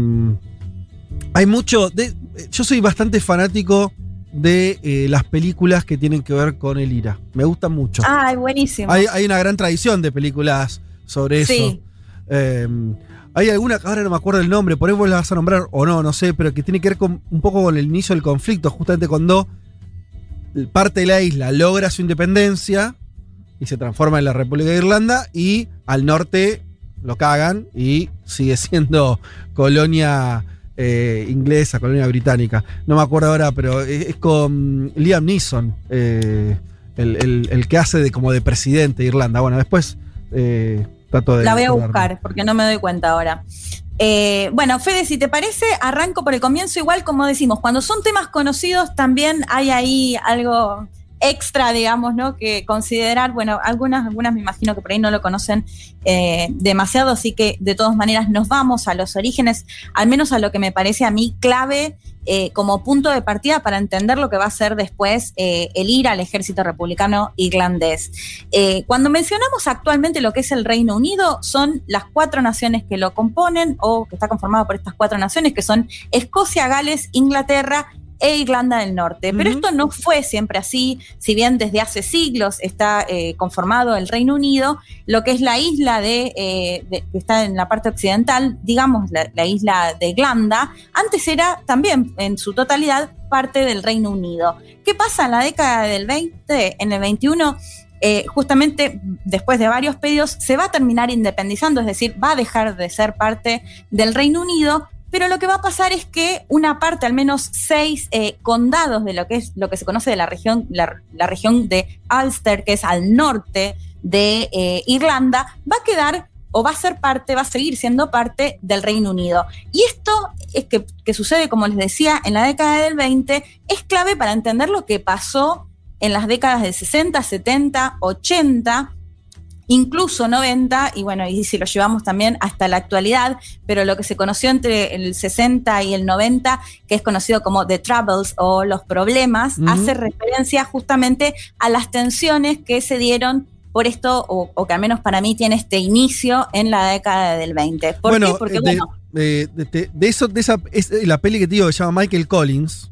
hay mucho. de- yo soy bastante fanático de eh, las películas que tienen que ver con el IRA. Me gustan mucho.
Ay, buenísimo.
Hay, hay una gran tradición de películas sobre eso.
Sí.
Eh, hay alguna, ahora no me acuerdo el nombre, por ahí vos la vas a nombrar o no, no sé, pero que tiene que ver con, un poco con el inicio del conflicto, justamente cuando parte de la isla logra su independencia y se transforma en la República de Irlanda y al norte lo cagan y sigue siendo colonia eh, inglesa, colonia británica. No me acuerdo ahora, pero es, es con Liam Neeson, eh, el, el- el que hace de como de presidente de Irlanda. Bueno, después eh, trato de...
La voy a
acordarme.
buscar porque no me doy cuenta ahora. Eh, bueno, Fede, si te parece, arranco por el comienzo, igual como decimos, cuando son temas conocidos también hay ahí algo extra, digamos, ¿no? Que considerar, bueno, algunas, algunas me imagino que por ahí no lo conocen eh, demasiado, así que de todas maneras nos vamos a los orígenes, al menos a lo que me parece a mí clave eh, como punto de partida para entender lo que va a ser después eh, el ir al ejército republicano irlandés. Eh, cuando mencionamos actualmente lo que es el Reino Unido, son las cuatro naciones que lo componen o que está conformado por estas cuatro naciones, que son Escocia, Gales, Inglaterra e Irlanda del Norte. Pero esto no fue siempre así, si bien desde hace siglos está eh, conformado el Reino Unido, lo que es la isla de, eh, de- que está en la parte occidental, digamos la, la isla de Irlanda, antes era también en su totalidad parte del Reino Unido. ¿Qué pasa en la década del 20, en el 21? eh, justamente después de varios pedidos se va a terminar independizando, es decir, va a dejar de ser parte del Reino Unido, pero lo que va a pasar es que una parte, al menos seis eh, condados de lo que es lo que se conoce de la región, la, región de Ulster, que es al norte de eh, Irlanda, va a quedar o va a ser parte, va a seguir siendo parte del Reino Unido. Y esto es que, que sucede, como les decía, en la década del 20, es clave para entender lo que pasó en las décadas del 60, 70, 80, incluso 90, y bueno, y si lo llevamos también hasta la actualidad, pero lo que se conoció entre el 60 y el 90, que es conocido como The Troubles o los problemas, hace referencia justamente a las tensiones que se dieron por esto, o, o que al menos para mí tiene este inicio en la década del 20. ¿Por
bueno,
qué? Porque
eh, de,
bueno,
eh, de- de- de eso, de esa, es eh, la peli que te digo que se llama Michael Collins.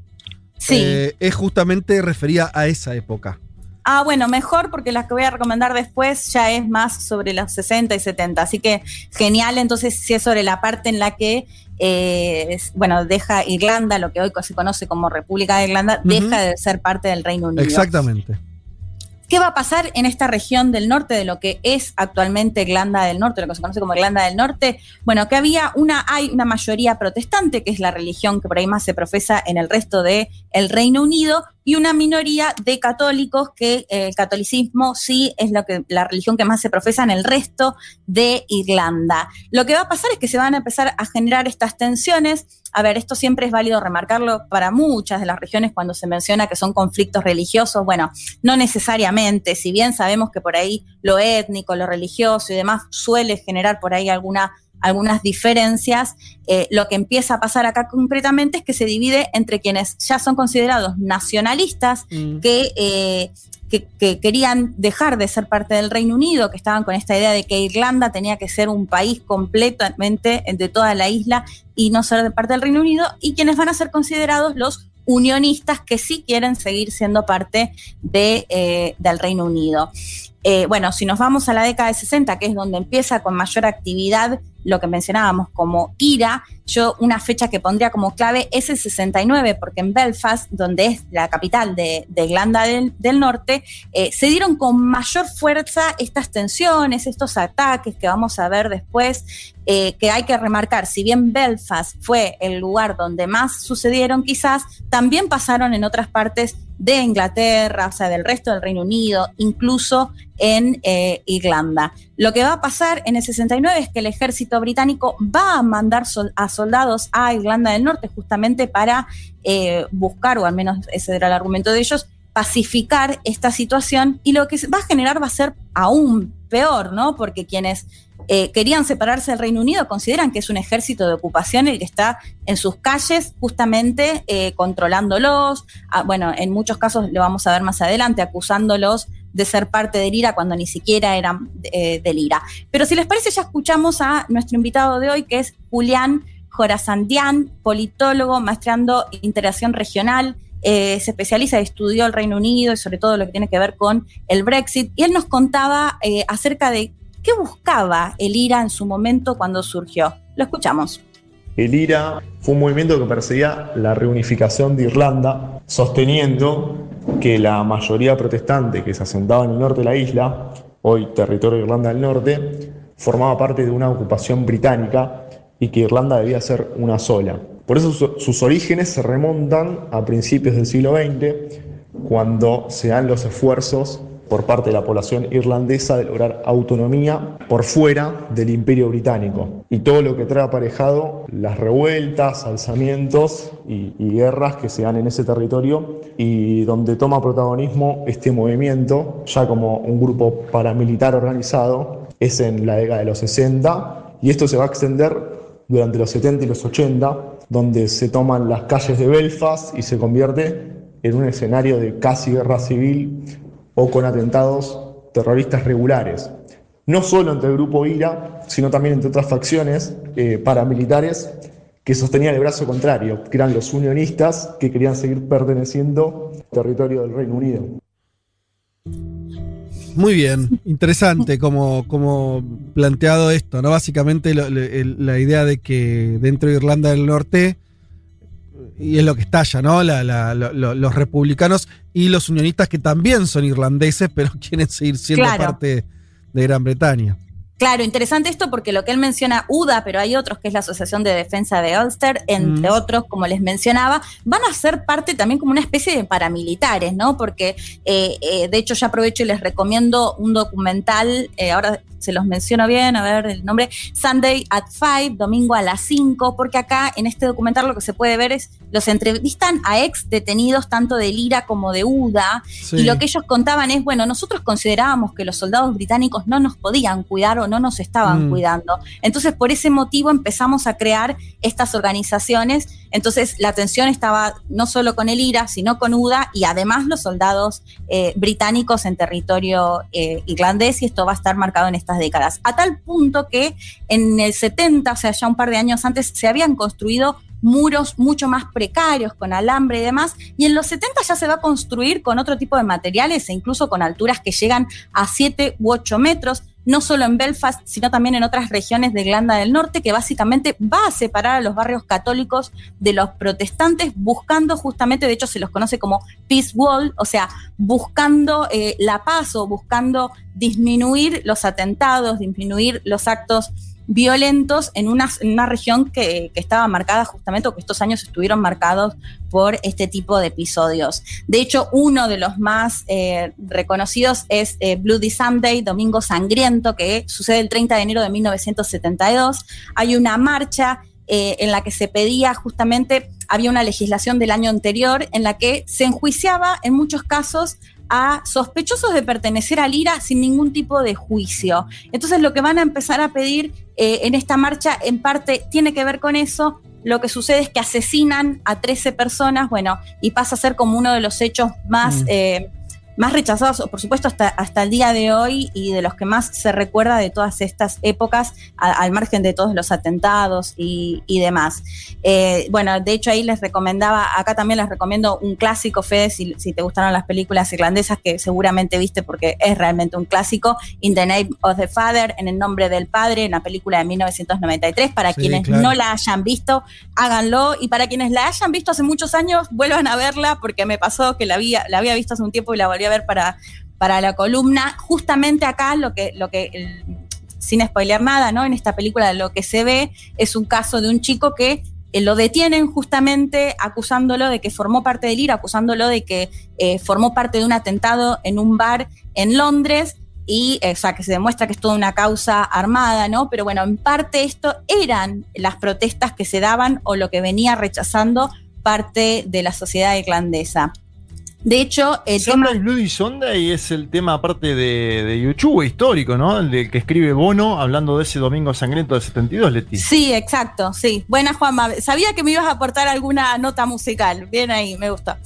Sí.
eh, es justamente referida a esa época.
Ah, bueno, mejor porque las que voy a recomendar después ya es más sobre los 60 y 70. Así que genial, entonces si es sobre la parte en la que, eh, es- bueno, deja Irlanda, lo que hoy se conoce como República de Irlanda, deja de ser parte del Reino Unido.
Exactamente.
¿Qué va a pasar en esta región del norte de lo que es actualmente Irlanda del Norte, lo que se conoce como Irlanda del Norte? Bueno, que había una, hay una mayoría protestante, que es la religión que por ahí más se profesa en el resto del el Reino Unido, y una minoría de católicos, que eh, el catolicismo sí es lo que, la religión que más se profesa en el resto de Irlanda. Lo que va a pasar es que se van a empezar a generar estas tensiones a ver, esto siempre es válido remarcarlo para muchas de las regiones cuando se menciona que son conflictos religiosos. Bueno, no necesariamente, si bien sabemos que por ahí lo étnico, lo religioso y demás suele generar por ahí alguna algunas diferencias, eh, lo que empieza a pasar acá concretamente es que se divide entre quienes ya son considerados nacionalistas,
Mm.
que, eh, que, que querían dejar de ser parte del Reino Unido, que estaban con esta idea de que Irlanda tenía que ser un país completamente de toda la isla y no ser de parte del Reino Unido, y quienes van a ser considerados los unionistas que sí quieren seguir siendo parte de, eh, del Reino Unido. Eh, bueno, si nos vamos a la década de 60, que es donde empieza con mayor actividad lo que mencionábamos como IRA, yo una fecha que pondría como clave es el 69, porque en Belfast, donde es la capital de, Irlanda del, del Norte, eh, se dieron con mayor fuerza estas tensiones, estos ataques que vamos a ver después, eh, que hay que remarcar, si bien Belfast fue el lugar donde más sucedieron quizás, también pasaron en otras partes de Inglaterra, o sea, del resto del Reino Unido, incluso en eh, Irlanda. Lo que va a pasar en el 69 es que el ejército británico va a mandar sol a soldados a Irlanda del Norte justamente para eh, buscar, o al menos ese era el argumento de ellos, pacificar esta situación y lo que va a generar va a ser aún peor, ¿no? Porque quienes eh, querían separarse del Reino Unido consideran que es un ejército de ocupación el que está en sus calles justamente eh, controlándolos, ah, bueno, en muchos casos lo vamos a ver más adelante, acusándolos de ser parte del IRA cuando ni siquiera eran eh, IRA. Pero si les parece, ya escuchamos a nuestro invitado de hoy, que es Julián Jorazandian, politólogo, maestrando interacción regional, eh, se especializa, estudió el Reino Unido y sobre todo lo que tiene que ver con el Brexit, y él nos contaba eh, acerca de qué buscaba el IRA en su momento cuando surgió. Lo escuchamos.
El IRA fue un movimiento que perseguía la reunificación de Irlanda, sosteniendo que la mayoría protestante que se asentaba en el norte de la isla, hoy territorio de Irlanda del Norte, formaba parte de una ocupación británica y que Irlanda debía ser una sola. Por eso su- sus orígenes se remontan a principios del siglo XX, cuando se dan los esfuerzos por parte de la población irlandesa de lograr autonomía por fuera del imperio británico. Y todo lo que trae aparejado las revueltas, alzamientos y, guerras que se dan en ese territorio y donde toma protagonismo este movimiento ya como un grupo paramilitar organizado es en la década de los 60 y esto se va a extender durante los 70 y los 80 donde se toman las calles de Belfast y se convierte en un escenario de casi guerra civil o con atentados terroristas regulares. No solo entre el grupo IRA, sino también entre otras facciones eh, paramilitares que sostenían el brazo contrario, que eran los unionistas que querían seguir perteneciendo al territorio del Reino Unido.
Muy bien, interesante como, como planteado esto, ¿no? Básicamente la idea de que dentro de Irlanda del Norte, y es lo que estalla, ¿no? La- la- lo- lo- los republicanos y los unionistas que también son irlandeses, [LAUGHS] pero quieren seguir siendo
Claro.
parte de Gran Bretaña.
Claro, interesante esto porque lo que él menciona UDA, pero hay otros que es la Asociación de Defensa de Ulster, entre
Mm.
otros, como les mencionaba, van a ser parte también como una especie de paramilitares, ¿no? Porque eh, eh, de hecho ya aprovecho y les recomiendo un documental, eh, ahora se los menciono bien, a ver el nombre, Sunday at 5, domingo a las 5, porque acá en este documental lo que se puede ver es, los entrevistan a ex detenidos tanto de Lira como de UDA,
Sí.
y lo que ellos contaban es, bueno, nosotros considerábamos que los soldados británicos no nos podían cuidar o no nos estaban
Mm.
cuidando. Entonces, por ese motivo empezamos a crear estas organizaciones. Entonces, la tensión estaba no solo con el IRA, sino con UDA y además los soldados eh, británicos en territorio eh, irlandés y esto va a estar marcado en estas décadas. A tal punto que en el 70, o sea, ya un par de años antes, se habían construido muros mucho más precarios, con alambre y demás, y en los 70 ya se va a construir con otro tipo de materiales e incluso con alturas que llegan a 7 u 8 metros, no solo en Belfast, sino también en otras regiones de Irlanda del Norte, que básicamente va a separar a los barrios católicos de los protestantes, buscando justamente, de hecho se los conoce como Peace Wall, o sea, buscando eh, la paz o buscando disminuir los atentados, disminuir los actos violentos en una, región que, que estaba marcada justamente, o que estos años estuvieron marcados por este tipo de episodios. De hecho, uno de los más eh, reconocidos es eh, Bloody Sunday, Domingo Sangriento, que sucede el 30 de enero de 1972. Hay una marcha eh, en la que se pedía justamente, había una legislación del año anterior en la que se enjuiciaba en muchos casos a sospechosos de pertenecer al IRA sin ningún tipo de juicio. Entonces lo que van a empezar a pedir eh, en esta marcha en parte tiene que ver con eso. Lo que sucede es que asesinan a 13 personas, bueno, y pasa a ser como uno de los hechos más...
Mm.
eh, más rechazados, por supuesto, hasta, hasta el día de hoy y de los que más se recuerda de todas estas épocas, a- al margen de todos los atentados y, y demás. Eh, bueno, de hecho ahí les recomendaba, acá también les recomiendo un clásico, Fede, si, si te gustaron las películas irlandesas, que seguramente viste porque es realmente un clásico, In the Name of the Father, en el nombre del padre, una película de 1993, para
Sí,
quienes
claro.
no la hayan visto, háganlo, y para quienes la hayan visto hace muchos años, vuelvan a verla, porque me pasó que la había, la había visto hace un tiempo y la volví a ver para, para la columna. Justamente acá lo que, lo que sin spoilear nada, ¿no? En esta película lo que se ve es un caso de un chico que eh, lo detienen justamente acusándolo de que formó parte del IRA, acusándolo de que eh, formó parte de un atentado en un bar en Londres y, eh, o sea, que se demuestra que es toda una causa armada, ¿no? Pero bueno, en parte esto eran las protestas que se daban o lo que venía rechazando parte de la sociedad irlandesa. De hecho, el tema...
Sunday Bloody Sunday es el tema aparte de, de YouTube histórico, ¿no? El del que escribe Bono hablando de ese domingo sangriento del 72, Leti.
Sí, exacto, sí. Buena, Juanma. Sabía que me ibas a aportar alguna nota musical. Bien ahí, me gustó.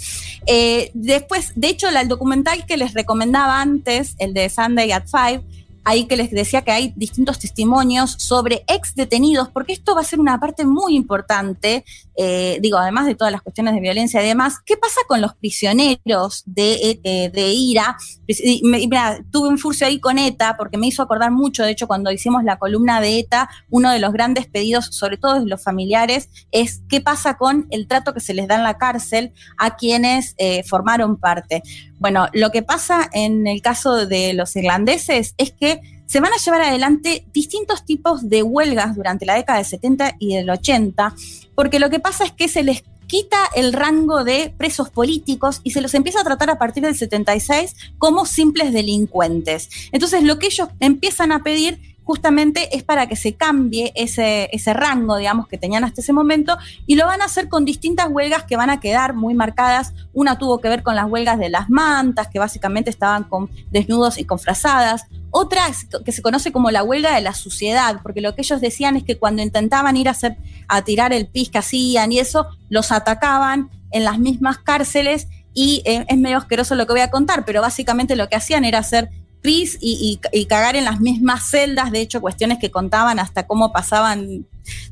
Eh, después, de hecho, el documental que les recomendaba antes, el de Sunday at Five, ahí que les decía que hay distintos testimonios sobre ex detenidos, porque esto va a ser una parte muy importante, eh, digo, además de todas las cuestiones de violencia y demás, ¿qué pasa con los prisioneros de, eh, de IRA? Y mira, tuve un furcio ahí con ETA, porque me hizo acordar mucho, de hecho, cuando hicimos la columna de ETA, uno de los grandes pedidos, sobre todo de los familiares, es qué pasa con el trato que se les da en la cárcel a quienes eh, formaron parte. Bueno, lo que pasa en el caso de los irlandeses es que se van a llevar adelante distintos tipos de huelgas durante la década del 70 y del 80, porque lo que pasa es que se les quita el rango de presos políticos y se los empieza a tratar a partir del 76 como simples delincuentes. Entonces lo que ellos empiezan a pedir justamente es para que se cambie ese, ese rango, digamos, que tenían hasta ese momento, y lo van a hacer con distintas huelgas que van a quedar muy marcadas. Una tuvo que ver con las huelgas de las mantas, que básicamente estaban con desnudos y con frazadas. Otra que se conoce como la huelga de la suciedad, porque lo que ellos decían es que cuando intentaban ir a, hacer, a tirar el pis que hacían y eso, los atacaban en las mismas cárceles y eh, es medio asqueroso lo que voy a contar, pero básicamente lo que hacían era hacer y, y, y, cagar en las mismas celdas, de hecho cuestiones que contaban hasta cómo pasaban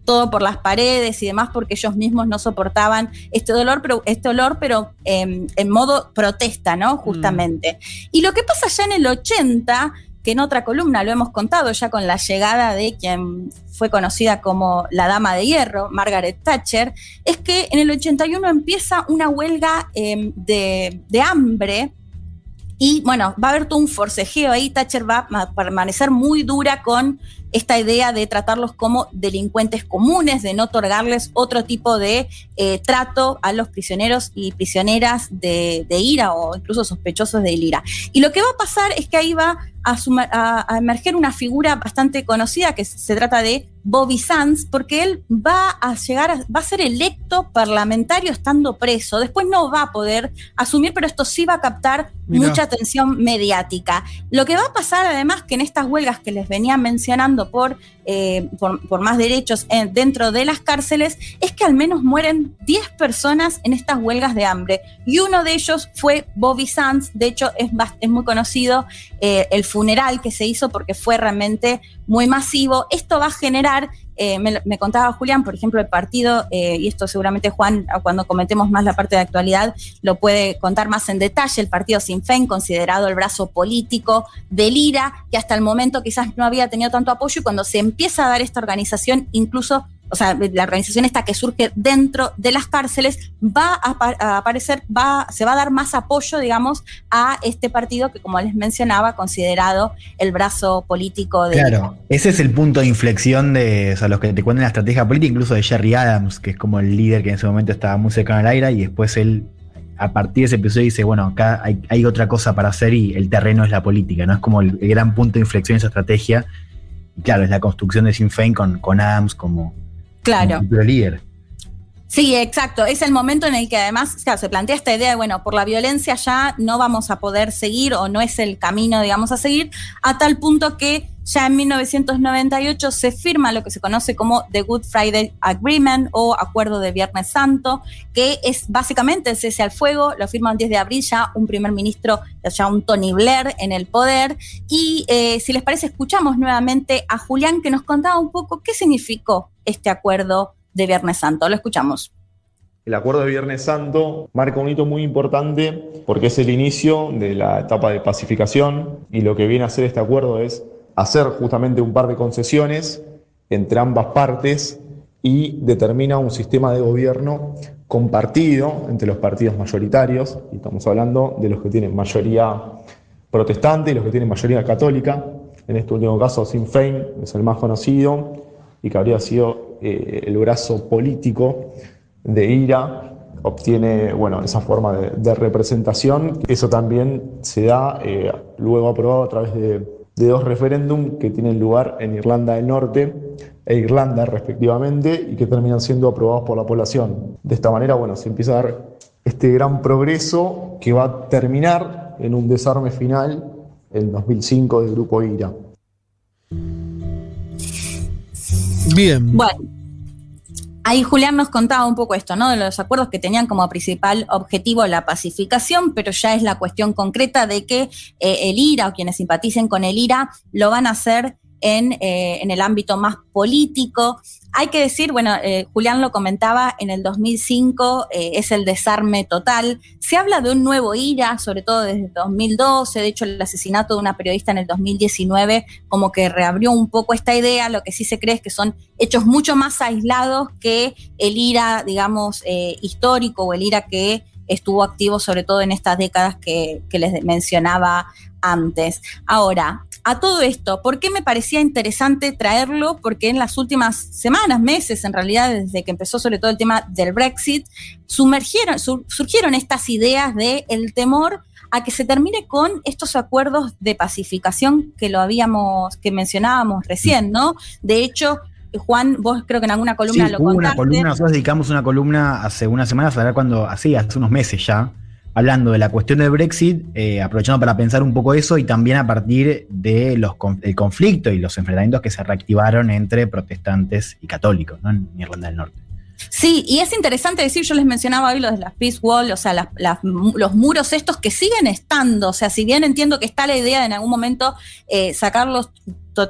todo por las paredes y demás, porque ellos mismos no soportaban este dolor, pero, este olor, pero eh, en modo protesta, ¿no? Justamente. Mm. Y lo que pasa ya en el 80, que en otra columna lo hemos contado ya con la llegada de quien fue conocida como la Dama de Hierro, Margaret Thatcher, es que en el 81 empieza una huelga eh, de, de hambre y bueno, va a haber todo un forcejeo ahí. Thatcher va a permanecer muy dura con esta idea de tratarlos como delincuentes comunes, de no otorgarles otro tipo de eh, trato a los prisioneros y prisioneras de, de, IRA o incluso sospechosos del IRA. Y lo que va a pasar es que ahí va a, a, a emerger una figura bastante conocida que se trata de Bobby Sands, porque él va a llegar, a, va a ser electo parlamentario estando preso. Después no va a poder asumir, pero esto sí va a captar mucha atención mediática. Lo que va a pasar además que en estas huelgas que les venía mencionando por, eh, por, por, más derechos en, dentro de las cárceles, es que al menos mueren 10 personas en estas huelgas de hambre. Y uno de ellos fue Bobby Sands, de hecho es, es muy conocido eh, el funeral que se hizo porque fue realmente muy masivo. Esto va a generar eh, me, me, contaba Julián, por ejemplo, el partido, eh, y esto seguramente Juan, cuando comentemos más la parte de actualidad, lo puede contar más en detalle, el partido Sinn Féin, considerado el brazo político del IRA, que hasta el momento quizás no había tenido tanto apoyo, y cuando se empieza a dar esta organización, incluso o sea, la organización esta que surge dentro de las cárceles, va a, aparecer, va, se va a dar más apoyo, digamos, a este partido que, como les mencionaba, considerado el brazo político de.
Claro, ese es el punto de inflexión de o sea, los que te cuentan la estrategia política, incluso de Jerry Adams, que es como el líder que en ese momento estaba muy cercano al aire, y después él. A partir de ese episodio dice, bueno, acá hay, otra cosa para hacer y el terreno es la política, ¿no? Es como el, gran punto de inflexión de esa estrategia. Y claro, es la construcción de Sinn Féin con Adams como,
Claro.
Como líder.
Sí, exacto. Es el momento en el que además claro, se plantea esta idea de, bueno, por la violencia ya no vamos a poder seguir o no es el camino, digamos, a seguir, a tal punto que ya en 1998 se firma lo que se conoce como The Good Friday Agreement o Acuerdo de Viernes Santo, que es básicamente el cese al fuego, lo firma el 10 de abril ya un primer ministro, ya un Tony Blair en el poder. Y eh, si les parece, escuchamos nuevamente a Julián que nos contaba un poco qué significó este acuerdo de Viernes Santo. Lo escuchamos.
El acuerdo de Viernes Santo marca un hito muy importante porque es el inicio de la etapa de pacificación y lo que viene a hacer este acuerdo es hacer justamente un par de concesiones entre ambas partes y determina un sistema de gobierno compartido entre los partidos mayoritarios, y estamos hablando de los que tienen mayoría protestante y los que tienen mayoría católica. En este último caso, Sinn Féin es el más conocido y que habría sido eh, el brazo político de IRA, obtiene bueno, esa forma de, representación. Eso también se da eh, luego aprobado a través de dos referéndums que tienen lugar en Irlanda del Norte e Irlanda respectivamente y que terminan siendo aprobados por la población. De esta manera, bueno, se empieza a dar este gran progreso que va a terminar en un desarme final en 2005 del grupo IRA.
Bien.
Bueno, Ahí Julián nos contaba un poco esto, ¿no? De los acuerdos que tenían como principal objetivo la pacificación, pero ya es la cuestión concreta de que eh, el IRA o quienes simpaticen con el IRA lo van a hacer en, eh, en el ámbito más político. Hay que decir, bueno, eh, Julián lo comentaba, en el 2005 eh, es el desarme total. Se habla de un nuevo IRA, sobre todo desde 2012. De hecho, el asesinato de una periodista en el 2019 como que reabrió un poco esta idea. Lo que sí se cree es que son hechos mucho más aislados que el IRA, digamos, eh, histórico o el IRA que estuvo activo sobre todo en estas décadas que, que les mencionaba antes. Ahora, a todo esto, ¿por qué me parecía interesante traerlo? Porque en las últimas semanas, meses, en realidad, desde que empezó sobre todo el tema del Brexit, sumergieron, surgieron estas ideas del el temor a que se termine con estos acuerdos de pacificación que lo habíamos, que mencionábamos recién, ¿no? De hecho, Juan, vos creo que en alguna columna lo contaste.
Una columna, nosotros dedicamos una columna hace unas semanas, a ver cuando, así, hace unos meses ya, hablando de la cuestión del Brexit, eh, aprovechando para pensar un poco eso y también a partir del conflicto y los enfrentamientos que se reactivaron entre protestantes y católicos en Irlanda del Norte.
Sí, y es interesante decir, yo les mencionaba hoy los de las Peace Wall, o sea, los muros estos que siguen estando, o sea, si bien entiendo que está la idea de en algún momento eh, sacarlos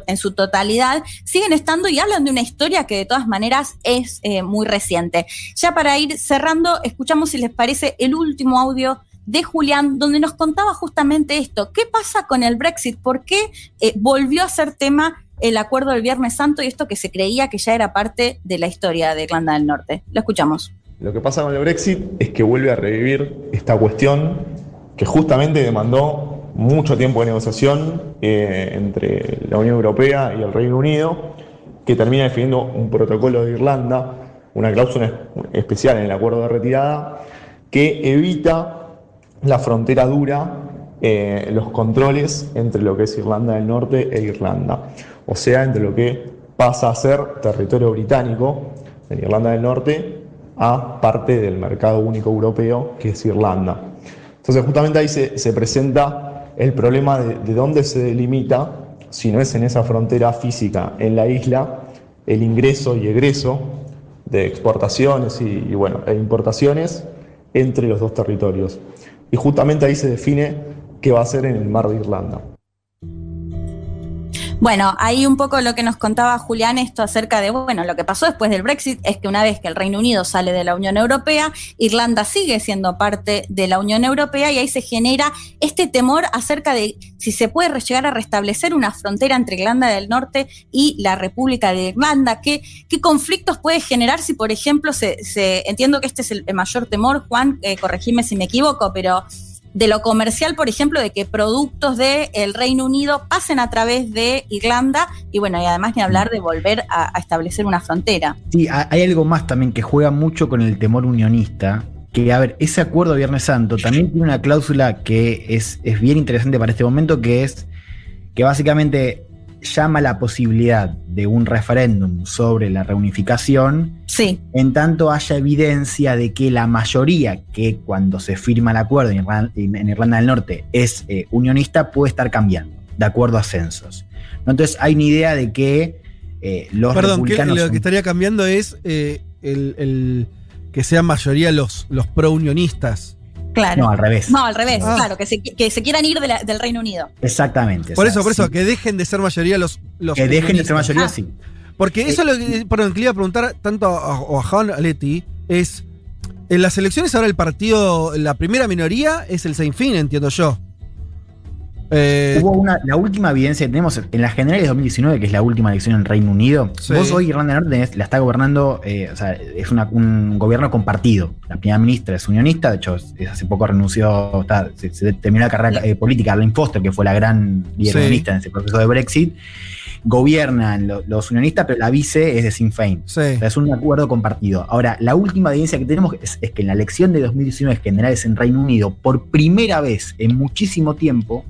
en su totalidad, siguen estando y hablan de una historia que de todas maneras es eh, muy reciente. Ya para ir cerrando, escuchamos si les parece el último audio de Julián, donde nos contaba justamente esto. ¿Qué pasa con el Brexit? ¿Por qué eh, volvió a ser tema el acuerdo del Viernes Santo y esto que se creía que ya era parte de la historia de Irlanda del Norte? Lo escuchamos.
Lo que pasa con el Brexit es que vuelve a revivir esta cuestión que justamente demandó mucho tiempo de negociación eh, entre la Unión Europea y el Reino Unido, que termina definiendo un protocolo de Irlanda, una cláusula especial en el acuerdo de retirada, que evita la frontera dura, eh, los controles entre lo que es Irlanda del Norte e Irlanda, o sea, entre lo que pasa a ser territorio británico en Irlanda del Norte a parte del mercado único europeo que es Irlanda. Entonces justamente ahí se, se presenta el problema de, dónde se delimita, si no es en esa frontera física en la isla, el ingreso y egreso de exportaciones y, bueno, e importaciones entre los dos territorios. Y justamente ahí se define qué va a ser en el mar de Irlanda.
Bueno, ahí un poco lo que nos contaba Julián esto acerca de, bueno, lo que pasó después del Brexit es que una vez que el Reino Unido sale de la Unión Europea, Irlanda sigue siendo parte de la Unión Europea y ahí se genera este temor acerca de si se puede llegar a restablecer una frontera entre Irlanda del Norte y la República de Irlanda, qué, qué conflictos puede generar si, por ejemplo, se, entiendo que este es el, mayor temor, Juan, eh, corregime si me equivoco, pero de lo comercial, por ejemplo, de que productos del Reino Unido pasen a través de Irlanda y bueno, y además ni hablar de volver a, establecer una frontera.
Sí, hay algo más también que juega mucho con el temor unionista, que, a ver, ese acuerdo de Viernes Santo también tiene una cláusula que es, es bien interesante para este momento, que es que básicamente llama la posibilidad de un referéndum sobre la reunificación,
Sí.
en tanto haya evidencia de que la mayoría que cuando se firma el acuerdo en Irlanda, en Irlanda del Norte es eh, unionista puede estar cambiando, de acuerdo a censos. ¿no? Entonces hay una idea de que eh, los
Perdón, que
republicanos...
lo
son-
que estaría cambiando es eh, el, el- que sean mayoría los, los pro-unionistas.
Claro.
No, al revés.
No, al revés,
Ah.
claro, que se, que se quieran ir de la- del Reino Unido.
Exactamente. o
Por
sea,
eso, por eso, que dejen de ser mayoría los, los
que dejen de ser mayoría,
Ah.
sí.
Porque eso es lo que, perdón, que le iba a preguntar tanto a, o a Juan Aletti, es, en las elecciones ahora el partido, la primera minoría es el Sinn Féin, entiendo yo. Eh,
Hubo una, la última evidencia que tenemos en las generales de 2019, que es la última elección en Reino Unido.
Sí.
Vos hoy Irlanda del Norte tenés- la está gobernando, eh, o sea, es una- un gobierno compartido. La primera ministra es unionista, de hecho, es- hace poco renunció, está- se, se terminó la carrera eh, política, Arlene Foster, que fue la gran líder
Sí.
unionista en ese proceso de Brexit. Gobiernan lo- los unionistas, pero la vice es de Sinn Féin.
sí.
O sea, es un acuerdo compartido. Ahora, la última evidencia que tenemos es, es que en la elección de 2019 generales en Reino Unido, por primera vez en muchísimo tiempo,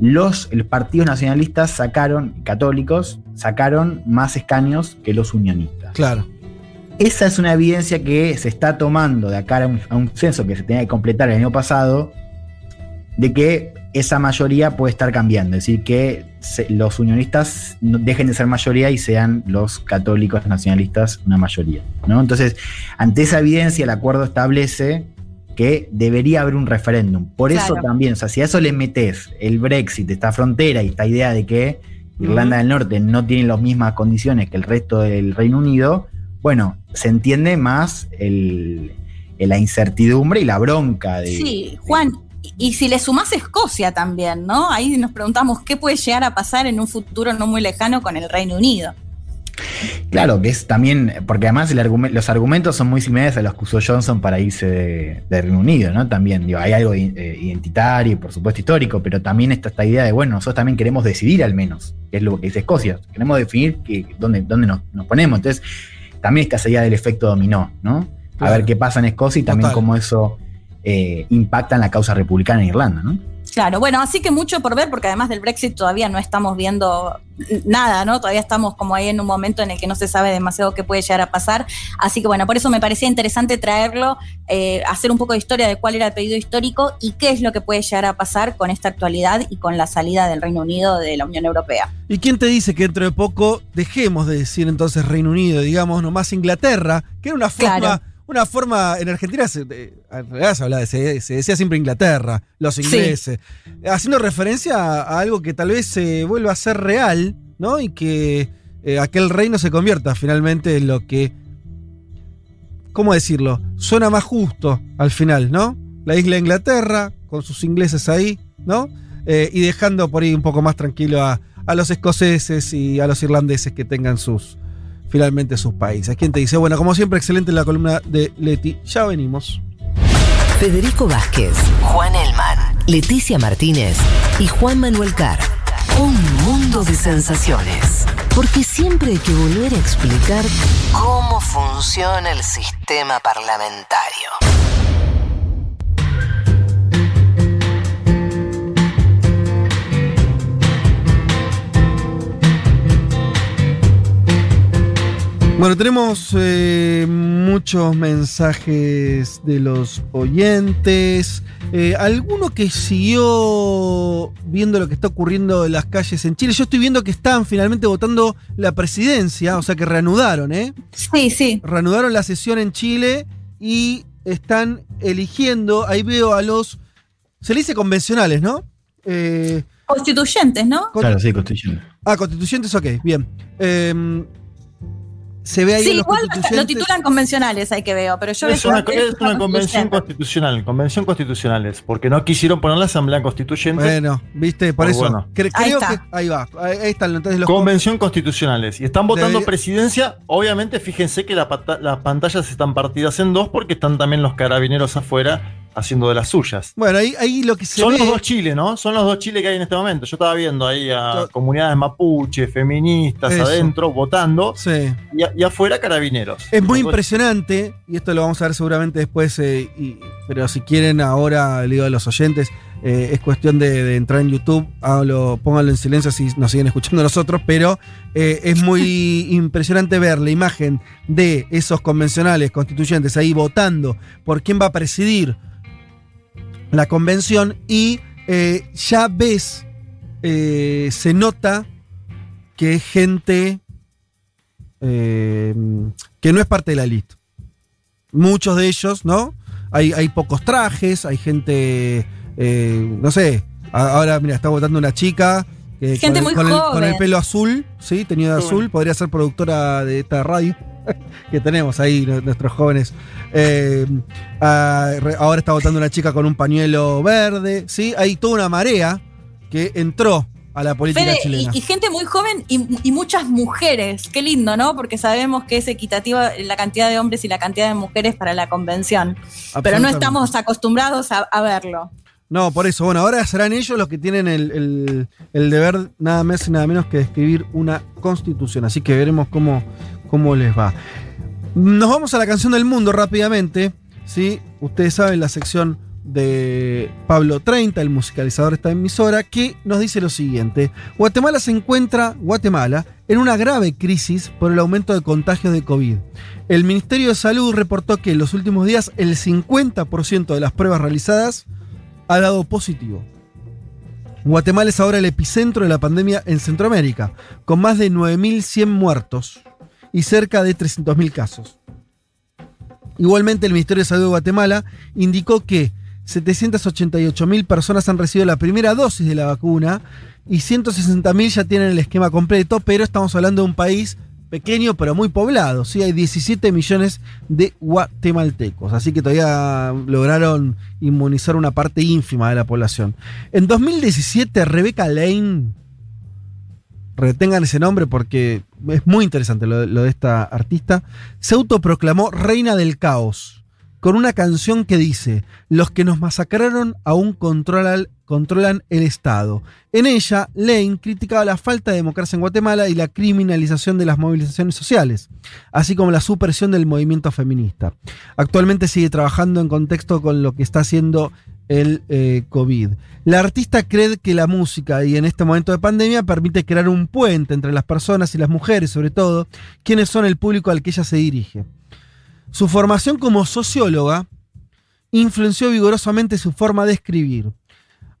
los, los partidos nacionalistas sacaron, católicos, sacaron más escaños que los unionistas.
Claro.
Esa es una evidencia que se está tomando de acá a un, a un censo que se tenía que completar el año pasado, de que esa mayoría puede estar cambiando. Es decir, que se- los unionistas no- dejen de ser mayoría y sean los católicos nacionalistas una mayoría. ¿no? Entonces, ante esa evidencia, el acuerdo establece que debería haber un referéndum. Por eso también, o sea, si a eso le metes el Brexit, esta frontera y esta idea de que Irlanda del Norte no tiene las mismas condiciones que el resto del Reino Unido, bueno, se entiende más el- la incertidumbre y la bronca de.
Sí, Juan, y- y si le sumás Escocia también, ¿no? Ahí nos preguntamos qué puede llegar a pasar en un futuro no muy lejano con el Reino Unido.
Claro, que es también, porque además el argumen- los argumentos son muy similares a los que usó Johnson para irse de, de Reino Unido, ¿no? También, digo, hay algo eh, identitario y por supuesto histórico, pero también está esta idea de, bueno, nosotros también queremos decidir al menos, que es lo que dice Escocia, queremos definir que, dónde, dónde nos, nos ponemos. Entonces, también está esa idea del efecto dominó, ¿no? A
Claro.
ver qué pasa en Escocia y también
Total.
cómo eso eh, impacta en la causa republicana en Irlanda, ¿no?
Claro, bueno, así que mucho por ver, porque además del Brexit todavía no estamos viendo nada, ¿no? Todavía estamos como ahí en un momento en el que no se sabe demasiado qué puede llegar a pasar. Así que bueno, por eso me parecía interesante traerlo, eh, hacer un poco de historia de cuál era el pedido histórico y qué es lo que puede llegar a pasar con esta actualidad y con la salida del Reino Unido de la Unión Europea.
¿Y quién te dice que dentro de poco dejemos de decir entonces Reino Unido, digamos nomás Inglaterra, que era una forma,
Claro.
Una forma, en Argentina se, en realidad se, hablaba se, se decía siempre Inglaterra, los
Sí.
ingleses, haciendo referencia a, a algo que tal vez se vuelva a ser real, ¿no? Y que eh, aquel reino se convierta finalmente en lo que, ¿cómo decirlo? Suena más justo al final, ¿no? La isla de Inglaterra, con sus ingleses ahí, ¿no? Eh, y dejando por ahí un poco más tranquilo a, a los escoceses y a los irlandeses que tengan sus finalmente sus países. ¿Quién te dice? Bueno, como siempre, excelente la columna de Leti. Ya venimos.
Federico Vázquez, Juan Elman, Leticia Martínez y Juan Manuel Carr. Un mundo de sensaciones. Porque siempre hay que volver a explicar cómo funciona el sistema parlamentario.
Bueno, tenemos eh, muchos mensajes de los oyentes. Eh, alguno que siguió viendo lo que está ocurriendo en las calles en Chile. Yo estoy viendo que están finalmente votando la presidencia, o sea que reanudaron, ¿eh?
Sí, sí.
Reanudaron la sesión en Chile y están eligiendo, ahí veo a los, se le dice convencionales, ¿no? Eh,
Constituyentes, ¿no?
Claro, sí, constitución.
ah, constituyentes, ok, bien. Em, se ve ahí
Sí,
los
igual lo titulan convencionales, hay que veo, pero yo
Es una,
que
es una convención constitucional, convención constitucionales, porque no quisieron poner la asamblea constituyente.
Bueno, viste, por
Pero
eso.
bueno.
cre-
Ahí
creo
está.
que ahí va. Ahí, están entonces los
Convención constitucionales. Y están votando
Debería-
presidencia. Obviamente, fíjense que la las pantallas están partidas en dos porque están también los carabineros afuera haciendo de las suyas.
Bueno, ahí, ahí lo que se
Son
ve.
los dos Chile, ¿no? Son los dos Chile que hay en este momento. Yo estaba viendo ahí a comunidades mapuche, feministas
Eso.
adentro, votando,
Sí.
y, y afuera carabineros.
Es muy impresionante, y esto lo vamos a ver seguramente después, eh, y- pero si quieren ahora le digo a los oyentes, eh, es cuestión de, de entrar en YouTube, pónganlo en silencio si nos siguen escuchando [LAUGHS] nosotros, pero eh, es muy [LAUGHS] impresionante ver la imagen de esos convencionales constituyentes ahí votando por quién va a presidir la convención y ya ves, se nota que es gente eh, que no es parte de la elite. Muchos de ellos, ¿no? Hay, hay pocos trajes, hay gente, eh, no sé, ahora mira, está votando una chica. que
Gente
con,
muy
el, con, el, con el
joven.
pelo azul, sí,
Qué
azul,
bueno.
podría ser productora de esta radio [LAUGHS] que tenemos ahí, nu- nuestros jóvenes. Eh, re- ahora está votando una chica con un pañuelo verde, sí, hay toda una marea que entró a la política
Fede,
chilena.
y, y gente muy joven y, y muchas mujeres. Qué lindo, ¿no? Porque sabemos que es equitativa la cantidad de hombres y la cantidad de mujeres para la convención. Pero no estamos acostumbrados a, a verlo.
No, por eso. Bueno, ahora serán ellos los que tienen el, el- el deber nada más y nada menos que escribir una constitución. Así que veremos cómo, cómo les va. Nos vamos a la canción del mundo rápidamente. ¿sí? Ustedes saben la sección de Pablo 30, el musicalizador de esta emisora, que nos dice lo siguiente. Guatemala se encuentra, Guatemala, en una grave crisis por el aumento de contagios de COVID. El Ministerio de Salud reportó que en los últimos días el 50% de las pruebas realizadas ha dado positivo. Guatemala es ahora el epicentro de la pandemia en Centroamérica, con más de 9.100 muertos y cerca de 300.000 casos. Igualmente, el Ministerio de Salud de Guatemala indicó que 788.000 personas han recibido la primera dosis de la vacuna y 160.000 ya tienen el esquema completo, pero estamos hablando de un país pequeño pero muy poblado. ¿sí? Hay 17 millones de guatemaltecos, así que todavía lograron inmunizar una parte ínfima de la población. En 2017, Rebecca Lane, retengan ese nombre porque es muy interesante lo de esta artista, se autoproclamó reina del caos con una canción que dice, los que nos masacraron aún controlan, controlan el Estado. En ella, Lane criticaba la falta de democracia en Guatemala y la criminalización de las movilizaciones sociales, así como la supresión del movimiento feminista. Actualmente sigue trabajando en contexto con lo que está haciendo el eh, COVID. La artista cree que la música y en este momento de pandemia permite crear un puente entre las personas y las mujeres, sobre todo, quienes son el público al que ella se dirige. Su formación como socióloga influenció vigorosamente su forma de escribir.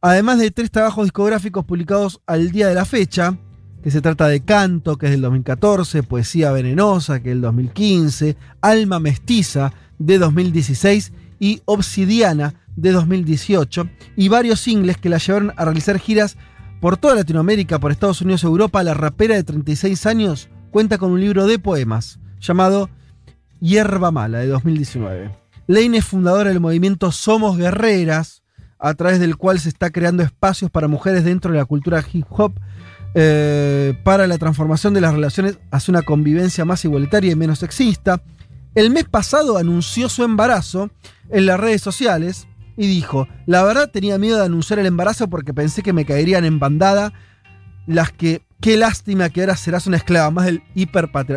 Además de tres trabajos discográficos publicados al día de la fecha, que se trata de Canto, que es del 2014, Poesía Venenosa, que es del 2015, Alma Mestiza, de 2016, y Obsidiana, de 2018, y varios singles que la llevaron a realizar giras por toda Latinoamérica, por Estados Unidos Europa, la rapera de 36 años cuenta con un libro de poemas llamado Hierba Mala, de 2019. Lane es fundadora del movimiento Somos Guerreras, a través del cual se está creando espacios para mujeres dentro de la cultura hip hop eh, para la transformación de las relaciones hacia una convivencia más igualitaria y menos sexista. El mes pasado anunció su embarazo en las redes sociales y dijo, la verdad tenía miedo de anunciar el embarazo porque pensé que me caerían en bandada las que, qué lástima que ahora serás una esclava más del,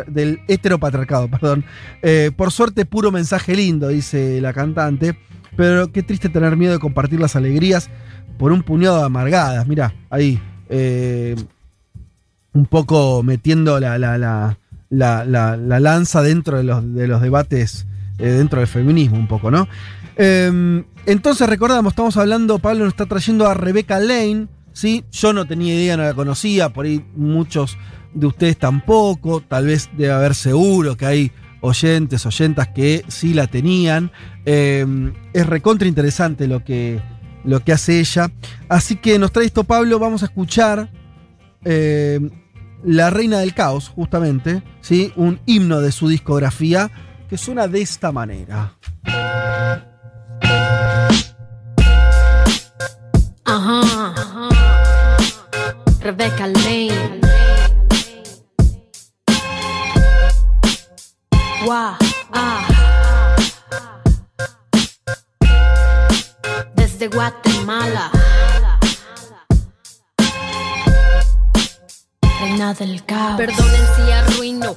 del heteropatriarcado, perdón. Eh, por suerte puro mensaje lindo, dice la cantante, pero qué triste tener miedo de compartir las alegrías por un puñado de amargadas, mira, ahí. eh, un poco metiendo la, la, la, la, la- la lanza dentro de los, de los debates, eh, dentro del feminismo un poco, ¿no? Eh, entonces recordamos, estamos hablando, Pablo nos está trayendo a Rebecca Lane, ¿sí? Yo no tenía idea, no la conocía, por ahí muchos de ustedes tampoco, tal vez debe haber seguro que hay oyentes, oyentas que sí la tenían. Eh, es recontra interesante lo que, lo que hace ella. Así que nos trae esto Pablo, vamos a escuchar eh, La Reina del Caos, justamente, ¿sí? un himno de su discografía que suena de esta manera.
Ajá. Rebecca Lane. Wow. Ah. Desde Guatemala. Reina del caos. Perdonen si arruino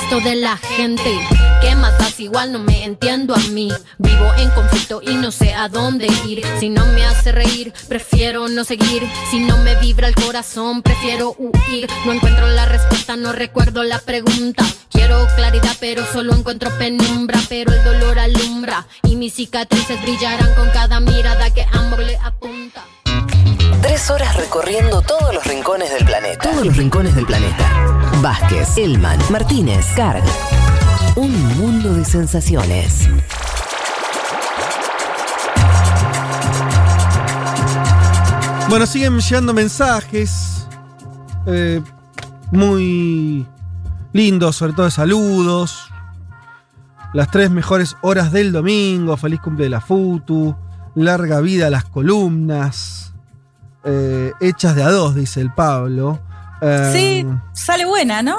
resto de la gente. ¿Qué más das? Igual no me entiendo a mí. Vivo en conflicto y no sé a dónde ir. Si no me hace reír, prefiero no seguir. Si no me vibra el corazón, prefiero huir. No encuentro la respuesta, no recuerdo la pregunta. Quiero claridad, pero solo encuentro penumbra. Pero el dolor alumbra y mis cicatrices brillarán con cada mirada que ambos le apunta.
Tres horas recorriendo todos los rincones del planeta. Todos los rincones del planeta. Vázquez, Elman, Martínez, Carg. Un mundo de sensaciones.
Bueno, siguen llegando mensajes eh, muy lindos, sobre todo de saludos. Las tres mejores horas del domingo, feliz cumple de la Futu, larga vida a las columnas, eh, hechas de a dos, dice el Pablo. Eh,
Sí, sale buena, ¿no?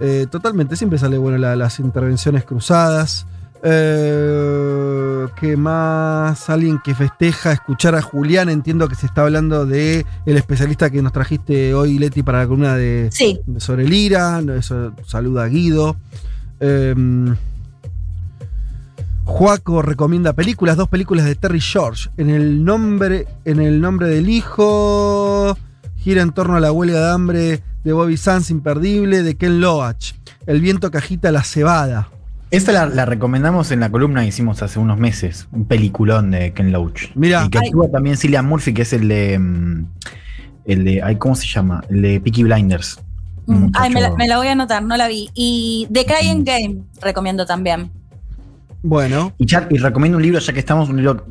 eh, totalmente, siempre sale bueno la- las intervenciones cruzadas. Eh, ¿Qué más? Alguien que festeja escuchar a Julián. Entiendo que se está hablando de el especialista que nos trajiste hoy, Leti, para la columna de,
Sí.
de sobre el IRA. Eso saluda a Guido. Juaco recomienda películas, dos películas de Terry George. En el nombre, en el nombre del hijo, gira en torno a la huelga de hambre de Bobby Sands, imperdible, de Ken Loach. El viento que agita la cebada.
Esta la, la recomendamos en la columna que hicimos hace unos meses, un peliculón de Ken Loach.
Mira.
Y que actúa también Cillian Murphy, que es el de. mm, El de. ¿Cómo se llama? El de Peaky Blinders.
Mm, Ay, me la, me la voy a anotar, no la vi. Y The Crying Game recomiendo también.
Bueno,
Y, ya- y recomiendo un libro, ya que estamos, un libro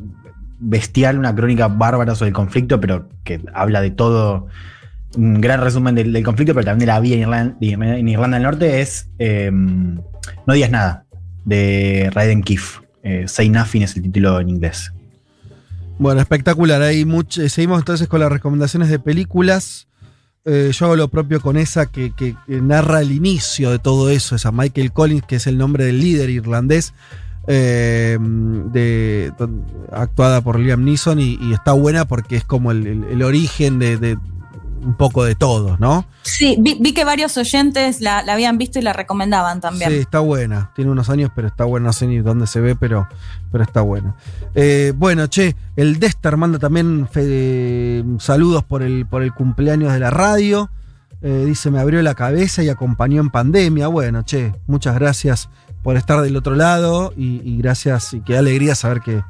bestial, una crónica bárbara sobre el conflicto, pero que habla de todo. Un gran resumen del, del conflicto, pero también de la vida en Irlanda, en Irlanda del Norte es eh, No digas nada, de Raiden Keefe. Eh, Say Nothing es el título en inglés.
bueno, espectacular. Hay eh, seguimos entonces con las recomendaciones de películas. Eh, yo hago lo propio con esa que, que- que narra el inicio de todo eso, esa Michael Collins, que es el nombre del líder irlandés, eh, de, actuada por Liam Neeson, y, y está buena porque es como el, el- el origen de, de un poco de todo, ¿no?
Sí, vi, vi que varios oyentes la, la habían visto y la recomendaban también.
Sí, está buena. Tiene unos años, pero está buena. No sé ni dónde se ve, pero, pero está buena. Eh, bueno, che, el Dester manda también fe- saludos por el, por el cumpleaños de la radio. Eh, dice, me abrió la cabeza y acompañó en pandemia. Bueno, che, muchas gracias por estar del otro lado y, gracias y qué alegría saber que,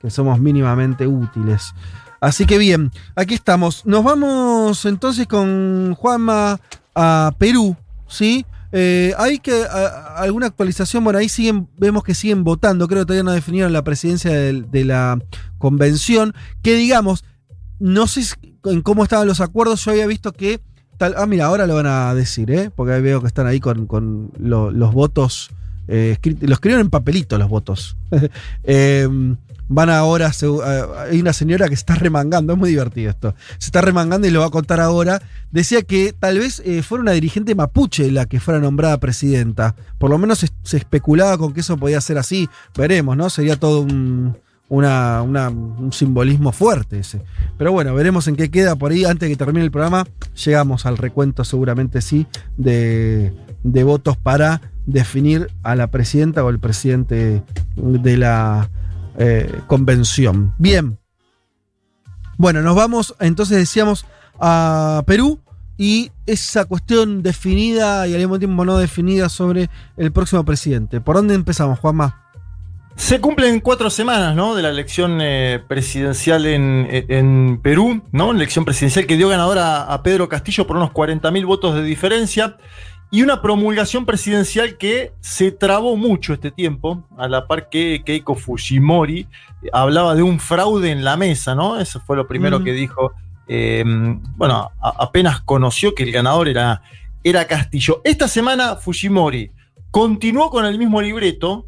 que somos mínimamente útiles. Así que bien, aquí estamos. Nos vamos entonces con Juanma a Perú, ¿sí? Eh, hay que alguna actualización, bueno, ahí siguen, vemos que siguen votando, creo que todavía no definieron la presidencia de, la convención, que digamos, no sé en cómo estaban los acuerdos, yo había visto que ah, mira, ahora lo van a decir, ¿eh? Porque ahí veo que están ahí con, con lo- los votos, eh, los escribieron en papelito los votos. [LAUGHS] Eh, van ahora, a- hay una señora que se está remangando, es muy divertido esto, se está remangando y lo va a contar ahora. Decía que tal vez eh, fuera una dirigente mapuche la que fuera nombrada presidenta. Por lo menos se, especulaba con que eso podía ser así. Veremos, ¿no? Sería todo un, una- un simbolismo fuerte ese. Pero bueno, veremos en qué queda por ahí. Antes de que termine el programa, llegamos al recuento, seguramente sí, de, de votos para definir a la presidenta o el presidente de la eh, convención. Bien. Bueno, nos vamos, entonces decíamos, a Perú y esa cuestión definida y al mismo tiempo no definida sobre el próximo presidente. ¿Por dónde empezamos, Juanma?
Se cumplen cuatro semanas, ¿no? De la elección eh, presidencial en, en Perú, ¿no? Elección presidencial que dio ganadora a Pedro Castillo por unos 40.000 votos de diferencia. Y una promulgación presidencial que se trabó mucho este tiempo, a la par que Keiko Fujimori hablaba de un fraude en la mesa, ¿no? Eso fue lo primero
Mm.
que dijo. eh, bueno, a- apenas conoció que el ganador era, era Castillo. Esta semana Fujimori continuó con el mismo libreto,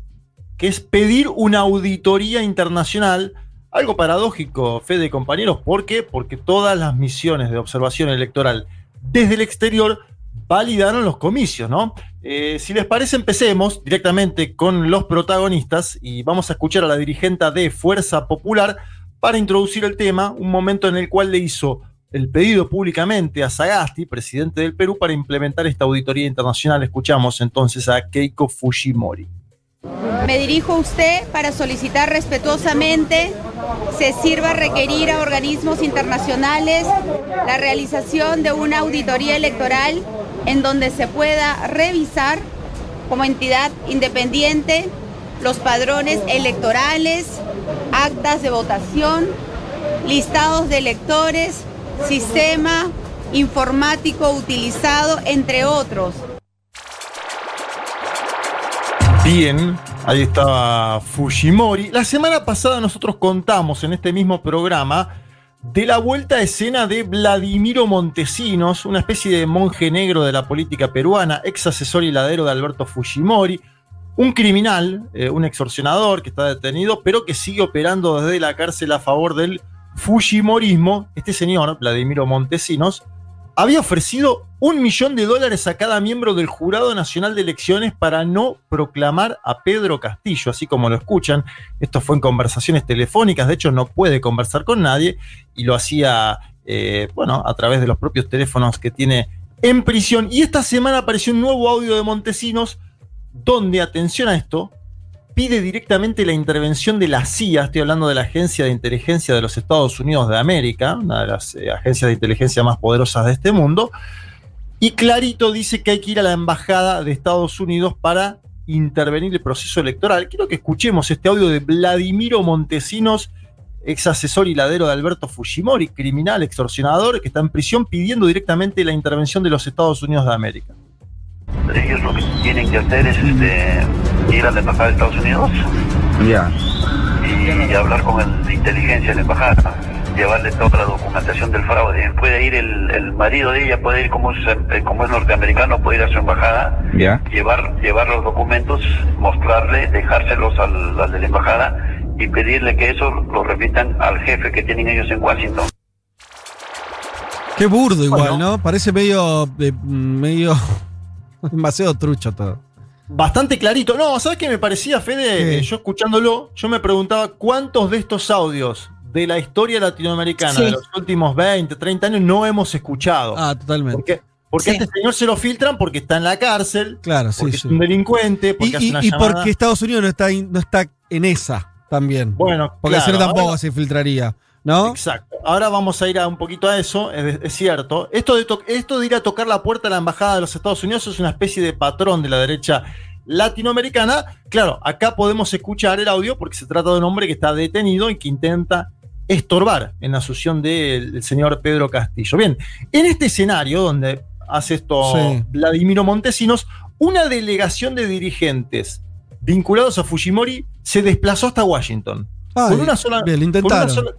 que es pedir una auditoría internacional. Algo paradójico, Fede compañeros, ¿por qué? Porque todas las misiones de observación electoral desde el exterior validaron los comicios, ¿no? Eh, si les parece, empecemos directamente con los protagonistas y vamos a escuchar a la dirigente de Fuerza Popular para introducir el tema, un momento en el cual le hizo el pedido públicamente a Sagasti, presidente del Perú, para implementar esta auditoría internacional. Escuchamos entonces a Keiko Fujimori.
Me dirijo a usted para solicitar respetuosamente se sirva requerir a organismos internacionales la realización de una auditoría electoral en donde se pueda revisar como entidad independiente los padrones electorales, actas de votación, listados de electores, sistema informático utilizado, entre otros.
Bien, ahí estaba Fujimori. La semana pasada nosotros contamos en este mismo programa de la vuelta a escena de Vladimiro Montesinos, una especie de monje negro de la política peruana, ex asesor y ladero de Alberto Fujimori, un criminal, eh, un extorsionador que está detenido, pero que sigue operando desde la cárcel a favor del Fujimorismo. Este señor, Vladimiro Montesinos, había ofrecido un millón de dólares a cada miembro del Jurado Nacional de Elecciones para no proclamar a Pedro Castillo, así como lo escuchan. Esto fue en conversaciones telefónicas, de hecho no puede conversar con nadie y lo hacía, eh, bueno, a través de los propios teléfonos que tiene en prisión. Y esta semana apareció un nuevo audio de Montesinos donde, atención a esto, pide directamente la intervención de la CIA, estoy hablando de la Agencia de Inteligencia de los Estados Unidos de América, una de las eh, agencias de inteligencia más poderosas de este mundo, y clarito dice que hay que ir a la Embajada de Estados Unidos para intervenir el proceso electoral. Quiero que escuchemos este audio de Vladimiro Montesinos, ex asesor y ladero de Alberto Fujimori, criminal, extorsionador, que está en prisión pidiendo directamente la intervención de los Estados Unidos de América.
Ellos lo que tienen que hacer es este, ir a la embajada de Estados Unidos y, hablar con el de inteligencia de la embajada, llevarle toda la documentación del fraude. Puede ir el, el marido de ella, puede ir como es, eh, como es norteamericano, puede ir a su embajada, llevar, llevar los documentos, mostrarle, dejárselos al, al de la embajada y pedirle que eso lo repitan al jefe que tienen ellos en Washington.
Qué burdo igual,
Bueno.
¿no? Parece medio. eh, medio. [LAUGHS] demasiado trucho todo.
Bastante clarito. No, ¿sabes qué me parecía, Fede? Eh, Yo escuchándolo, yo me preguntaba cuántos de estos audios de la historia latinoamericana
Sí.
de los últimos 20, 30 años no hemos escuchado.
Ah, totalmente.
Porque, porque a este señor se lo filtran porque está en la cárcel,
Claro, sí,
porque
sí.
es un delincuente, porque
Y,
hace
y-
una
y porque Estados Unidos no está, in- no está en esa también.
Bueno,
Porque si no
claro,
tampoco
ahora-
se filtraría, ¿no?
Exacto. Ahora vamos a ir a un poquito a eso, es, es cierto. Esto de, to- esto de ir a tocar la puerta a la embajada de los Estados Unidos es una especie de patrón de la derecha latinoamericana. Claro, acá podemos escuchar el audio porque se trata de un hombre que está detenido y que intenta estorbar en la asunción del, señor Pedro Castillo. Bien, en este escenario donde hace esto
Sí.
Vladimiro Montesinos, una delegación de dirigentes vinculados a Fujimori se desplazó hasta Washington.
Ay,
con una sola,
bien, lo
con una
intentaron.
sola-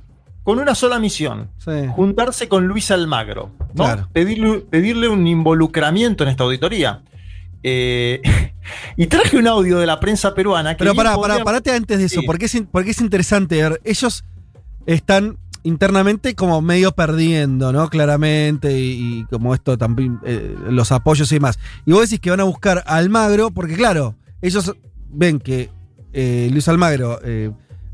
con una sola misión,
Sí.
juntarse con Luis Almagro, ¿no?
Claro.
pedirle, pedirle un involucramiento en esta auditoría. Eh, [LAUGHS] y traje un audio de la prensa peruana que
Pero pará,
podría-
pará, parate antes de eso,
Sí.
porque, es, porque es interesante ver. Ellos están internamente como medio perdiendo, ¿no? Claramente, y, y como esto también, eh, los apoyos y demás. Y vos decís que van a buscar a Almagro, porque claro, ellos ven que eh, Luis Almagro,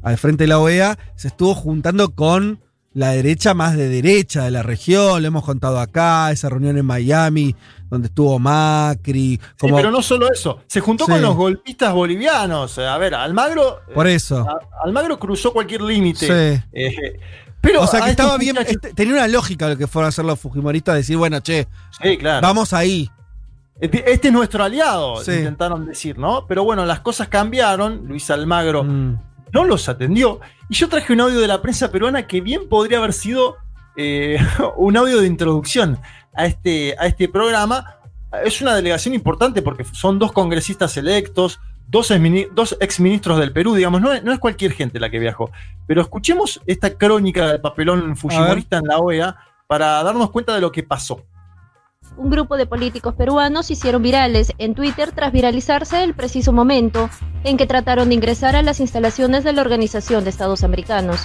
al frente de la OEA, se estuvo juntando con la derecha más de derecha de la región, lo hemos contado acá, esa reunión en Miami, donde estuvo Macri.
Sí,
Como,
pero no solo eso, se juntó
Sí.
con los golpistas bolivianos. A ver, Almagro.
Por eso.
a- Almagro cruzó cualquier límite.
Sí.
Eh, pero
o sea que estaba bien,
muchachos-
este- tenía una lógica lo que fueron a hacer los fujimoristas, decir, bueno, che,
Sí, claro.
vamos ahí.
Este este es nuestro aliado,
Sí.
intentaron decir, ¿no? Pero bueno, las cosas cambiaron. Luis Almagro
Mm.
No los atendió. Y yo traje un audio de la prensa peruana que bien podría haber sido eh, [LAUGHS] un audio de introducción a este, a este programa. Es una delegación importante porque son dos congresistas electos, dos, exmini- dos exministros del Perú, digamos, no es, no es cualquier gente la que viajó. Pero escuchemos esta crónica del papelón fujimorista en la OEA para darnos cuenta de lo que pasó.
Un grupo de políticos peruanos hicieron virales en Twitter tras viralizarse el preciso momento en que trataron de ingresar a las instalaciones de la Organización de Estados Americanos.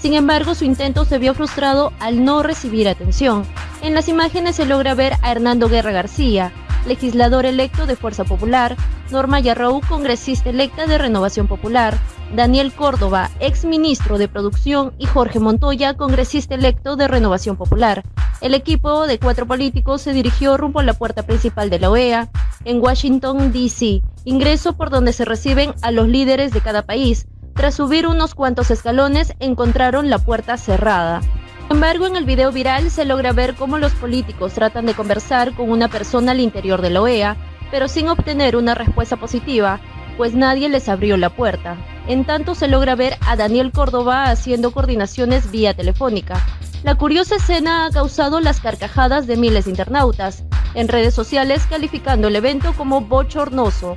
Sin embargo, su intento se vio frustrado al no recibir atención. En las imágenes se logra ver a Hernando Guerra García, legislador electo de Fuerza Popular, Norma Yarrow, congresista electa de Renovación Popular, Daniel Córdoba, ex ministro de Producción, y Jorge Montoya, congresista electo de Renovación Popular. El equipo de cuatro políticos se dirigió rumbo a la puerta principal de la OEA en Washington, D.C., ingreso por donde se reciben a los líderes de cada país. Tras subir unos cuantos escalones, encontraron la puerta cerrada. Sin embargo, en el video viral se logra ver cómo los políticos tratan de conversar con una persona al interior de la OEA, pero sin obtener una respuesta positiva, pues nadie les abrió la puerta. En tanto se logra ver a Daniel Córdoba haciendo coordinaciones vía telefónica. La curiosa escena ha causado las carcajadas de miles de internautas en redes sociales calificando el evento como bochornoso.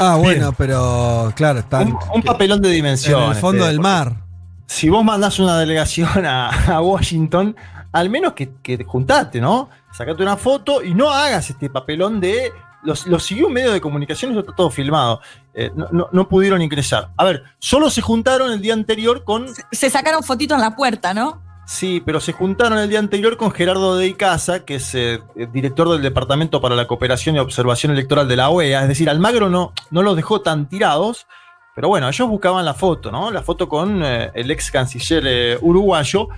Ah, bueno, pero claro, está
Un, un papelón de dimensión.
en el fondo del mar.
Si vos mandás una delegación a, a Washington, al menos que, que te juntate, ¿no? Sacate una foto y no hagas este papelón de. Los, los siguió un medio de comunicación y eso está todo filmado. Eh, no, no- no pudieron ingresar. A ver, solo se juntaron el día anterior con.
Se sacaron fotitos en la puerta, ¿no?
Sí, pero se juntaron el día anterior con Gerardo de Icaza, que es eh, director del Departamento para la Cooperación y Observación Electoral de la OEA. Es decir, Almagro no, no los dejó tan tirados. Pero bueno, ellos buscaban la foto, ¿no? La foto con eh, el ex canciller eh, uruguayo,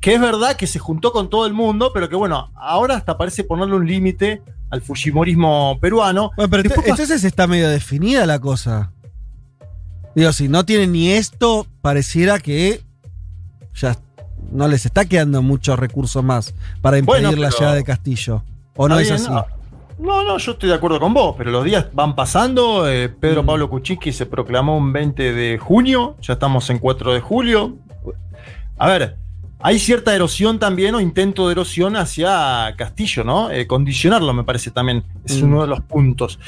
que es verdad que se juntó con todo el mundo, pero que bueno, ahora hasta parece ponerle un límite al fujimorismo peruano.
Bueno, pero
Después
entonces está medio definida la cosa. Digo, si no tienen ni esto, pareciera que ya no les está quedando muchos recursos más para impedir
Bueno,
la llegada de Castillo. ¿O no es así?
No, no, yo estoy de acuerdo con vos, pero los días van pasando. eh,
Mm.
Pedro Pablo Kuczynski se proclamó un 20 de junio, ya estamos en 4 de julio. A ver, hay cierta erosión también o intento de erosión hacia Castillo, ¿no? Eh, condicionarlo me parece también, es
Mm.
uno de los puntos.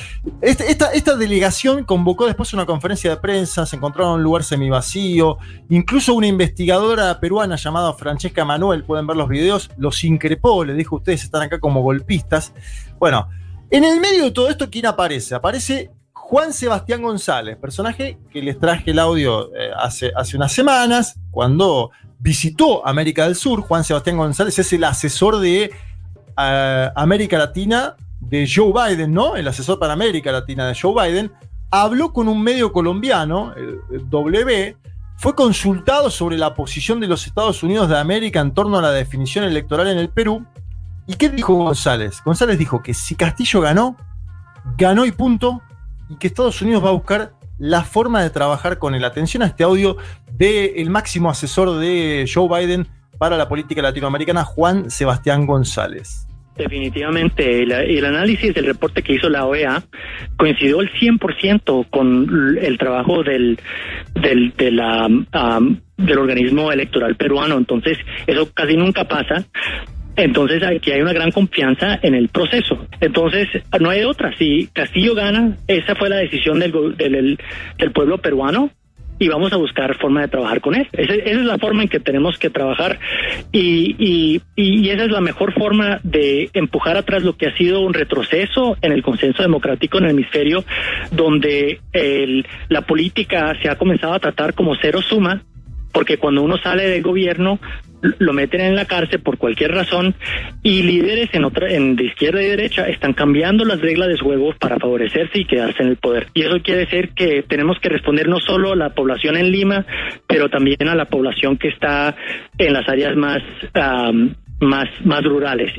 Este- esta, esta delegación convocó después una conferencia de prensa, se encontraron en un lugar semivacío, incluso una investigadora peruana llamada Francesca Manuel, pueden ver los videos, los increpó, le dijo ustedes están acá como golpistas. Bueno, en el medio de todo esto, ¿quién aparece? Aparece Juan Sebastián González, personaje que les traje el audio eh, hace, unas semanas, cuando visitó América del Sur. Juan Sebastián González es el asesor de eh, América Latina de Joe Biden, ¿no? El asesor para América Latina de Joe Biden. Habló con un medio colombiano, el, el W, fue consultado sobre la posición de los Estados Unidos de América en torno a la definición electoral en el Perú. ¿Y qué dijo González? González dijo que si Castillo ganó, ganó y punto, y que Estados Unidos va a buscar la forma de trabajar con él. Atención a este audio del máximo asesor de Joe Biden para la política latinoamericana, Juan Sebastián González.
Definitivamente, el, el análisis del reporte que hizo la OEA coincidió al 100% con el trabajo del, del, de la, am, del organismo electoral peruano. Entonces, eso casi nunca pasa. Entonces aquí hay una gran confianza en el proceso. Entonces no hay otra. Si Castillo gana, esa fue la decisión del, del, del- pueblo peruano y vamos a buscar forma de trabajar con él. Esa, esa es la forma en que tenemos que trabajar y, y, y esa es la mejor forma de empujar atrás lo que ha sido un retroceso en el consenso democrático en el hemisferio, donde el- la política se ha comenzado a tratar como cero suma porque cuando uno sale del gobierno lo meten en la cárcel por cualquier razón y líderes en otra en de izquierda y derecha están cambiando las reglas de juego para favorecerse y quedarse en el poder y eso quiere decir que tenemos que responder no solo a la población en Lima pero también a la población que está en las áreas más am, más más rurales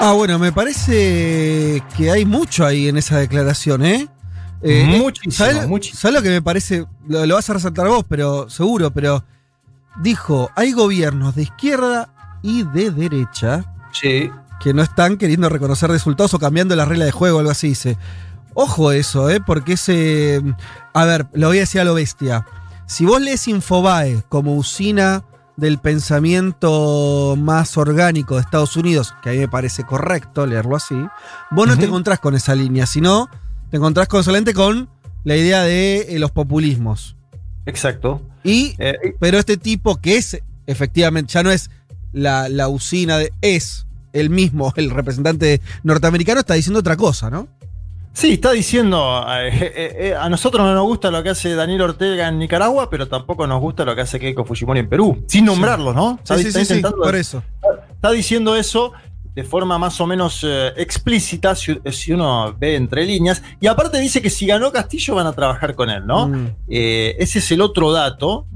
Ah, bueno, me parece que hay mucho ahí en esa declaración, ¿eh? Eh,
Muchísimo,
¿sabes,
muchísimo.
¿sabes lo que me parece? Lo, lo vas a resaltar vos, pero seguro, pero dijo, hay gobiernos de izquierda y de derecha que no están queriendo reconocer resultados o cambiando la regla de juego, algo así dice. Ojo eso, ¿eh? Porque ese... A ver, lo voy a decir a lo bestia. Si vos lees Infobae como usina del pensamiento más orgánico de Estados Unidos, que a mí me parece correcto leerlo así, vos no te encontrás con esa línea, sino te encontrás con, solamente con la idea de eh, los populismos.
Exacto.
Y, pero este tipo que es, efectivamente, ya no es la, la usina de, es el mismo, el representante norteamericano, está diciendo otra cosa, ¿no?
Sí, está diciendo, eh, eh, eh, a nosotros no nos gusta lo que hace Daniel Ortega en Nicaragua, pero tampoco nos gusta lo que hace Keiko Fujimori en Perú, sin nombrarlos, ¿no?
Sí, sí, sí, sí, por eso.
Está diciendo eso de forma más o menos eh, explícita, si, si uno ve entre líneas, y aparte dice que si ganó Castillo van a trabajar con él, ¿no?
Mm.
Eh, ese es el otro dato.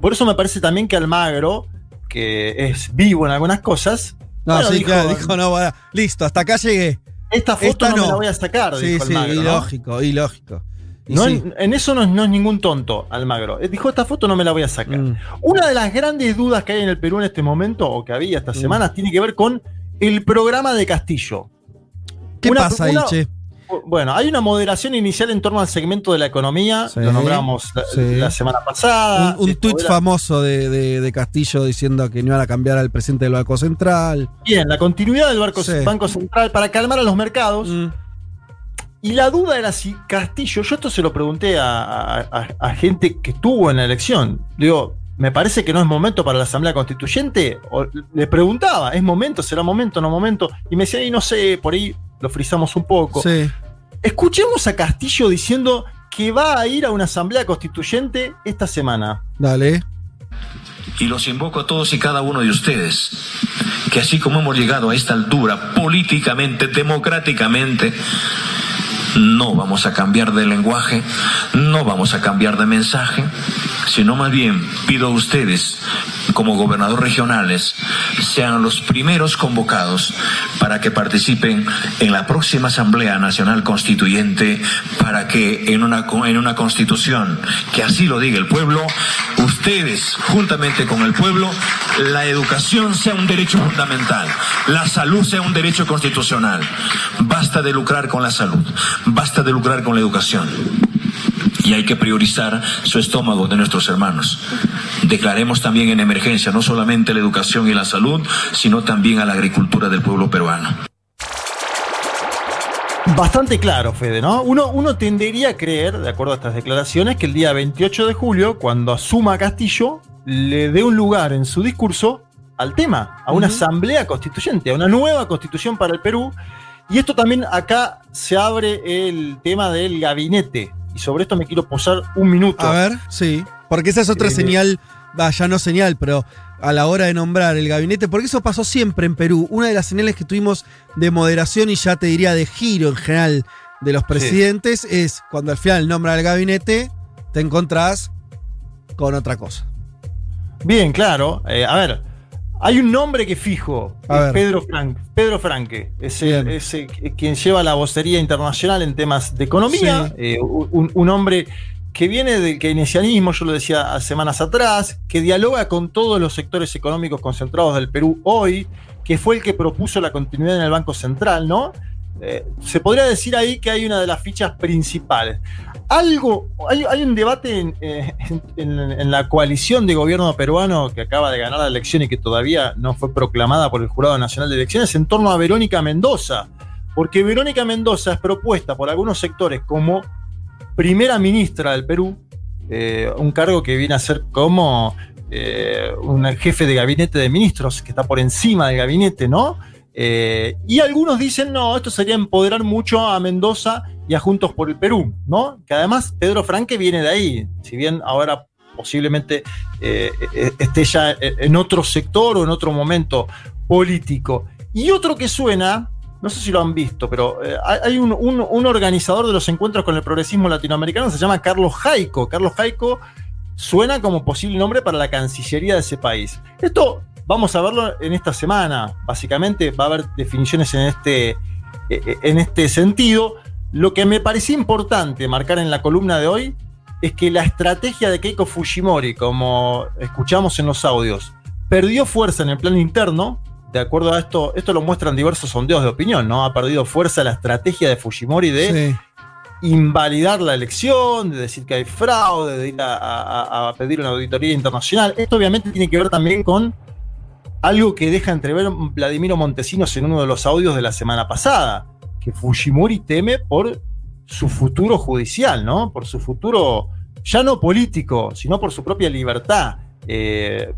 Por eso me parece también que Almagro, que es vivo en algunas cosas,
No,
bueno,
sí,
dijo,
claro, dijo, no, bueno, listo, hasta acá llegué.
esta foto
esta
no,
no.
me la voy a sacar,
Sí,
dijo
sí,
Almagro, ¿no?
ilógico, ilógico. Y
No,
sí.
en, en eso no, es- no es ningún tonto, Almagro. Eh, Dijo, esta foto no me la voy a sacar.
Mm.
Una de las grandes dudas que hay en el Perú en este momento, o que había
Mm.
estas semanas, tiene que ver con el programa de Castillo.
¿Qué
Una-
pasa ahí,
una-
che?
Bueno, hay una moderación inicial en torno al segmento de la economía,
Sí,
lo nombramos la,
sí.
la semana pasada.
Un, un
Esto
tuit famoso de, de- de Castillo diciendo que no iban a cambiar al presidente del Banco Central.
Bien, la continuidad del Banco,
Sí.
Banco Central para calmar a los mercados.
Mm.
Y la duda era si Castillo, yo esto se lo pregunté a- a gente que estuvo en la elección. Digo, me parece que no es momento para la Asamblea Constituyente. O le preguntaba, ¿es momento? ¿Será momento? ¿No momento? Y me decía, y no sé, por ahí lo frizamos un poco.
Sí.
Escuchemos a Castillo diciendo que va a ir a una Asamblea Constituyente esta semana.
Dale.
Y los invoco a todos y cada uno de ustedes, que así como hemos llegado a esta altura, políticamente, democráticamente, no vamos a cambiar de lenguaje, no vamos a cambiar de mensaje, sino más bien pido a ustedes, como gobernadores regionales, sean los primeros convocados para que participen en la próxima Asamblea Nacional Constituyente, para que en una, en una constitución que así lo diga el pueblo, ustedes, juntamente con el pueblo, la educación sea un derecho fundamental, la salud sea un derecho constitucional. Basta de lucrar con la salud, basta de lucrar con la educación. Y hay que priorizar su estómago de nuestros hermanos. Declaremos también en emergencia no solamente la educación y la salud, sino también a la agricultura del pueblo peruano.
Bastante claro, Fede, ¿no? Uno, uno tendería a creer, de acuerdo a estas declaraciones, que el día 28 de julio, cuando asuma Castillo, le dé un lugar en su discurso al tema, a una asamblea constituyente, a una nueva constitución para el Perú. Y esto también acá se abre el tema del gabinete. Y sobre esto me quiero posar un minuto.
A ver, sí. Porque esa es otra
Eh,
señal, va, ya no señal, pero a la hora de nombrar el gabinete, porque eso pasó siempre en Perú. Una de las señales que tuvimos de moderación y ya te diría de giro en general de los presidentes es cuando al final nombra el gabinete, te encontrás con otra cosa.
Bien, claro. Eh, a ver, hay un nombre que fijo, es. Pedro, Frank, Pedro Franque, es, el-
Bien.
es el- quien lleva la vocería internacional en temas de economía,
Sí.
eh, un, un hombre que viene del keynesianismo, yo lo decía semanas atrás, que dialoga con todos los sectores económicos concentrados del Perú hoy, que fue el que propuso la continuidad en el Banco Central, ¿no? Eh, se podría decir ahí que hay una de las fichas principales. Algo, hay, hay un debate en, eh, en- en- la coalición de gobierno peruano que acaba de ganar la elección y que todavía no fue proclamada por el Jurado Nacional de Elecciones en torno a Verónica Mendoza. Porque Verónica Mendoza es propuesta por algunos sectores como primera ministra del Perú, eh, un cargo que viene a ser como eh, un jefe de gabinete de ministros, que está por encima del gabinete, ¿no? Y algunos dicen, no, esto sería empoderar mucho a Mendoza y a Juntos por el Perú, ¿no? Que además Pedro Franque viene de ahí, si bien ahora posiblemente eh, eh, esté ya en otro sector o en otro momento político. Y otro que suena, no sé si lo han visto, pero eh, hay un, un- organizador de los encuentros con el progresismo latinoamericano, se llama Carlos Jaico. Carlos Jaico suena como posible nombre para la Cancillería de ese país. Esto vamos a verlo en esta semana. Básicamente va a haber definiciones en este, eh, en este sentido. Lo que me parecía importante marcar en la columna de hoy es que la estrategia de Keiko Fujimori, como escuchamos en los audios, perdió fuerza en el plano interno. De acuerdo a esto, esto lo muestran diversos sondeos de opinión, ¿no? Ha perdido fuerza la estrategia de Fujimori de
Sí.
invalidar la elección, de decir que hay fraude, de ir a, a- a pedir una auditoría internacional. Esto obviamente tiene que ver también con algo que deja entrever Vladimiro Montesinos en uno de los audios de la semana pasada, que Fujimori teme por su futuro judicial, ¿no? Por su futuro, ya no político, sino por su propia libertad. Eh,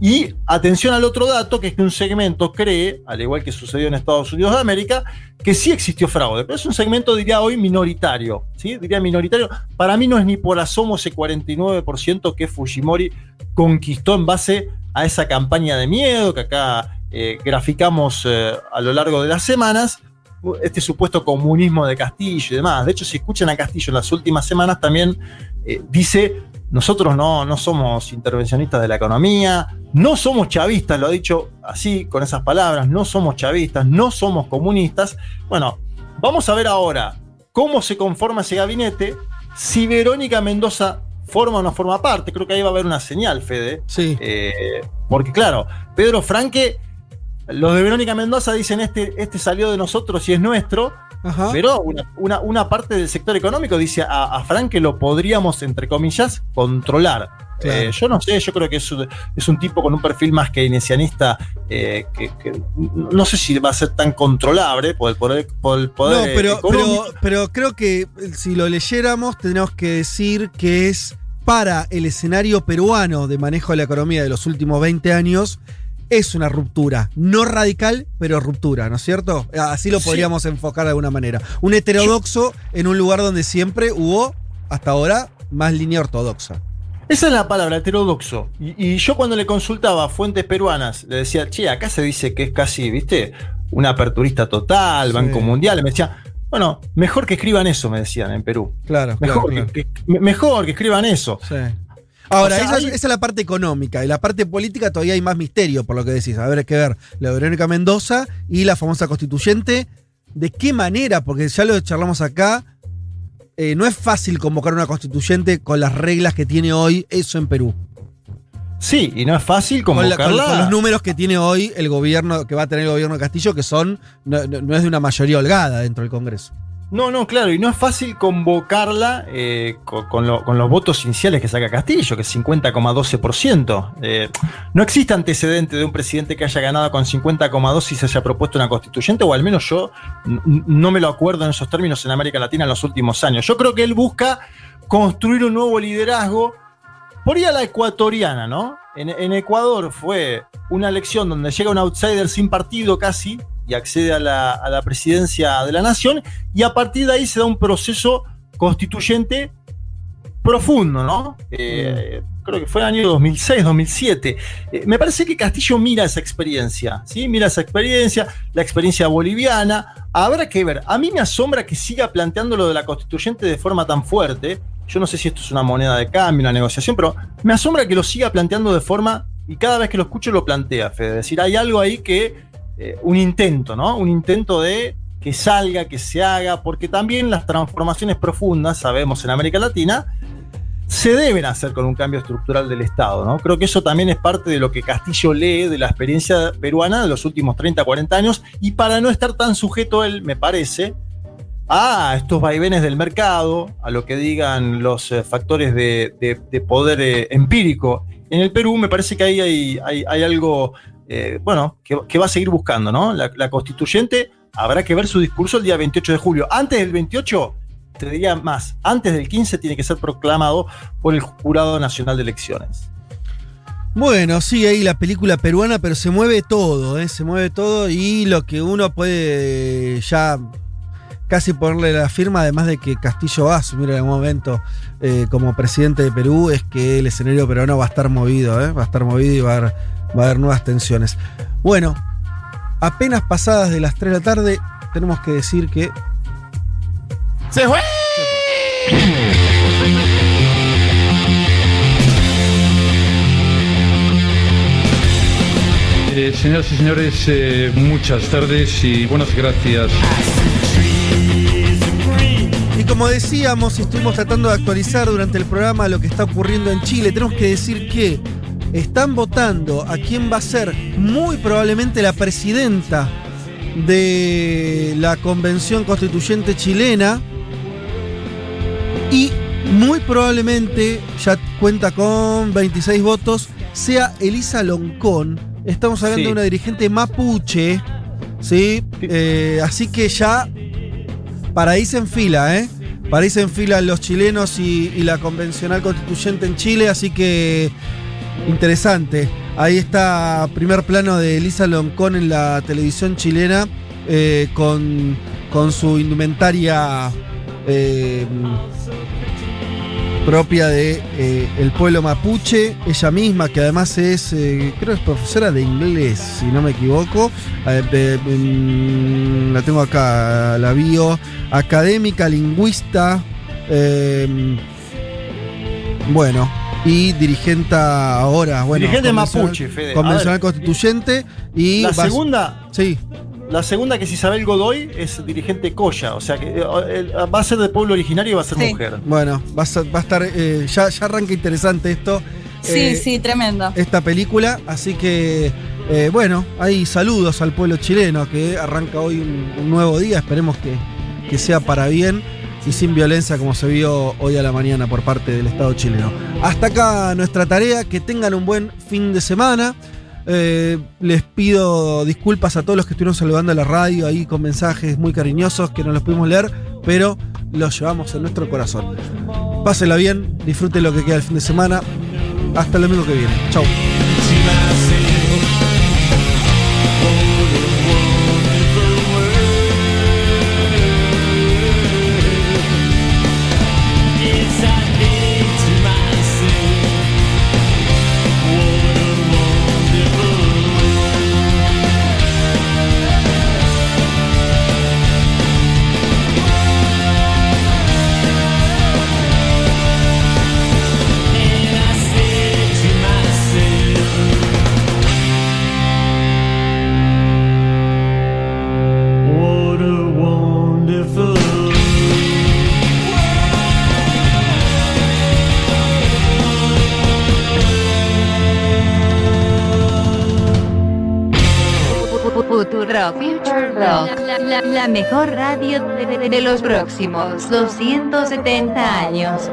Y atención al otro dato, que es que un segmento cree, al igual que sucedió en Estados Unidos de América, que sí existió fraude, pero es un segmento, diría hoy, minoritario. ¿sí? Diría minoritario. Para mí no es ni por asomo ese 49% que Fujimori conquistó en base a esa campaña de miedo que acá eh, graficamos eh, a lo largo de las semanas, este supuesto comunismo de Castillo y demás. De hecho, si escuchan a Castillo en las últimas semanas, también eh, dice, nosotros no, no somos intervencionistas de la economía, no somos chavistas, lo ha dicho así, con esas palabras, no somos chavistas, no somos comunistas. Bueno, vamos a ver ahora cómo se conforma ese gabinete, si Verónica Mendoza forma o no forma parte. Creo que ahí va a haber una señal, Fede.
Sí.
Eh, porque claro, Pedro Franque, los de Verónica Mendoza dicen este, este salió de nosotros y es nuestro. Pero una, una- una parte del sector económico dice a, a Franque lo podríamos, entre comillas, controlar.
Claro.
Eh, yo no sé, yo creo que es, un- es un tipo con un perfil más keynesianista eh, que, que no sé si va a ser tan controlable por el poder, por el poder
No, pero,
económico.
pero, pero creo que eh, si lo leyéramos, tenemos que decir que es para el escenario peruano de manejo de la economía de los últimos 20 años, es una ruptura. No radical, pero ruptura, ¿no es cierto? Así lo
Sí.
podríamos enfocar de alguna manera. Un heterodoxo en un lugar donde siempre hubo, hasta ahora, más línea ortodoxa.
Esa es la palabra, heterodoxo. Y, y yo cuando le consultaba a fuentes peruanas, le decía, che, acá se dice que es casi, viste, un aperturista total, Banco Mundial. Me decía, bueno, mejor que escriban eso, me decían en Perú.
Claro,
Mejor,
claro,
Que, que- me- mejor que escriban eso.
Sí. Ahora,
O sea,
esa,
hay-
esa es la parte económica. Y la parte política todavía hay más misterio, por lo que decís. A ver, hay que ver la Verónica Mendoza y la famosa constituyente. ¿De qué manera? Porque ya lo charlamos acá. eh, no es fácil convocar una constituyente con las reglas que tiene hoy eso en Perú.
Sí, y no es fácil
Con, la- con-
convocarla.
con los números que tiene hoy el gobierno, que va a tener el gobierno de Castillo, que son, no, no- no es de una mayoría holgada dentro del Congreso.
No, no, claro, y no es fácil convocarla eh, con, con lo- con los votos iniciales que saca Castillo, que es 50,12%. Eh, no existe antecedente de un presidente que haya ganado con 50,2 y se haya propuesto una constituyente, o al menos yo no me lo acuerdo en esos términos en América Latina en los últimos años. Yo creo que él busca construir un nuevo liderazgo por ahí a la ecuatoriana, ¿no? En, en Ecuador fue una elección donde llega un outsider sin partido casi y accede a la, a la presidencia de la nación y a partir de ahí se da un proceso constituyente profundo, ¿no? Eh, Creo que fue el año 2006, 2007. Eh, me parece que Castillo mira esa experiencia, ¿sí? Mira esa experiencia, la experiencia boliviana. Habrá que ver. A mí me asombra que siga planteando lo de la constituyente de forma tan fuerte. Yo no sé si esto es una moneda de cambio, una negociación, pero me asombra que lo siga planteando de forma, y cada vez que lo escucho lo plantea, Fede. Es decir, hay algo ahí que, eh, un intento, ¿no? Un intento de que salga, que se haga, porque también las transformaciones profundas, sabemos en América Latina, se deben hacer con un cambio estructural del Estado, ¿no? Creo que eso también es parte de lo que Castillo lee de la experiencia peruana de los últimos 30, 40 años, y para no estar tan sujeto él, me parece, a estos vaivenes del mercado, a lo que digan los eh, factores de, de- de poder eh, empírico. En el Perú me parece que ahí hay algo, eh, bueno, que, va a seguir buscando, ¿no? La, constituyente habrá que ver su discurso el día 28 de julio. Antes del 28, te diría más, antes del 15 tiene que ser proclamado por el Jurado Nacional de Elecciones.
Bueno, sí, ahí la película peruana, pero se mueve todo, ¿eh? se mueve todo y lo que uno puede ya casi ponerle la firma, además de que Castillo va a asumir en algún momento eh, como presidente de Perú, es que el escenario peruano va a estar movido, va a estar movido y va a, haber, va a haber nuevas tensiones. Bueno, apenas pasadas de las 3 de la tarde, tenemos que decir que...
¡Se fue!
Eh, señoras y señores, eh, muchas tardes y buenas gracias.
Y como decíamos, y estuvimos tratando de actualizar durante el programa lo que está ocurriendo en Chile, tenemos que decir que están votando a quién va a ser muy probablemente la presidenta de la Convención Constituyente chilena y muy probablemente ya cuenta con 26 votos, sea Elisa Loncón. Estamos hablando
Sí.
de una dirigente mapuche, ¿sí? Eh, así que ya para ahí se enfila, ¿eh? Para ahí se enfilan los chilenos y, y la convencional constituyente en Chile, así que interesante. Ahí está primer plano de Elisa Loncón en la televisión chilena eh, con, con su indumentaria eh, propia de eh, el pueblo mapuche, ella misma que además es, creo es profesora de inglés, si no me equivoco, mm, la tengo acá, la bio, académica, lingüista, bueno, y dirigente ahora, bueno,
Dirigente mapuche, Fede.
Convencional
ver.
constituyente y
La
vas-
segunda.
Sí.
La segunda que es Isabel Godoy es dirigente Coya, o sea que eh, eh, va a ser de pueblo originario y va a ser mujer.
Bueno, va a, ser- va a estar. eh, ya, ya arranca interesante esto.
Sí,
eh,
sí, tremendo.
Esta película. Así que, eh, bueno, hay saludos al pueblo chileno que arranca hoy un, un nuevo día. Esperemos que, que sea para bien y sin violencia como se vio hoy a la mañana por parte del Estado chileno. Hasta acá nuestra tarea. Que tengan un buen fin de semana. Eh, les pido disculpas a todos los que estuvieron saludando a la radio ahí con mensajes muy cariñosos que no los pudimos leer, pero los llevamos en nuestro corazón. Pásela bien, disfruten lo que queda el fin de semana. Hasta el domingo que viene. Chau.
Los próximos 270 años.